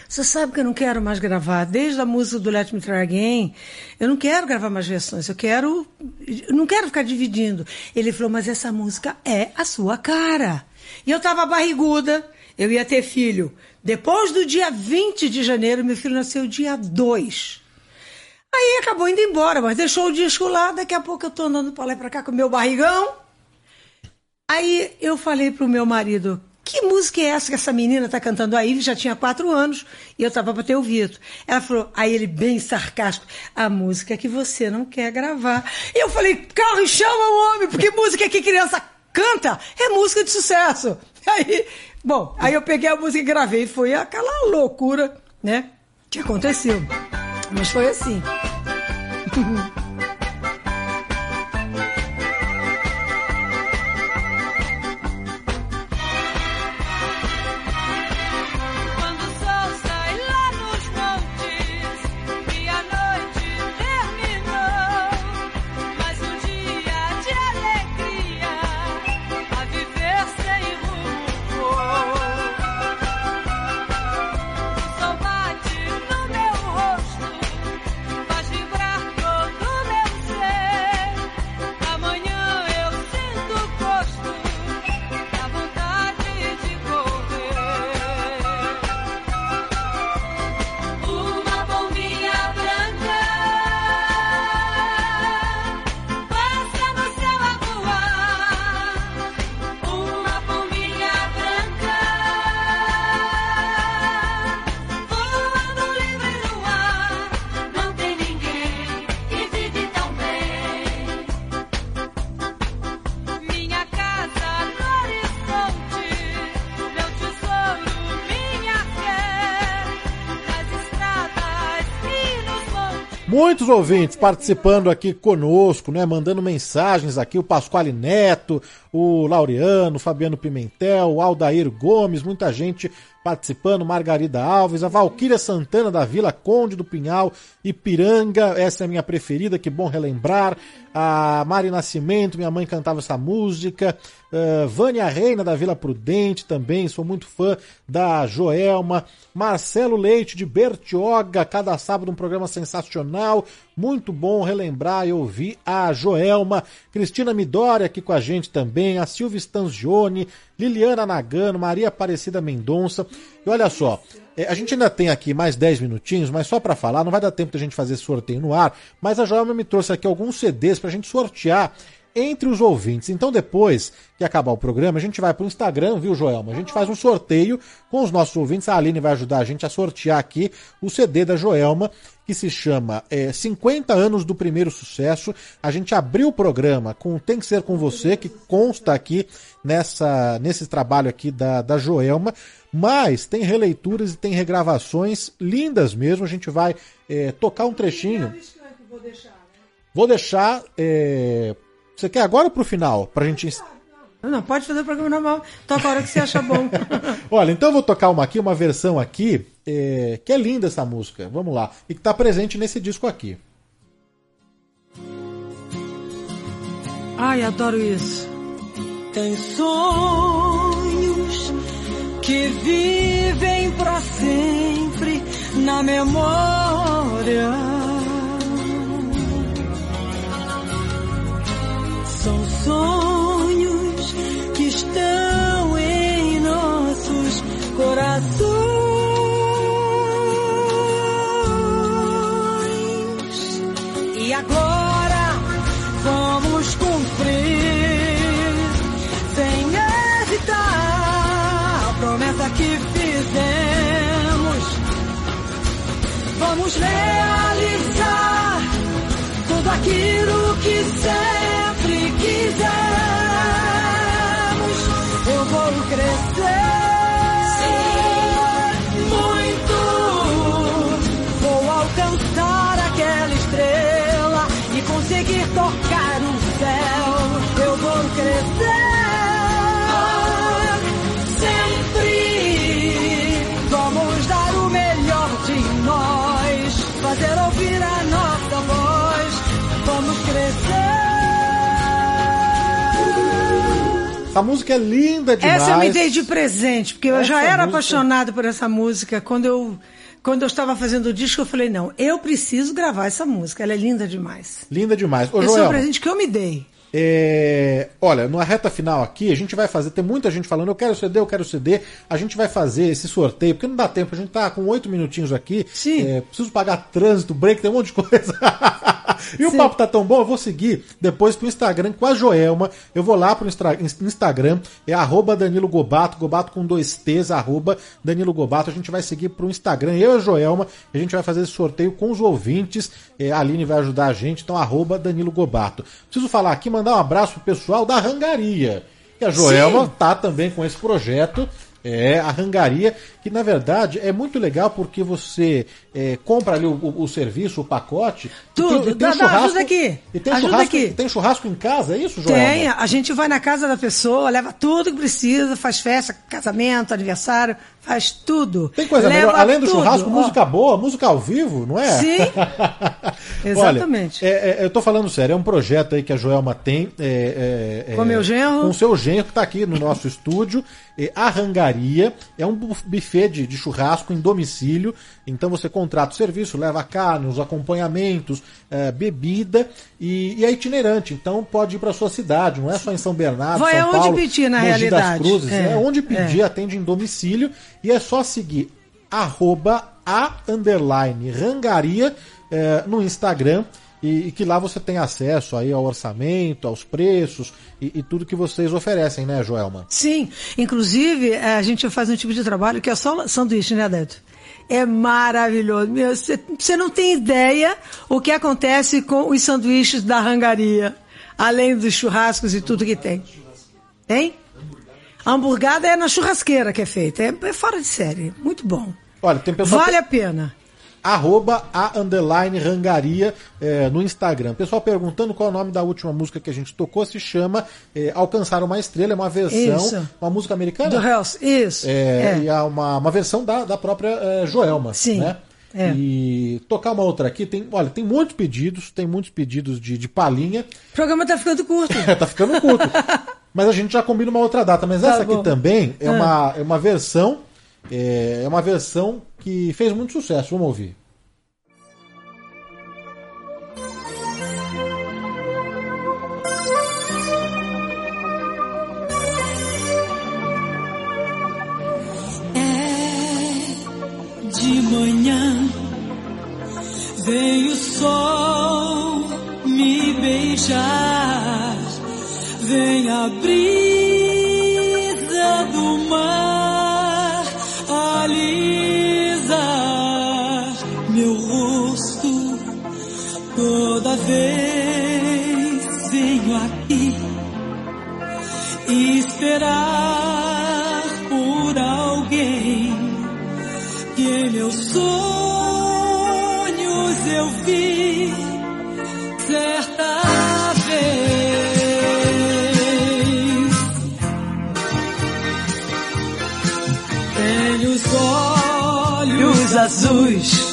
você sabe que eu não quero mais gravar, desde a música do Let Me Try Again, eu não quero gravar mais versões, eu quero. Eu não quero ficar dividindo. Ele falou, mas essa música é a sua cara. E eu tava barriguda, eu ia ter filho. Depois do dia 20 de janeiro, meu filho nasceu dia 2. Aí acabou indo embora, mas deixou o disco lá, daqui a pouco eu tô andando pra lá e pra cá com o meu barrigão. Aí eu falei pro meu marido, que música é essa que essa menina tá cantando? A Ivy já tinha quatro anos e eu tava para ter ouvido. Ela falou, aí ele bem sarcástico, a música que você não quer gravar. E eu falei, carro, chama o homem, porque música que criança canta é música de sucesso. (laughs) Aí, bom, aí eu peguei a música e gravei e foi aquela loucura, né, que aconteceu. Mas foi assim. (laughs) Muitos ouvintes participando aqui conosco, né? Mandando mensagens aqui, o Pasquale Neto, o Laureano, o Fabiano Pimentel, o Aldair Gomes, muita gente participando, Margarida Alves, a Valquíria Santana da Vila Conde do Pinhal, Ipiranga, essa é a minha preferida, que bom relembrar. A Mari Nascimento, minha mãe cantava essa música. Uh, Vânia Reina da Vila Prudente também, sou muito fã da Joelma. Marcelo Leite de Bertioga, cada sábado um programa sensacional. Muito bom relembrar e ouvir a Joelma. Cristina Midori aqui com a gente também. A Silvia Stanzioni, Liliana Nagano, Maria Aparecida Mendonça. E olha só, é, a gente ainda tem aqui mais 10 minutinhos, mas só para falar, não vai dar tempo da gente fazer sorteio no ar, mas a Joelma me trouxe aqui alguns CDs pra gente sortear entre os ouvintes. Então depois que acabar o programa, a gente vai pro Instagram, viu, Joelma? A gente faz um sorteio com os nossos ouvintes. A Aline vai ajudar a gente a sortear aqui o CD da Joelma, que se chama é, 50 anos do primeiro sucesso. A gente abriu o programa com Tem que Ser Com Você, que consta aqui nessa, nesse trabalho aqui da, da Joelma. Mas tem releituras e tem regravações lindas mesmo. A gente vai é, tocar um trechinho. Vou deixar. É... Você quer agora ou pro final? Pra gente. Não, pode fazer o programa normal. Toca a hora que você acha bom. (laughs) Olha, então eu vou tocar uma aqui, uma versão aqui, é, que é linda essa música. Vamos lá. E que tá presente nesse disco aqui. Ai, adoro isso. Tem sonhos que vivem pra sempre na memória. São sonhos que estão em nossos corações. Vamos realizar Essa música é linda demais. Essa eu me dei de presente, porque eu Essa já era música- apaixonado por essa música. Quando eu, quando eu estava fazendo o disco, eu falei, não, eu preciso gravar essa música. Ela é linda demais. Linda demais. Ô, Esse é um Joelma, presente que eu me dei. É, olha, na reta final aqui, a gente vai fazer. Tem muita gente falando, eu quero CD, eu quero CD. A gente vai fazer esse sorteio, porque não dá tempo, a gente tá com oito minutinhos aqui. Sim. É, preciso pagar trânsito, break, tem um monte de coisa. (laughs) e o papo tá tão bom, eu vou seguir depois pro Instagram com a Joelma. Eu vou lá pro Instagram, é arroba Danilo Gobato, Gobato com dois T's, arroba Danilo Gobato. A gente vai seguir pro Instagram, eu e a Joelma, a gente vai fazer esse sorteio com os ouvintes. É, a Aline vai ajudar a gente, então arroba Danilo Gobato. Preciso falar aqui, mandar um abraço pro pessoal da Rangaria. E a Joelma Sim. tá também com esse projeto. É, a rangaria, que na verdade é muito legal porque você é, compra ali o, o- o serviço, o pacote. e Tudo. tem- e tem Dá- dá, churrasco- ajuda aqui. E tem Ajuda churrasco, aqui. tem churrasco em casa, é isso, Joelma? Tem, a gente vai na casa da pessoa, leva tudo que precisa, faz festa, casamento, aniversário, faz tudo. Tem coisa Leva melhor, além do tudo, churrasco, ó. música boa, música ao vivo, não é? Sim. (laughs) Exatamente. Olha, é- é- eu tô falando sério, é um projeto aí que a Joelma tem. é, é, é, Com meu genro. Com o seu genro, que tá aqui no nosso (laughs) estúdio. É, a Rangaria é um buf- buffet de, de churrasco em domicílio. Então você contrata o serviço, leva a carne, os acompanhamentos, é, bebida e, e é itinerante. Então pode ir para sua cidade, não é só em São Bernardo, Vai São aonde Paulo, pedir, na Mogi das realidade. Cruzes. É, É, onde pedir, é. atende em domicílio e é só seguir arroba a underline rangaria eh, no Instagram e, e que lá você tem acesso aí ao orçamento, aos preços e, e tudo que vocês oferecem, né, Joelma? Sim, inclusive eh, a gente faz um tipo de trabalho que é só sanduíche, né, Adélio? É maravilhoso. Você não tem ideia o que acontece com os sanduíches da rangaria, além dos churrascos e tudo que tem. Tem? A hamburgada é na churrasqueira que é feita. É, é fora de série. Muito bom. Olha, tem pessoal Vale que- a pena. Arroba a underline rangaria eh, no Instagram. Pessoal perguntando qual é o nome da última música que a gente tocou, se chama eh, Alcançar uma Estrela, é uma versão, Isso. uma música americana? Do Hells. Isso. É, É. E é uma, uma versão da, da própria eh, Joelma. Sim. Né? É. E tocar uma outra aqui, tem, olha, tem muitos pedidos, tem muitos pedidos de, de palhinha. O programa tá ficando curto. (laughs) tá ficando curto. (laughs) Mas a gente já combina uma outra data. Mas Tá essa aqui bom. também é, Ah. uma, é uma versão. É, é uma versão que fez muito sucesso. Vamos ouvir. É de manhã, vem o sol me beijar, vem a brisa do mar vez venho aqui esperar por alguém que em meus sonhos eu vi certa vez. Tenho os olhos azuis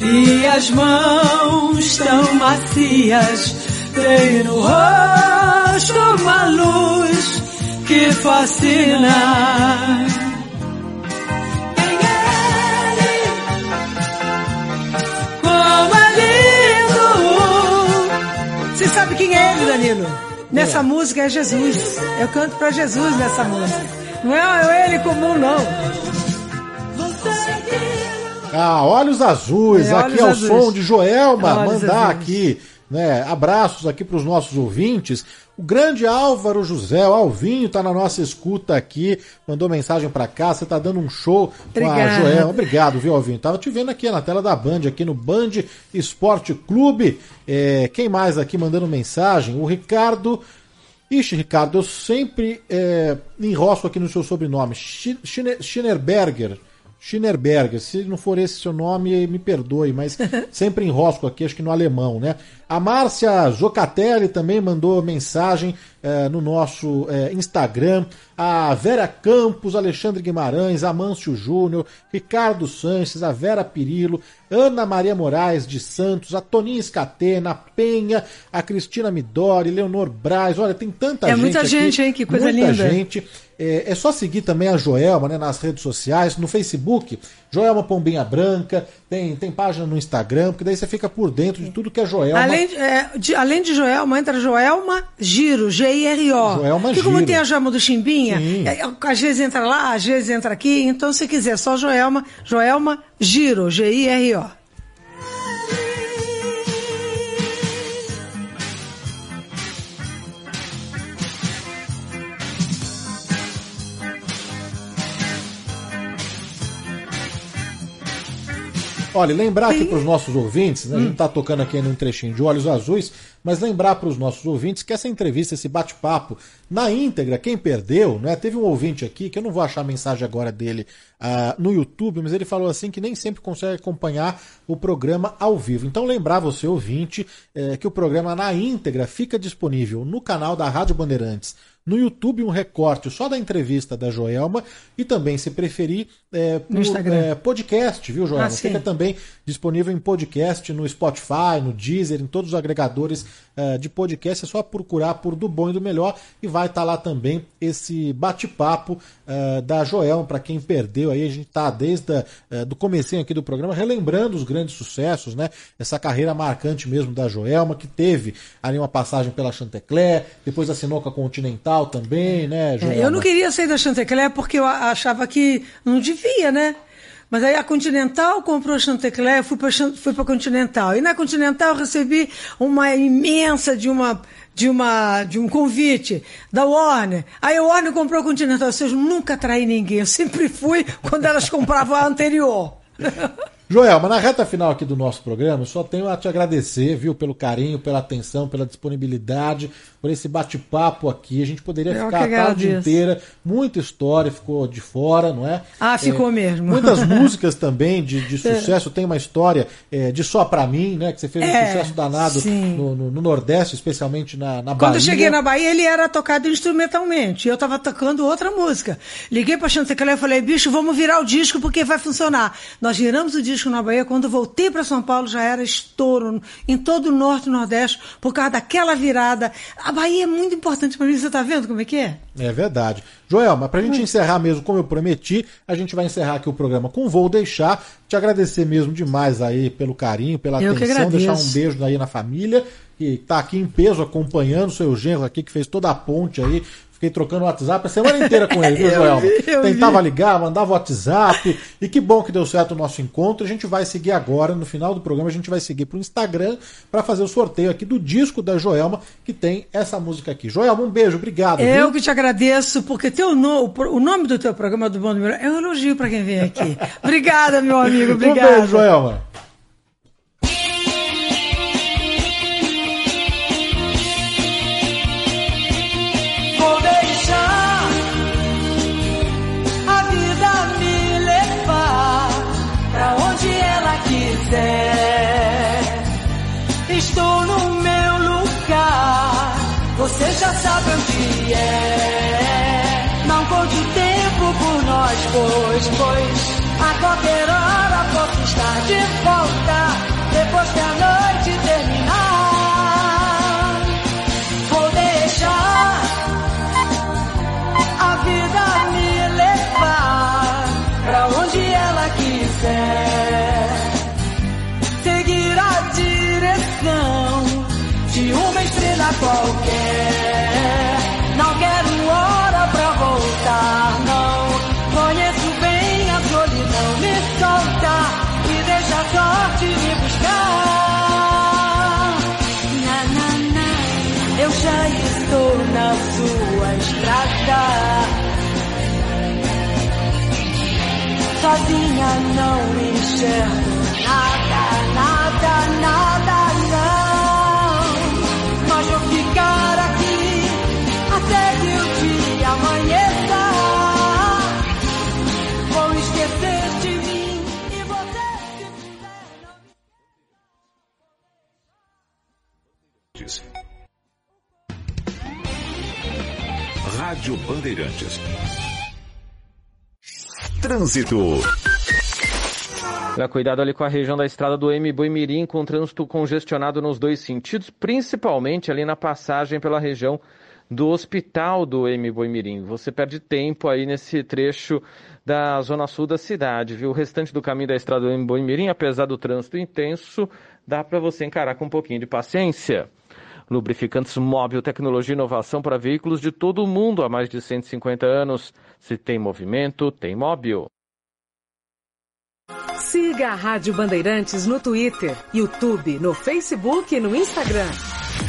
e as mãos tão macias. Tem no rosto uma luz que fascina. Quem é ele? Como é lindo! Você sabe quem é ele, Danilo? Nessa música é Jesus. Eu canto pra Jesus nessa música. Não é ele comum, não. Ah, Olhos Azuis, É, aqui Olhos é o Azuis. som de Joelma, Olhos mandar Azuis. aqui, né, abraços aqui para os nossos ouvintes. O grande Álvaro José, o Alvinho, tá na nossa escuta aqui, mandou mensagem para cá, você tá dando um show com a. Joelma. Obrigado, viu, Alvinho? Tava te vendo aqui na tela da Band, aqui no Band Esporte Clube. É, quem mais aqui mandando mensagem? O Ricardo Ixi, Ricardo, eu sempre é, enrosco aqui no seu sobrenome. Schi- Schine- Schinnerberger. Schinnerberger. Se não for esse seu nome, me perdoe, mas (laughs) sempre enrosco aqui, acho que no alemão, né? A Márcia Zocatelli também mandou mensagem é, no nosso é, Instagram. A Vera Campos, Alexandre Guimarães, Amâncio Júnior, Ricardo Sanches, a Vera Pirilo, Ana Maria Moraes de Santos, a Toninha Escatena, a Penha, a Cristina Midori, Leonor Braz. Olha, tem tanta É gente. muita aqui, gente, hein? Que coisa muita linda. gente. É, é só seguir também a Joelma né, nas redes sociais, no Facebook, Joelma Pombinha Branca, tem, tem página no Instagram, porque daí você fica por dentro de tudo que é Joelma. Além, de- é, de, além de Joelma, entra Joelma Giro, G-I-R-O. Joelma Porque como Giro. tem a Joelma do Chimbinha, é, às vezes entra lá, às vezes entra aqui. Então, se quiser só Joelma, Joelma Giro, G-I-R-O. Olha, lembrar aqui para os nossos ouvintes, né, a gente está tocando aqui num trechinho de Olhos Azuis, mas lembrar para os nossos ouvintes que essa entrevista, esse bate-papo, na íntegra, quem perdeu, né? Teve um ouvinte aqui, que eu não vou achar a mensagem agora dele ah, no YouTube, mas ele falou assim que nem sempre consegue acompanhar o programa ao vivo. Então lembrar você, ouvinte, eh, que o programa na íntegra fica disponível no canal da Rádio Bandeirantes. No YouTube, um recorte só da entrevista da Joelma e também, se preferir, eh, por, eh, podcast, viu, Joelma? Ah. Fica também disponível em podcast no Spotify, no Deezer, em todos os agregadores eh, de podcast. É só procurar por Do Bom e do Melhor e vai estar lá também esse bate-papo eh, da Joelma. Para quem perdeu aí, a gente está desde a, eh, do comecinho aqui do programa relembrando os grandes sucessos, né? Essa carreira marcante mesmo da Joelma, que teve ali uma passagem pela Chantecler, depois assinou com a Continental também, né, Joelma? É, eu não queria sair da Chantecler porque eu achava que não devia, né? Mas aí a Continental comprou a Chantecler, eu fui para fui para Continental. E na Continental eu recebi uma imensa de uma de uma de um convite da Warner. Aí a Warner comprou a Continental, seja, eu nunca traí ninguém, eu sempre fui quando elas compravam a anterior. (laughs) Joelma, na reta final aqui do nosso programa, só tenho a te agradecer, viu, pelo carinho, pela atenção, pela disponibilidade, por esse bate-papo aqui. A gente poderia Eu ficar a tarde inteira. Muita história ficou de fora, não é? Ah, ficou É, mesmo. Muitas (laughs) músicas também de, de sucesso. Tem uma história é, de Só Pra Mim, né? Que você fez um É, sucesso danado no, no- no Nordeste, especialmente na, na Quando Bahia. eu cheguei na Bahia, ele era tocado instrumentalmente. E eu estava tocando outra música. Liguei para Chantecler e falei, bicho, vamos virar o disco porque vai funcionar. Nós viramos o disco na Bahia. Quando voltei para São Paulo, já era estouro em todo o Norte e Nordeste por causa daquela virada. A Bahia é muito importante para mim. Você está vendo como é que é? É verdade. Joelma, pra Hum. gente encerrar mesmo, como eu prometi, a gente vai encerrar aqui o programa com Vou Deixar. Te agradecer mesmo demais aí pelo carinho, pela Eu atenção, deixar um beijo aí na família, que tá aqui em peso acompanhando, seu genro aqui, que fez toda a ponte aí. Fiquei trocando WhatsApp a semana inteira com ele, (laughs) viu, Joelma? Tentava ligar, mandava WhatsApp. E que bom que deu certo o nosso encontro. A gente vai seguir agora, no final do programa, a gente vai seguir pro Instagram para fazer o sorteio aqui do disco da Joelma, que tem essa música aqui. Joelma, um beijo, obrigado. Eu viu? que te agradeço, porque teu no, o o nome do teu programa do Bom Melhor é um elogio para quem vem aqui. Obrigada, meu amigo. Obrigada. Um beijo, Joelma. Já sabe onde é. Não conte o tempo por nós, pois, pois a qualquer hora posso estar de volta depois que a noite nada, nada, nada, não. Mas vou ficar aqui até que o dia amanheça. Vou esquecer de mim e você. Rádio Bandeirantes. Trânsito. Olha, cuidado ali com a região da estrada do M Boimirim, com trânsito congestionado nos dois sentidos, principalmente ali na passagem pela região do hospital do M Boimirim. Você perde tempo aí nesse trecho da zona sul da cidade, viu? O restante do caminho da estrada do M Boimirim, apesar do trânsito intenso, dá para você encarar com um pouquinho de paciência. Lubrificantes móvel, tecnologia e inovação para veículos de todo o mundo há mais de 150 anos. Se tem movimento, tem móvel. Siga a Rádio Bandeirantes no Twitter, YouTube, no Facebook e no Instagram.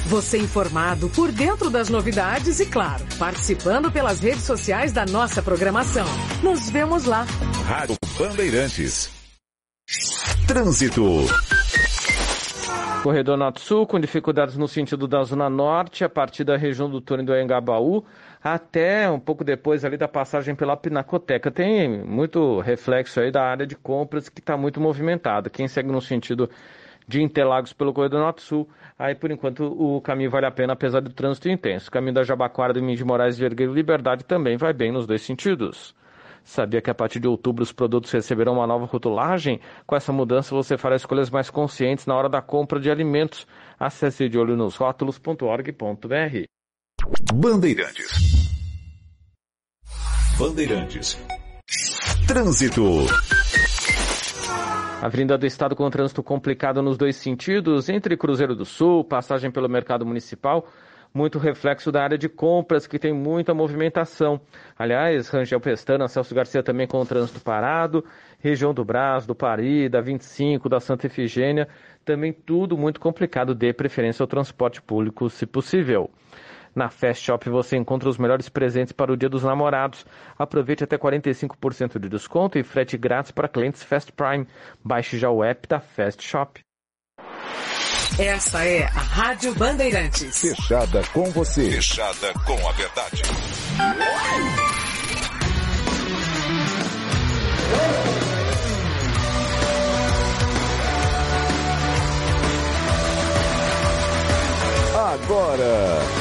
Você informado por dentro das novidades e, claro, participando pelas redes sociais da nossa programação. Nos vemos lá. Rádio Bandeirantes. Trânsito. Corredor Norte-Sul com dificuldades no sentido da Zona Norte, a partir da região do túnel do Anhangabaú, até um pouco depois ali da passagem pela Pinacoteca. Tem muito reflexo aí da área de compras que está muito movimentada. Quem segue no sentido de Interlagos pelo Corredor Norte-Sul, aí por enquanto o caminho vale a pena, apesar do trânsito intenso. O caminho da Jabaquara, do Minas de Moraes, Vergueiro Liberdade também vai bem nos dois sentidos. Sabia que a partir de outubro os produtos receberão uma nova rotulagem? Com essa mudança você fará escolhas mais conscientes na hora da compra de alimentos. Acesse de olho nos rótulos.org.br. Bandeirantes. Bandeirantes. Trânsito. Avenida do Estado com trânsito complicado nos dois sentidos, entre Cruzeiro do Sul, passagem pelo Mercado Municipal, muito reflexo da área de compras, que tem muita movimentação. Aliás, Rangel Pestana, Celso Garcia também com o trânsito parado, região do Brás, do Pari, da 25, da Santa Efigênia, também tudo muito complicado, dê preferência ao transporte público, se possível. Na Fast Shop você encontra os melhores presentes para o Dia dos Namorados. Aproveite até 45% de desconto e frete grátis para clientes Fast Prime. Baixe já o app da Fast Shop. Essa é a Rádio Bandeirantes. Fechada com você. Fechada com a verdade. Agora,